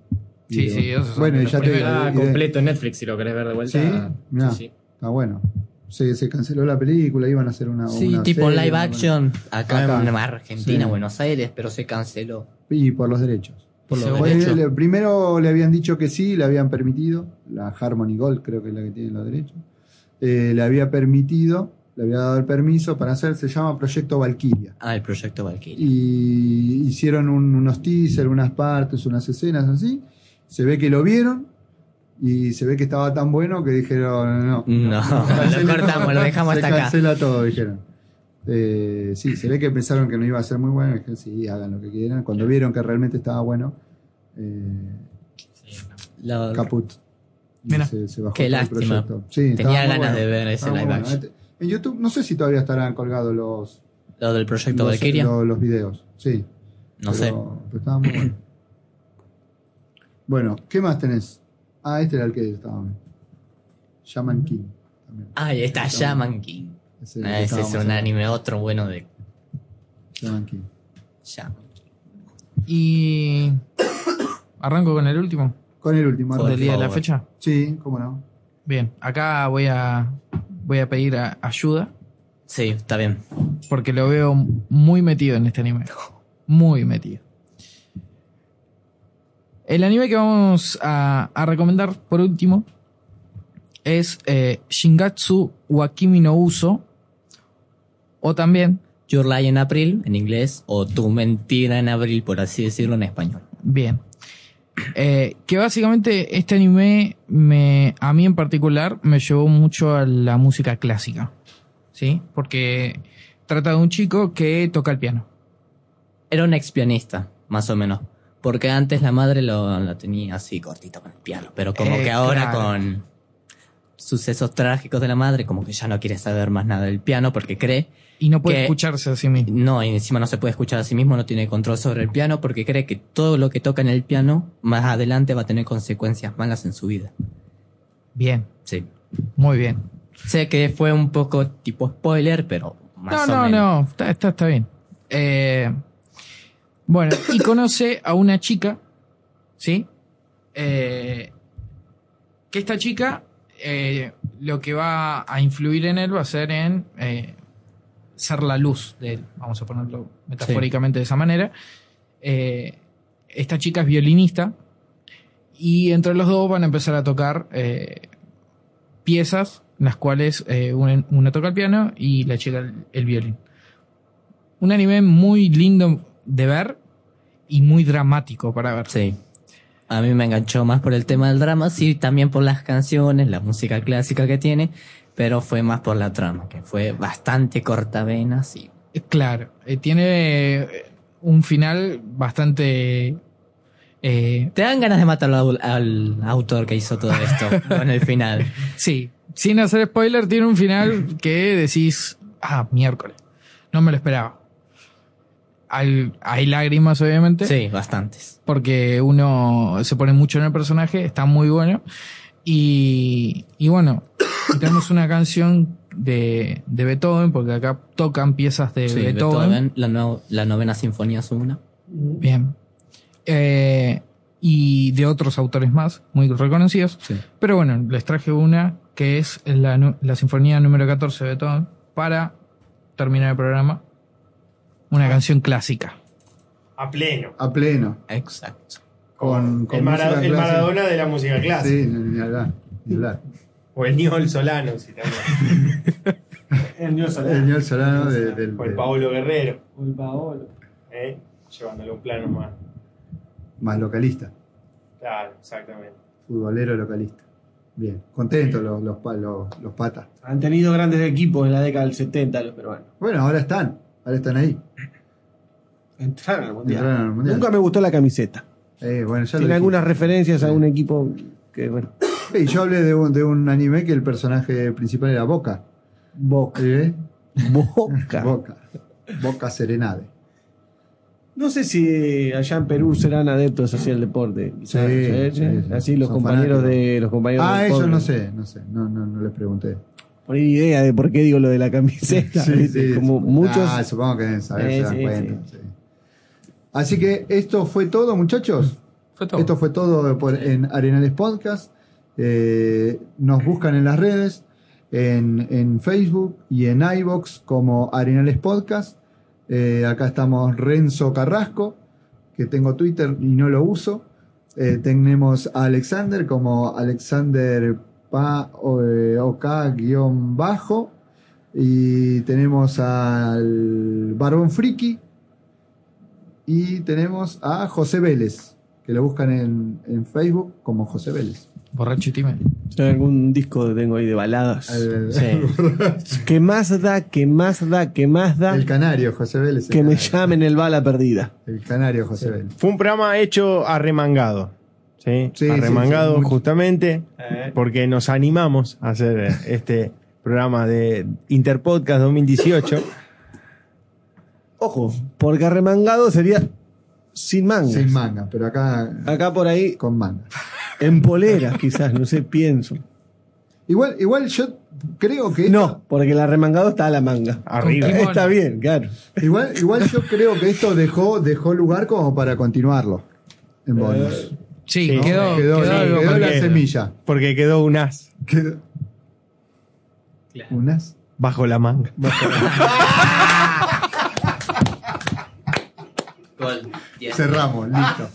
Sí, Y, sí, son Bueno, ya te. Está de- completo en Netflix si lo querés ver de vuelta. Sí, mirá, Sí, sí. está bueno. Se, se canceló la película, iban a hacer una. Sí, una tipo serie, live una- action acá, Acá. en Argentina, Sí. Buenos Aires, pero se canceló. Y por los derechos. Por. Pues, primero le habían dicho que sí, le habían permitido. La Harmony Gold, creo que es la que tiene los derechos. Eh, le había permitido, le había dado el permiso para hacer, se llama Proyecto Valkyria. Ah, el proyecto Valkyrie. y hicieron un- unos teasers, unas partes, unas escenas así. Se ve que lo vieron, Y se ve que estaba tan bueno que dijeron, no. No, cancela lo cortamos, lo dejamos Se hasta acá. cancela todo, dijeron. Eh, sí, se ve que pensaron que no iba a ser muy bueno. y Dijeron, sí, hagan lo que quieran. Cuando vieron que realmente estaba bueno, eh, caput. Mira, se, se bajó qué lástima. proyecto. Sí, Tenía ganas bueno. de ver ese Estaba live bueno. action. En YouTube, no sé si todavía estarán colgados los, Lo del proyecto los, Valkyria. los, los videos. Sí. No Pero- sé. pero estaba muy bueno. Bueno, ¿qué más tenés? Ah, este era el que estaba. Shaman King. También. Ah, y está Shaman King. Ese Ah, ese es un anime otro bueno de King. Shaman. Y. Arranco con el último. Con el último. ¿Del arranca. día de la fecha? Sí, cómo no. Bien, acá voy a. Voy a pedir a- ayuda. Sí, está bien. Porque lo veo muy metido en este anime. Muy metido. El anime que vamos a, a recomendar por último es eh, Shingatsu Wakimi no Uso. O también, Your Lie en abril en inglés o Tu mentira en abril, por así decirlo en español. bien. Eh, que básicamente este anime me, a mí en particular me llevó mucho a la música clásica. ¿Sí? Porque trata de un chico que toca el piano. Era un ex pianista, más o menos. Porque antes la madre lo, lo tenía así cortito con el piano. Pero como Eh, que ahora claro. con sucesos trágicos de la madre, como que ya no quiere saber más nada del piano porque cree. Y no puede que- escucharse a sí mismo. No, y encima no se puede escuchar a sí mismo, no tiene control sobre el piano porque cree que todo lo que toca en el piano más adelante va a tener consecuencias malas en su vida. Bien, Sí. muy bien. Sé que fue un poco tipo spoiler, pero más no, o no, menos. no, está, está, está bien. Eh, bueno, y conoce a una chica, ¿sí? Eh, que esta chica eh, lo que va a influir en él va a ser en eh, ser la luz de él, vamos a ponerlo metafóricamente de esa manera. Eh, esta chica es violinista y entre los dos van a empezar a tocar piezas en las cuales una toca el piano y la chica el, el violín. Un anime muy lindo de ver y muy dramático para ver. Sí. A mí me enganchó más por el tema del drama, sí, también por las canciones, la música clásica que tiene, pero fue más por la trama, que fue bastante cortavenas y Eh, Claro, eh, tiene eh, un final bastante... eh, te dan ganas de matar al, al autor que hizo todo esto con el final. Sí, sin hacer spoiler, tiene un final que decís, ah, miércoles, no me lo esperaba. Hay, hay lágrimas, obviamente. Sí, bastantes. Porque uno se pone mucho en el personaje, está muy bueno. Y, y bueno, tenemos una canción de, de Beethoven, porque acá tocan piezas de Sí, Beethoven. Beethoven, la, no- la novena sinfonía es una. Bien. Eh, y de otros autores más, muy reconocidos. Pero bueno, les traje una que es la, la Sinfonía número 14 de Beethoven para terminar el programa. Una canción clásica. A pleno. A pleno. Exacto. Con, con el, Mara- el. Maradona de la música clásica. Sí, ni hablar. Ni hablar. O el Niol Solano, si también. El Niño El señor Solano de- del. O el de- Paolo Guerrero. O el Paolo. ¿eh? Llevándolo a un plano más. Más localista. Claro, exactamente. Futbolero localista. Bien. Contentos los, los, los patas. Han tenido grandes equipos en la década del 70 los peruanos. Bueno, ahora están. Ahora están ahí. Entraron al mundial. Entraron al Mundial. Nunca me gustó la camiseta. Eh, bueno, ya Tiene algunas referencias a un equipo que, bueno. Sí, yo hablé de un, de un anime que el personaje principal era Boca. Boca. ¿Eh? Boca. Boca. Boca Serenade. No sé si allá en Perú serán adeptos hacia el deporte. Sí, ¿Sí? sí, sí. Así los Son compañeros fanáticos. de los compañeros Ah, eso no sé, no sé. No, no, no les pregunté. Por ahí idea de por qué digo lo de la camiseta. Sí, sí, Como sí. muchos. Ah, supongo que deben saber, Eh, se dan sí, cuenta. sí. Así que esto fue todo, muchachos. Esto fue todo por- en Arenales Podcast. Eh, nos buscan en las redes, en, en Facebook y en iBox como Arenales Podcast. Eh, acá estamos Renzo Carrasco, que tengo Twitter y no lo uso. Eh, tenemos a Alexander como Alexander OK-bajo. Y tenemos al Barbón Friki. Y tenemos a José Vélez, que lo buscan en, en Facebook como José Vélez. Borracho y tímido. Algún disco tengo ahí de baladas. El- Sí. que más da, que más da, que más da. El canario, José Vélez. que me llamen el bala perdida. El canario, José Vélez. Fue un programa hecho arremangado. ¿Sí? Sí, arremangado sí, sí, mucho. justamente porque nos animamos a hacer eh, este programa de Interpodcast 2018. Ojo, porque arremangado sería sin manga. Sin manga, pero acá Acá por ahí, con manga. en poleras quizás, no sé, pienso. Igual, igual yo creo que. No, porque el arremangado está a la manga. Arriba. Está bien, claro. Igual, igual yo creo que esto dejó, dejó lugar como para continuarlo. En bonus. Sí, quedó, quedó, quedó algo quedó para la semilla. Porque quedó un as Quedó- Unas. bajo la manga. Gol. Diez. Cerramos, listo.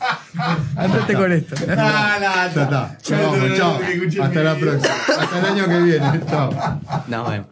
Andate con esto. Ya está. Nos vamos, chao. Hasta la próxima. Hasta el año que viene. Chao. Nos vemos.